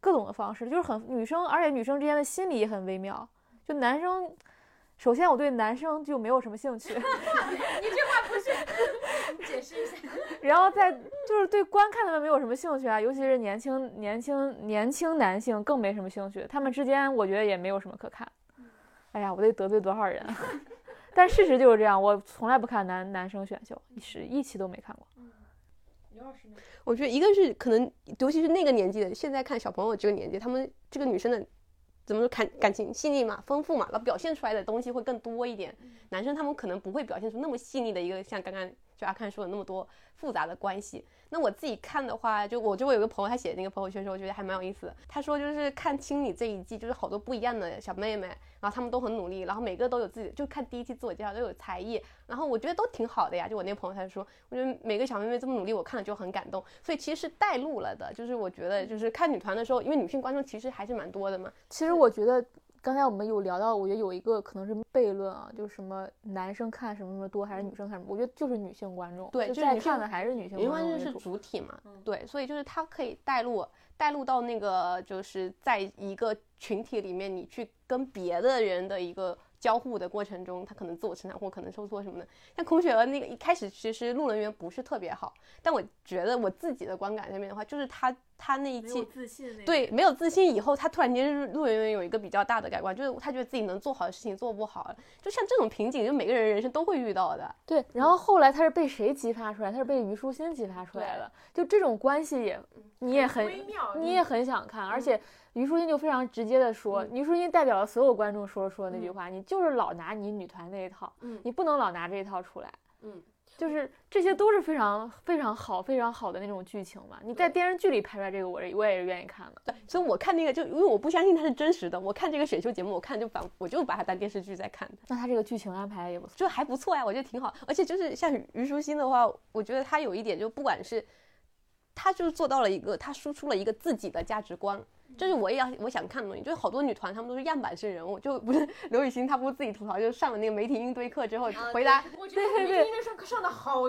各种的方式，就是很女生，而且女生之间的心理也很微妙，就男生。首先我对男生就没有什么兴趣，你这话不是 解释一下。然后再就是对观看他们没有什么兴趣啊，尤其是年轻年轻年轻男性更没什么兴趣，他们之间我觉得也没有什么可看。哎呀，我得得罪多少人啊？但事实就是这样，我从来不看男男生选秀，是一期都没看过。我觉得一个是可能，尤其是那个年纪的，现在看小朋友这个年纪，他们这个女生的怎么说感感情细腻嘛，丰富嘛，然后表现出来的东西会更多一点。男生他们可能不会表现出那么细腻的一个，像刚刚就阿看说的那么多复杂的关系。那我自己看的话，就我就我有个朋友，他写的那个朋友圈时候，我觉得还蛮有意思的。他说就是看清你这一季，就是好多不一样的小妹妹，然后他们都很努力，然后每个都有自己，就看第一期自我介绍都有才艺，然后我觉得都挺好的呀。就我那朋友他就说，我觉得每个小妹妹这么努力，我看了就很感动。所以其实是带入了的，就是我觉得就是看女团的时候，因为女性观众其实还是蛮多的嘛。其实我觉得刚才我们有聊到，我觉得有一个可能是悖论啊，就是什么男生看什么什么多还是女生看什么，我觉得就是女性观众，对就是女性看的还是女性观众为主。为是主体嘛，对，所以就是它可以带入带入到那个就是在一个群体里面，你去跟别的人的一个交互的过程中，他可能自我成长或可能受挫什么的。像孔雪儿那个一开始其实路人缘不是特别好，但我觉得我自己的观感上面的话，就是他他那一季自信那对，没有自信以后，他突然间路人缘有一个比较大的改观，就是他觉得自己能做好的事情做不好了，就像这种瓶颈，就每个人人生都会遇到的。对，然后后来他是被谁激发出来？他是被虞书欣激发出来的。就这种关系也，你也很微妙，你也很想看，而且虞书欣就非常直接的说，虞书欣代表了所有观众说说的那句话，你就是老拿你女团那一套，嗯你不能老拿这一套出来，嗯，就是这些都是非常非常好非常好的那种剧情嘛。你在电视剧里拍出来这个，我是我也是愿意看的。对，所以我看那个就因为我不相信它是真实的，我看这个选秀节目，我看就把我就把它当电视剧在看的，那它这个剧情安排也不错。就还不错呀，我觉得挺好。而且就是像虞书欣的话，我觉得她有一点就不管是，她就是做到了一个，她输出了一个自己的价值观。这是我也要我想看的东西，就是好多女团她们都是样板式人物，就不是刘雨欣她不是自己吐槽，就是上了那个媒体应对课之后回答，我觉得对对那个上课上的好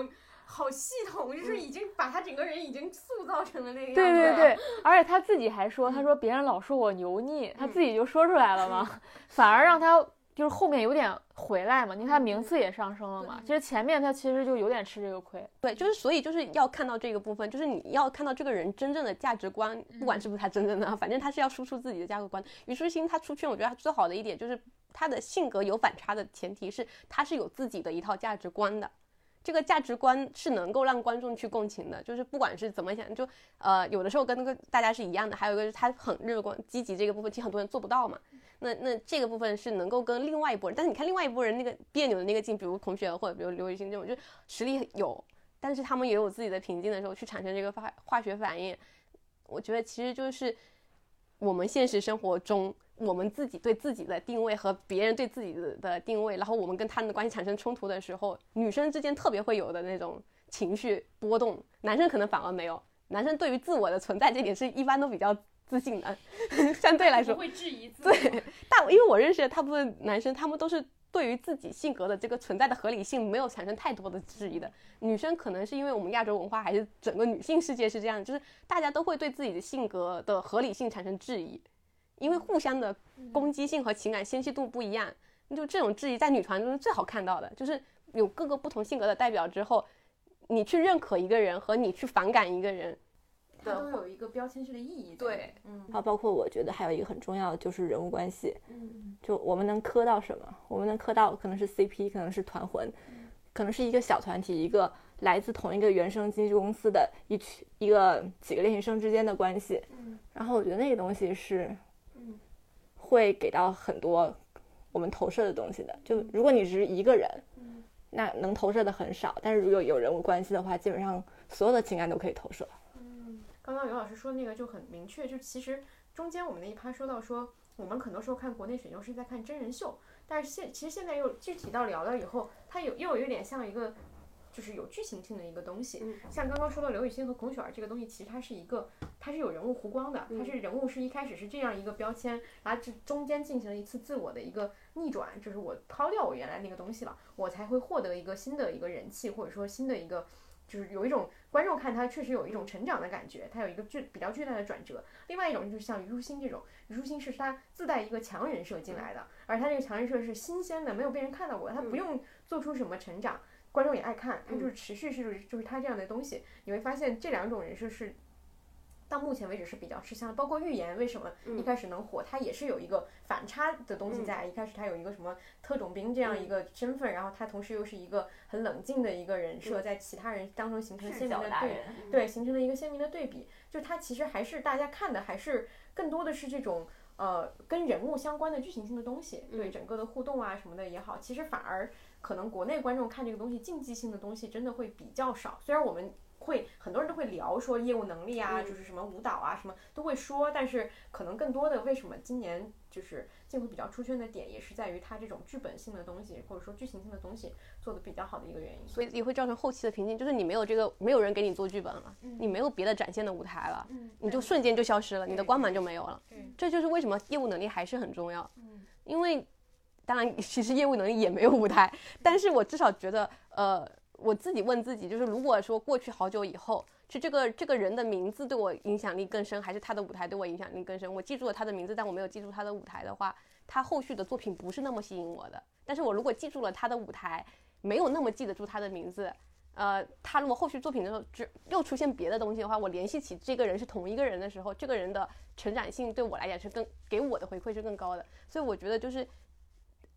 好系统，就是已经把她整个人已经塑造成了那个样子。对对对，而且她自己还说，她说别人老说我油腻，她自己就说出来了嘛，反而让他就是后面有点回来嘛，你看名次也上升了嘛。其实前面他其实就有点吃这个亏。对，就是所以就是要看到这个部分，就是你要看到这个人真正的价值观，不管是不是他真正的啊，反正他是要输出自己的价值观。虞书欣她出圈，我觉得她最好的一点就是她的性格有反差的前提是她是有自己的一套价值观的。这个价值观是能够让观众去共情的，就是不管是怎么想，就呃有的时候跟那个大家是一样的，还有一个是他很乐观积极这个部分，其实很多人做不到嘛。那那这个部分是能够跟另外一拨人，但是你看另外一拨人那个别扭的那个劲，比如孔雪或者比如刘雨欣这种，就是实力有，但是他们也有自己的瓶颈的时候，去产生这个化化学反应。我觉得其实就是我们现实生活中，我们自己对自己的定位和别人对自己的的定位，然后我们跟他们的关系产生冲突的时候，女生之间特别会有的那种情绪波动，男生可能反而没有。男生对于自我的存在这点是一般都比较自信的，相对来说不会质疑自己。对，但因为我认识的大部分男生，他们都是对于自己性格的这个存在的合理性没有产生太多的质疑的。女生可能是因为我们亚洲文化，还是整个女性世界是这样，就是大家都会对自己的性格的合理性产生质疑，因为互相的攻击性和情感纤细度不一样。就这种质疑在女团中是最好看到的，就是有各个不同性格的代表之后，你去认可一个人和你去反感一个人，它都有一个标签式的意义。对，嗯啊，包括我觉得还有一个很重要的就是人物关系，嗯就我们能磕到什么？我们能磕到可能是 CP，可能是团魂，可能是一个小团体，一个来自同一个原生经纪公司的一群一个几个练习生之间的关系。嗯然后我觉得那个东西是，会给到很多我们投射的东西的。就如果你只是一个人，那能投射的很少，但是如果有人物关系的话，基本上所有的情感都可以投射。刚刚刘老师说那个就很明确，就其实中间我们那一趴说到说，我们很多时候看国内选秀是在看真人秀，但是现其实现在又具体到聊了以后，它有又有一点像一个。就是有剧情性的一个东西，像刚刚说到刘雨欣和孔雪儿这个东西，其实它是一个，它是有人物弧光的，它是人物是一开始是这样一个标签，然后这中间进行了一次自我的一个逆转，就是我抛掉我原来那个东西了，我才会获得一个新的一个人气，或者说新的一个就是有一种观众看他确实有一种成长的感觉，他有一个巨比较巨大的转折。另外一种就是像虞书欣这种，虞书欣是他自带一个强人设进来的，而他这个强人设是新鲜的，没有被人看到过，他不用做出什么成长，观众也爱看，他就是持续是就是他这样的东西，你会发现这两种人设是。到目前为止是比较吃香的，包括预言为什么一开始能火，它也是有一个反差的东西在。一开始它有一个什么特种兵这样一个身份，然后它同时又是一个很冷静的一个人设，在其他人当中形成鲜明的对对，形成了一个鲜明的对比。就它其实还是大家看的还是更多的是这种呃跟人物相关的剧情性的东西，对整个的互动啊什么的也好，其实反而可能国内观众看这个东西竞技性的东西真的会比较少。虽然我们。会很多人都会聊说业务能力啊，就是什么舞蹈啊，什么都会说，但是可能更多的为什么今年就是进会比较出圈的点，也是在于它这种剧本性的东西或者说剧情性的东西做的比较好的一个原因，所以也会造成后期的瓶颈，就是你没有这个没有人给你做剧本了，你没有别的展现的舞台了，你就瞬间就消失了，你的光芒就没有了，这就是为什么业务能力还是很重要，因为当然 其实业务能力也没有舞台，但是我至少觉得呃。我自己问自己，就是如果说过去好久以后，是这个这个人的名字对我影响力更深，还是他的舞台对我影响力更深？我记住了他的名字，但我没有记住他的舞台的话，他后续的作品不是那么吸引我的。但是我如果记住了他的舞台，没有那么记得住他的名字，呃，他如果后续作品的时候只又出现别的东西的话，我联系起这个人是同一个人的时候，这个人的成长性对我来讲是更给我的回馈是更高的。所以我觉得就是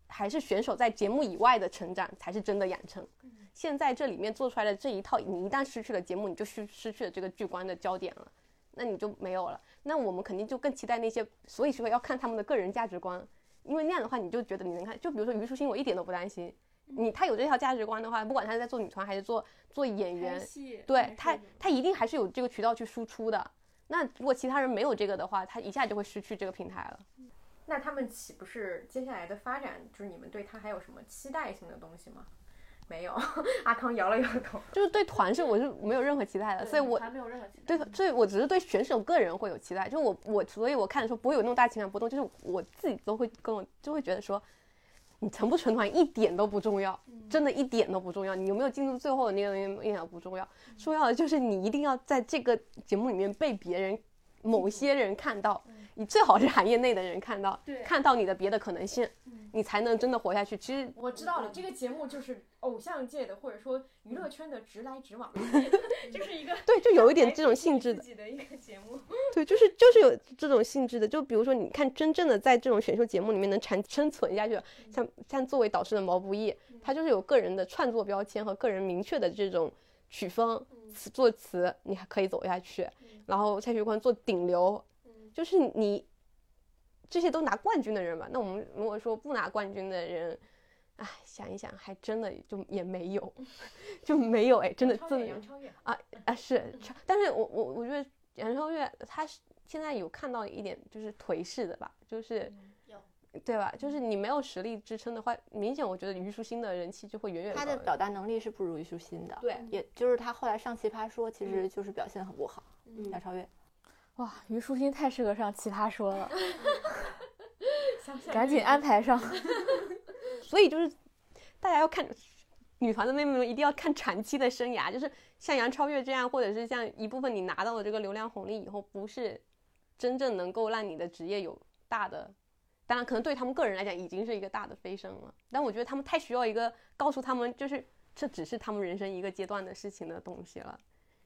还是选手在节目以外的成长才是真的养成。现在这里面做出来的这一套，你一旦失去了节目，你就失失去了这个剧观的焦点了，那你就没有了。那我们肯定就更期待那些，所以说要看他们的个人价值观，因为那样的话，你就觉得你能看。就比如说虞书欣，我一点都不担心，你他有这条价值观的话，不管他是在做女团还是做做演员，对他他一定还是有这个渠道去输出的。那如果其他人没有这个的话，他一下就会失去这个平台了。那他们岂不是接下来的发展，就是你们对他还有什么期待性的东西吗？没有，阿康摇了摇头，就是对团是我是没有任何期待的，所以我还没有任何期待。对，所以我只是对选手个人会有期待，就我我所以我看的时候不会有那么大情感波动，就是我自己都会跟我就会觉得说，你成不成团一点都不重要，真的一点都不重要，你有没有进入最后的那个东西一点不重要，重要的就是你一定要在这个节目里面被别人某些人看到。你最好是行业内的人看到，看到你的别的可能性，你才能真的活下去。其实我知道了，这个节目就是偶像界的，或者说娱乐圈的直来直往，就是一个对，就有一点这种性质的自己。的一个节目，对，就是就是有这种性质的。就比如说，你看真正的在这种选秀节目里面能产生存下去，像像作为导师的毛不易，他就是有个人的创作标签和个人明确的这种曲风，词作词你还可以走下去。然后蔡徐坤做顶流。就是你这些都拿冠军的人嘛？那我们如果说不拿冠军的人，哎，想一想，还真的就也没有，就没有哎，真的真的啊啊是，但是我我我觉得杨超越他是现在有看到一点就是颓势的吧，就是对吧？就是你没有实力支撑的话，明显我觉得虞书欣的人气就会远远他的表达能力是不如虞书欣的，对，也就是他后来上奇葩说，其实就是表现很不好，杨超越。哇，虞书欣太适合上奇葩说了，赶紧安排上。所以就是大家要看女团的妹妹们一定要看长期的生涯，就是像杨超越这样，或者是像一部分你拿到了这个流量红利以后，不是真正能够让你的职业有大的，当然可能对他们个人来讲已经是一个大的飞升了，但我觉得他们太需要一个告诉他们，就是这只是他们人生一个阶段的事情的东西了。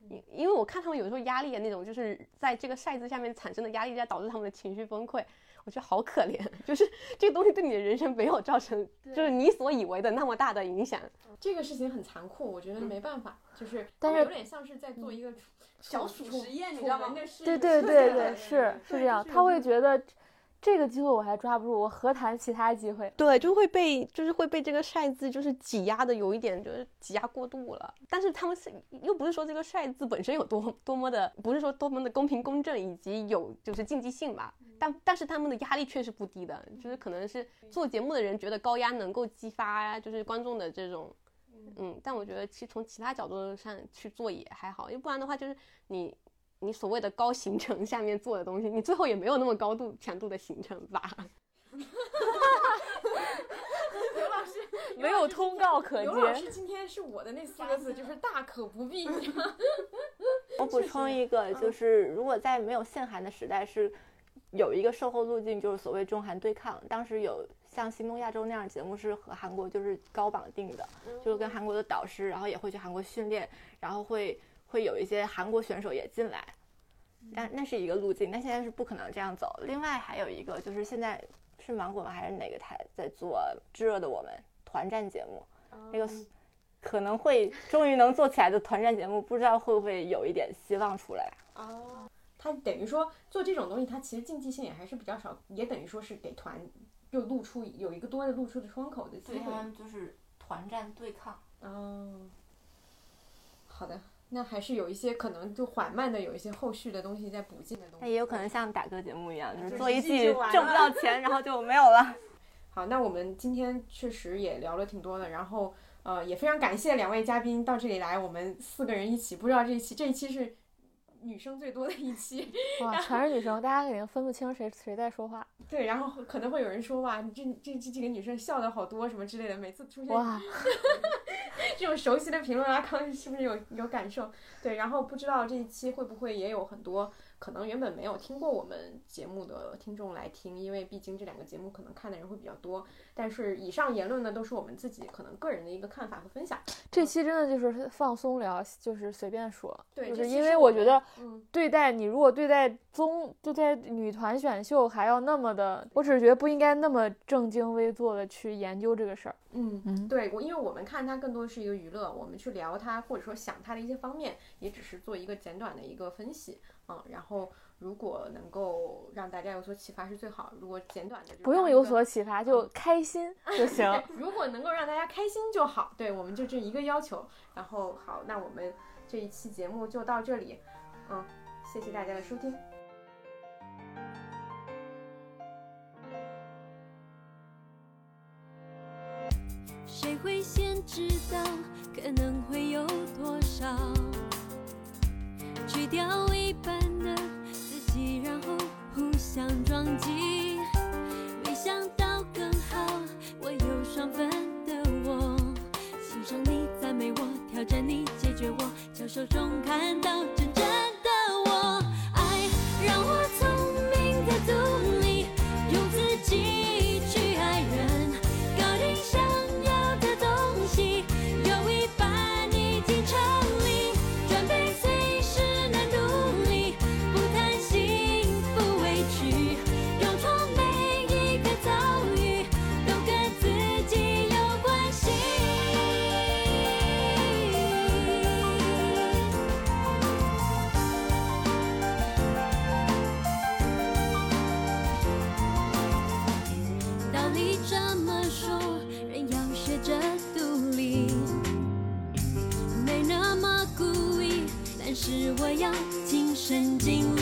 因因为我看他们有时候压力的那种，就是在这个赛制下面产生的压力，在导致他们的情绪崩溃，我觉得好可怜。就是这个东西对你的人生没有造成，就是你所以为的那么大的影响。这个事情很残酷，我觉得没办法，就是，但是有点像是在做一个小鼠实验，你知道吗？对对对对，是是这样，他会觉得。这个机会我还抓不住，我何谈其他机会？对，就会被就是会被这个赛字就是挤压的有一点就是挤压过度了。但是他们是又不是说这个赛字本身有多多么的，不是说多么的公平公正以及有就是竞技性吧。但但是他们的压力确实不低的，就是可能是做节目的人觉得高压能够激发就是观众的这种，嗯。但我觉得其实从其他角度上去做也还好，因为不然的话就是你。你所谓的高行程下面做的东西，你最后也没有那么高度强度的行程吧？刘老师没有通告可刘老。师今天是我的那四个字，就是大可不必。我补充一个，就是如果在没有限韩的时代，是有一个售后路径，就是所谓中韩对抗。当时有像《新东亚洲》那样的节目，是和韩国就是高绑定的，就是跟韩国的导师，然后也会去韩国训练，然后会会有一些韩国选手也进来。但那是一个路径，但现在是不可能这样走。另外还有一个就是现在是芒果吗还是哪个台在做《炙热的我们》团战节目，那个可能会终于能做起来的团战节目，不知道会不会有一点希望出来。哦，他等于说做这种东西，它其实竞技性也还是比较少，也等于说是给团又露出有一个多的露出的窗口的机会。就是团战对抗。哦，好的，那还是有一些可能就缓慢的有一些后续的东西在补进的东西。那也有可能像打歌节目一样，就是做一一季挣不到钱，然后就没有了。好，那我们今天确实也聊了挺多的，然后呃也非常感谢两位嘉宾到这里来，我们四个人一起，不知道这一期这一期是女生最多的一期，哇，全是女生，大家肯定分不清谁谁在说话。对，然后可能会有人说哇，你这这这几个女生笑的好多什么之类的，每次出现哇，这种熟悉的评论，阿康是不是有有感受？对，然后不知道这一期会不会也有很多可能原本没有听过我们节目的听众来听，因为毕竟这两个节目可能看的人会比较多。但是以上言论呢，都是我们自己可能个人的一个看法和分享。这期真的就是放松聊，就是随便说。对就是因为我觉得嗯，对待你，如果对待综对待女团选秀还要那么的，我只是觉得不应该那么正襟危坐的去研究这个事儿。嗯嗯对，我因为我们看它更多的是一个娱乐，我们去聊它或者说想它的一些方面，也只是做一个简短的一个分析，嗯，然后如果能够让大家有所启发是最好，如果简短的就不用有所启发，就开心 就行。如果能够让大家开心就好。对，我们就这一个要求。然后好，那我们这一期节目就到这里，嗯，谢谢大家的收听。谁会先知道可能会有多少？去掉一半的自己，然后互相撞击。没想到更好，我有双份的我，欣赏你，赞美我，挑战你，解决我，交手中看到真正的我。爱让我。我要今生今世。